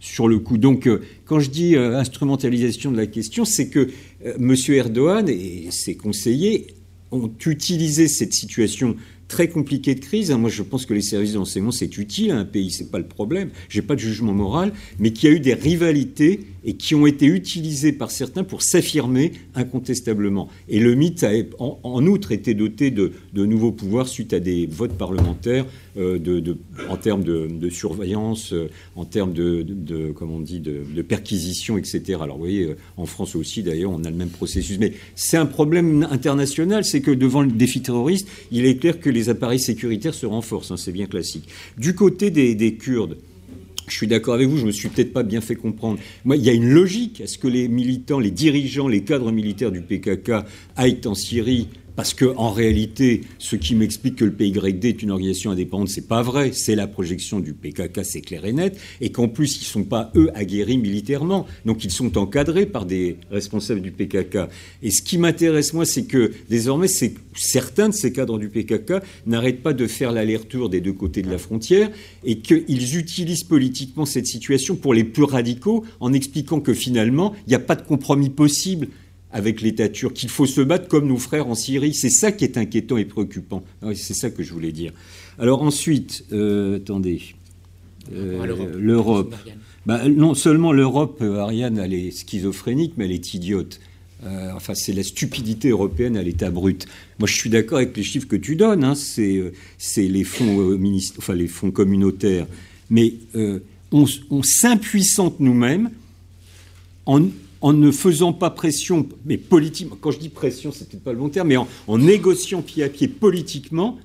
Speaker 2: sur le coup. Donc, euh, quand je dis euh, instrumentalisation de la question, c'est que euh, M. Erdogan et ses conseillers ont utilisé cette situation très compliquée de crise. Hein, Moi, je pense que les services d'enseignement, c'est utile à un pays, c'est pas le problème. J'ai pas de jugement moral, mais qu'il y a eu des rivalités et qui ont été utilisées par certains pour s'affirmer incontestablement. Et le mythe a, en, outre, été doté de, nouveaux pouvoirs suite à des votes parlementaires euh, en termes de, surveillance, euh, en termes de, comment on dit, de perquisition, etc. Alors, vous voyez, euh, en France aussi, d'ailleurs, on a le même processus. Mais c'est un problème international, c'est que devant le défi terroriste, il est clair que les appareils sécuritaires se renforcent. hein, c'est bien classique. Du côté des, des Kurdes, je suis d'accord avec vous, je me suis peut-être pas bien fait comprendre. Il y a une logique à ce que les militants, les dirigeants, les cadres militaires du PKK aillent en Syrie. Parce que, en réalité, ce qui m'explique que le PYD est une organisation indépendante, c'est pas vrai. C'est la projection du PKK, c'est clair et net. Et qu'en plus, ils sont pas, eux, aguerris militairement. Donc, ils sont encadrés par des responsables du PKK. Et ce qui m'intéresse, moi, c'est que, désormais, c'est certains de ces cadres du PKK n'arrêtent pas de faire l'aller-retour des deux côtés de la frontière et qu'ils utilisent politiquement cette situation pour les plus radicaux en expliquant que finalement, il n'y a pas de compromis possible avec l'État turc, qu'il faut se battre comme nos frères en Syrie. C'est ça qui est inquiétant et préoccupant. Ah C'est ça que je voulais dire. Alors ensuite, euh, attendez, Euh,
Speaker 1: l'Europe.
Speaker 2: Bah, non seulement l'Europe, euh, Ariane, elle est schizophrénique, mais elle est idiote. Euh, enfin, c'est la stupidité européenne à l'état brut. Moi, je suis d'accord avec les chiffres que tu donnes. hein. c'est, les fonds, enfin, les fonds communautaires. Mais on, on s'impuissante nous-mêmes en, en ne faisant pas pression, mais politiquement, quand je dis pression, c'est peut-être pas le bon terme, mais en, en négociant pied à pied politiquement,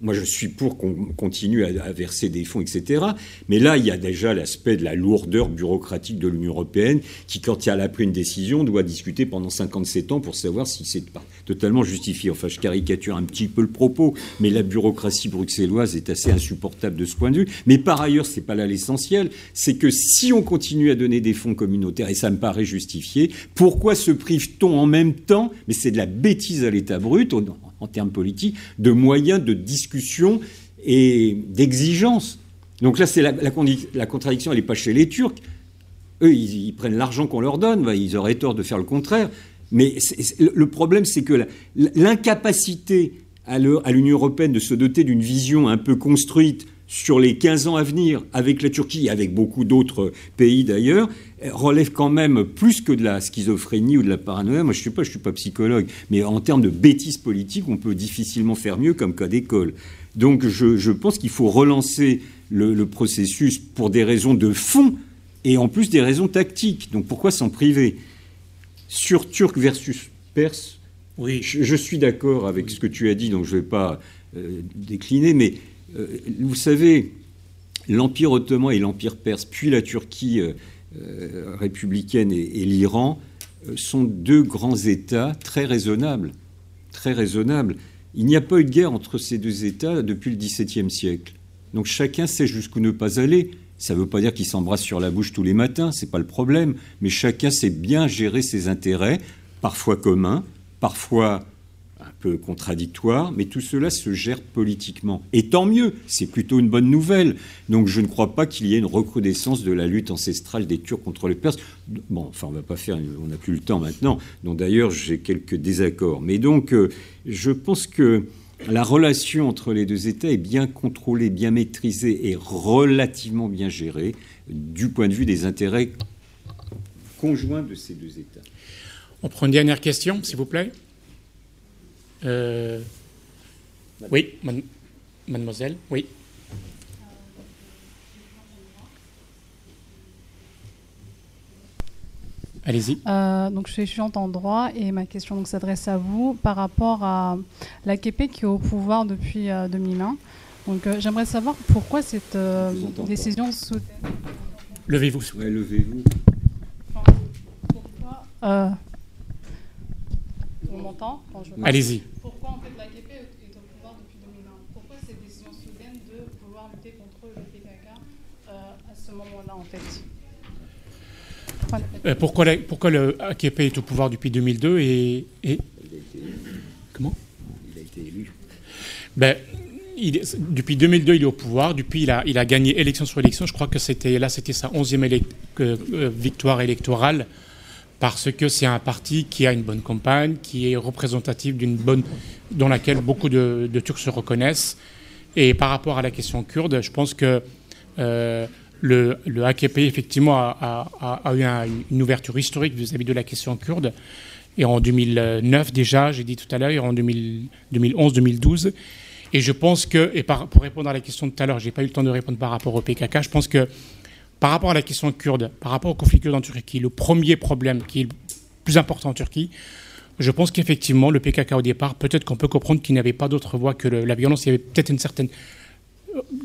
Speaker 2: moi je suis pour qu'on continue à, verser des fonds, etc. Mais là, il y a déjà l'aspect de la lourdeur bureaucratique de l'Union européenne, qui, quand elle a pris une décision, doit discuter pendant 57 ans pour savoir si c'est totalement justifié. Enfin, je caricature un petit peu le propos, mais la bureaucratie bruxelloise est assez insupportable de ce point de vue. Mais par ailleurs, c'est pas là l'essentiel, c'est que si on continue à donner des fonds communautaires, et ça me paraît justifié, pourquoi se prive-t-on en même temps, mais c'est de la bêtise à l'état brut, en termes politiques, de moyens de discussion et d'exigence Donc là, la, contradiction, elle n'est pas chez les Turcs. Eux, ils, prennent l'argent qu'on leur donne, ils auraient tort de faire le contraire. Mais le- problème, c'est que l'incapacité à l'Union européenne de se doter d'une vision un peu construite sur les 15 ans à venir, avec la Turquie et avec beaucoup d'autres pays d'ailleurs, euh, relève quand même plus que de la schizophrénie ou de la paranoïa. Moi, je ne suis pas, je suis pas psychologue, mais en termes de bêtises politiques, on peut difficilement faire mieux comme cas d'école. Donc, je, je pense qu'il faut relancer le, le processus pour des raisons de fond et en plus des raisons tactiques. Donc, pourquoi s'en priver? Sur Turc versus Perse,
Speaker 1: Oui.
Speaker 2: je, je suis d'accord avec ce que tu as dit, donc je ne vais pas euh, décliner, mais vous savez, l'Empire ottoman et l'Empire perse, puis la Turquie euh, euh, républicaine et, l'Iran, euh, sont deux grands États très raisonnables. Très raisonnables. Il n'y a pas eu de guerre entre ces deux États depuis le XVIIe siècle. Donc chacun sait jusqu'où ne pas aller. Ça ne veut pas dire qu'ils s'embrassent sur la bouche tous les matins, c'est pas le problème. Mais chacun sait bien gérer ses intérêts, parfois communs, parfois un peu contradictoires, mais tout cela se gère politiquement. Et tant mieux, c'est plutôt une bonne nouvelle. Donc je ne crois pas qu'il y ait une recrudescence de la lutte ancestrale des Turcs contre les Perses. Bon, enfin, on va pas faire, on n'a plus le temps maintenant. Donc d'ailleurs, j'ai quelques désaccords. Mais donc, euh, je pense que la relation entre les deux États est bien contrôlée, bien maîtrisée et relativement bien gérée du point de vue des intérêts conjoints de ces deux États.
Speaker 1: On prend une dernière question, s'il vous plaît. Euh, Oui, man- mademoiselle, oui. Allez-y.
Speaker 14: Euh, donc, je suis étudiante en droit et ma question donc, s'adresse à vous par rapport à l'AKP qui est au pouvoir depuis 2001. Donc, j'aimerais savoir pourquoi cette décision soudaine.
Speaker 1: Levez-vous.
Speaker 2: Ouais, levez-vous.
Speaker 14: Pourquoi On m'entend
Speaker 1: Allez-y.
Speaker 14: Pourquoi en fait l'AKP est au pouvoir depuis 2001 Pourquoi cette décision soudaine de vouloir lutter contre le PKK à ce moment-là en fait?
Speaker 1: Euh, pourquoi, pourquoi, le AKP est au pouvoir depuis 2002 et, comment?
Speaker 2: Il a été élu.
Speaker 1: Ben, il depuis 2002, il est au pouvoir. Depuis, il a, il a gagné élection sur élection. Je crois que c'était là, c'était sa onzième euh, euh, victoire électorale parce que c'est un parti qui a une bonne campagne, qui est représentatif d'une bonne, dans laquelle beaucoup de, Turcs se reconnaissent. Et par rapport à la question kurde, je pense que le, AKP, effectivement, a, eu une ouverture historique vis-à-vis de la question kurde. Et en 2009 déjà, j'ai dit tout à l'heure, en 2011-2012. Et je pense que, et pour répondre à la question de tout à l'heure, je n'ai pas eu le temps de répondre par rapport au PKK, je pense que par rapport à la question kurde, par rapport au conflit kurde en Turquie, le premier problème qui est le plus important en Turquie, je pense qu'effectivement, le PKK au départ, peut-être qu'on peut comprendre qu'il n'y avait pas d'autre voie que la violence. Il y avait peut-être une certaine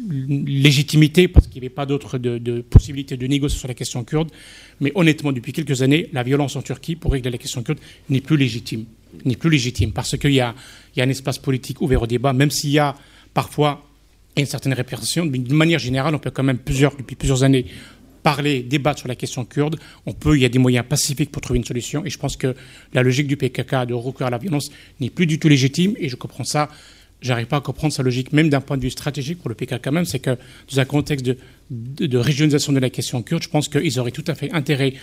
Speaker 1: légitimité, parce qu'il n'y avait pas d'autre de, de, possibilité de négocier sur la question kurde. Mais honnêtement, depuis quelques années, la violence en Turquie pour régler la question kurde n'est plus légitime. N'est plus légitime parce qu'il y a, un espace politique ouvert au débat, même s'il y a parfois une certaine répression. Mais d'une manière générale, on peut quand même plusieurs, depuis plusieurs années parler, débattre sur la question kurde. On peut, il y a des moyens pacifiques pour trouver une solution. Et je pense que la logique du PKK de recourir à la violence n'est plus du tout légitime. Et je comprends ça j'arrive pas à comprendre sa logique, même d'un point de vue stratégique pour le PKK même, c'est que dans un contexte de, régionalisation de la question kurde, je pense qu'ils auraient tout à fait intérêt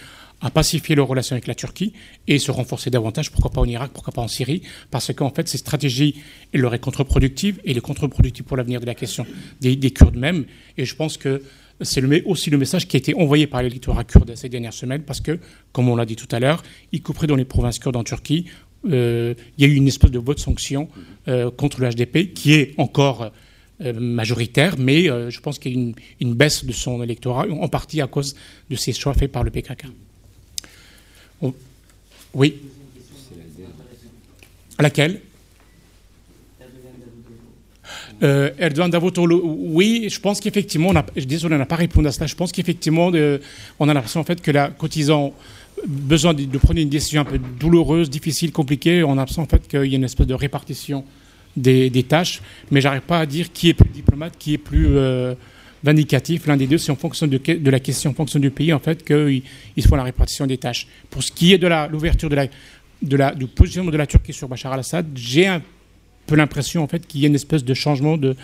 Speaker 1: à pacifier leurs relations avec la Turquie et se renforcer davantage, pourquoi pas en Irak, pourquoi pas en Syrie, parce qu'en fait, ces stratégies, elles leur contre productives et les contre-productives pour l'avenir de la question des, Kurdes même. Et je pense que c'est aussi le message qui a été envoyé par l'électorat kurde ces dernières semaines, parce que, comme on l'a dit tout à l'heure, y compris dans les provinces kurdes en Turquie, euh, il y a eu une espèce de vote sanction euh, contre le HDP qui est encore euh, majoritaire, mais je pense qu'il y a une, une, baisse de son électorat, en partie à cause de ces choix faits par le PKK. Oui. Laquelle? Euh, Erdogan Davutoglu, oui, je pense qu'effectivement, désolé, on n'a pas répondu à cela. Je pense qu'effectivement, on a l'impression en fait que la cotisant besoin de, prendre une décision un peu douloureuse, difficile, compliquée, en absent en fait qu'il y a une espèce de répartition des, tâches, mais j'arrive pas à dire qui est plus diplomate, qui est plus euh, vindicatif. L'un des deux, c'est en fonction de, la question, en fonction du pays, en fait, qu'ils font la répartition des tâches. Pour ce qui est de l'ouverture de la, de la, du positionnement de la Turquie sur Bachar al-Assad, j'ai un peu l'impression en fait qu'il y a une espèce de changement, de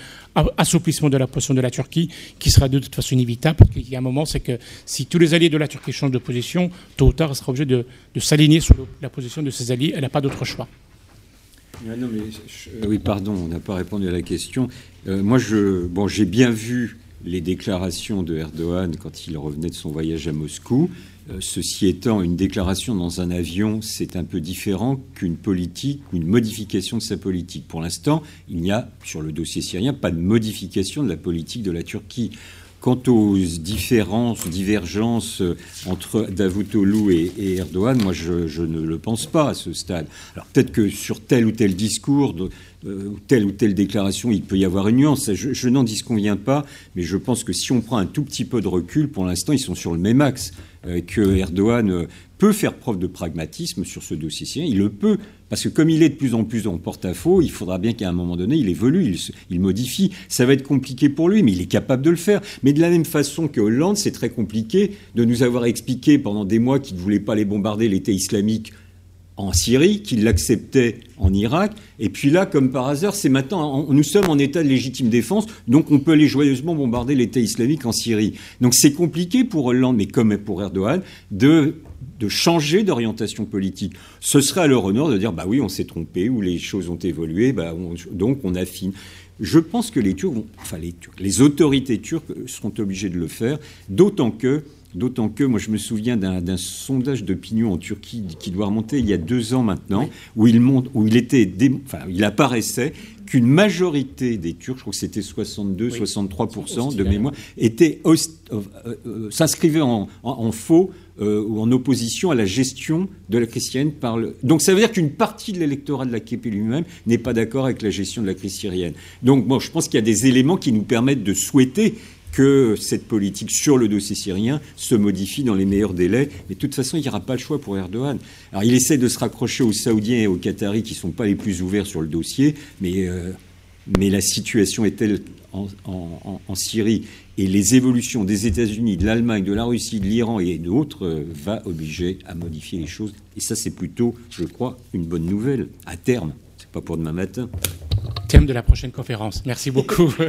Speaker 1: assouplissement de la position de la Turquie qui sera de toute façon inévitable parce qu'il y a un moment, c'est que si tous les alliés de la Turquie changent de position, tôt ou tard, elle sera obligée de, s'aligner sur la position de ses alliés. Elle n'a pas d'autre choix.
Speaker 2: Mais oui, pardon, on n'a pas répondu à la question. Euh, moi, je, bon, j'ai bien vu les déclarations de Erdogan quand il revenait de son voyage à Moscou. Euh, ceci étant, une déclaration dans un avion, c'est un peu différent qu'une politique ou une modification de sa politique. Pour l'instant, il n'y a, sur le dossier syrien, pas de modification de la politique de la Turquie. Quant aux différences, divergences euh, entre Davutoglu et, Erdogan, moi je, ne le pense pas à ce stade. Alors peut-être que sur tel ou tel discours, euh, telle ou telle déclaration, il peut y avoir une nuance. Je, je n'en disconviens pas, mais je pense que si on prend un tout petit peu de recul, pour l'instant, ils sont sur le même axe. Euh, que Erdogan euh, peut faire preuve de pragmatisme sur ce dossier. Il le peut, parce que comme il est de plus en plus en porte-à-faux, il faudra bien qu'à un moment donné, il évolue, il, modifie. Ça va être compliqué pour lui, mais il est capable de le faire. Mais de la même façon que Hollande, c'est très compliqué de nous avoir expliqué pendant des mois qu'il ne voulait pas les bombarder, l'État islamique en Syrie, qu'il l'acceptait en Irak. Et puis là, comme par hasard, c'est maintenant, nous sommes en état de légitime défense, donc on peut aller joyeusement bombarder l'État islamique en Syrie. Donc c'est compliqué pour Hollande, mais comme pour Erdogan, de, de changer d'orientation politique. Ce serait à leur honneur de dire, bah oui, on s'est trompé, ou les choses ont évolué, bah donc on affine. Je pense que les Turcs, enfin les Turcs, les autorités turques seront obligées de le faire, d'autant que D'autant que, moi, je me souviens d'un sondage d'opinion en Turquie qui doit remonter il y a deux ans maintenant, où, il monte, où il, était enfin, il apparaissait qu'une majorité des Turcs, je crois que c'était 62-63% de mémoire, étaient euh, euh, s'inscrivaient en, faux euh, ou en opposition à la gestion de la crise syrienne par le. Donc ça veut dire qu'une partie de l'électorat de la KP lui-même n'est pas d'accord avec la gestion de la crise syrienne. Donc moi, je pense qu'il y a des éléments qui nous permettent de souhaiter que cette politique sur le dossier syrien se modifie dans les meilleurs délais. Mais de toute façon, il n'y aura pas le choix pour Erdogan. Alors il essaie de se raccrocher aux Saoudiens et aux Qataris qui ne sont pas les plus ouverts sur le dossier, mais, euh, mais la situation est telle en, en, en, Syrie et les évolutions des États-Unis, de l'Allemagne, de la Russie, de l'Iran et d'autres euh, va obliger à modifier les choses. Et ça, c'est plutôt, je crois, une bonne nouvelle à terme. C'est pas pour demain matin.
Speaker 1: Thème de la prochaine conférence. Merci beaucoup. *laughs*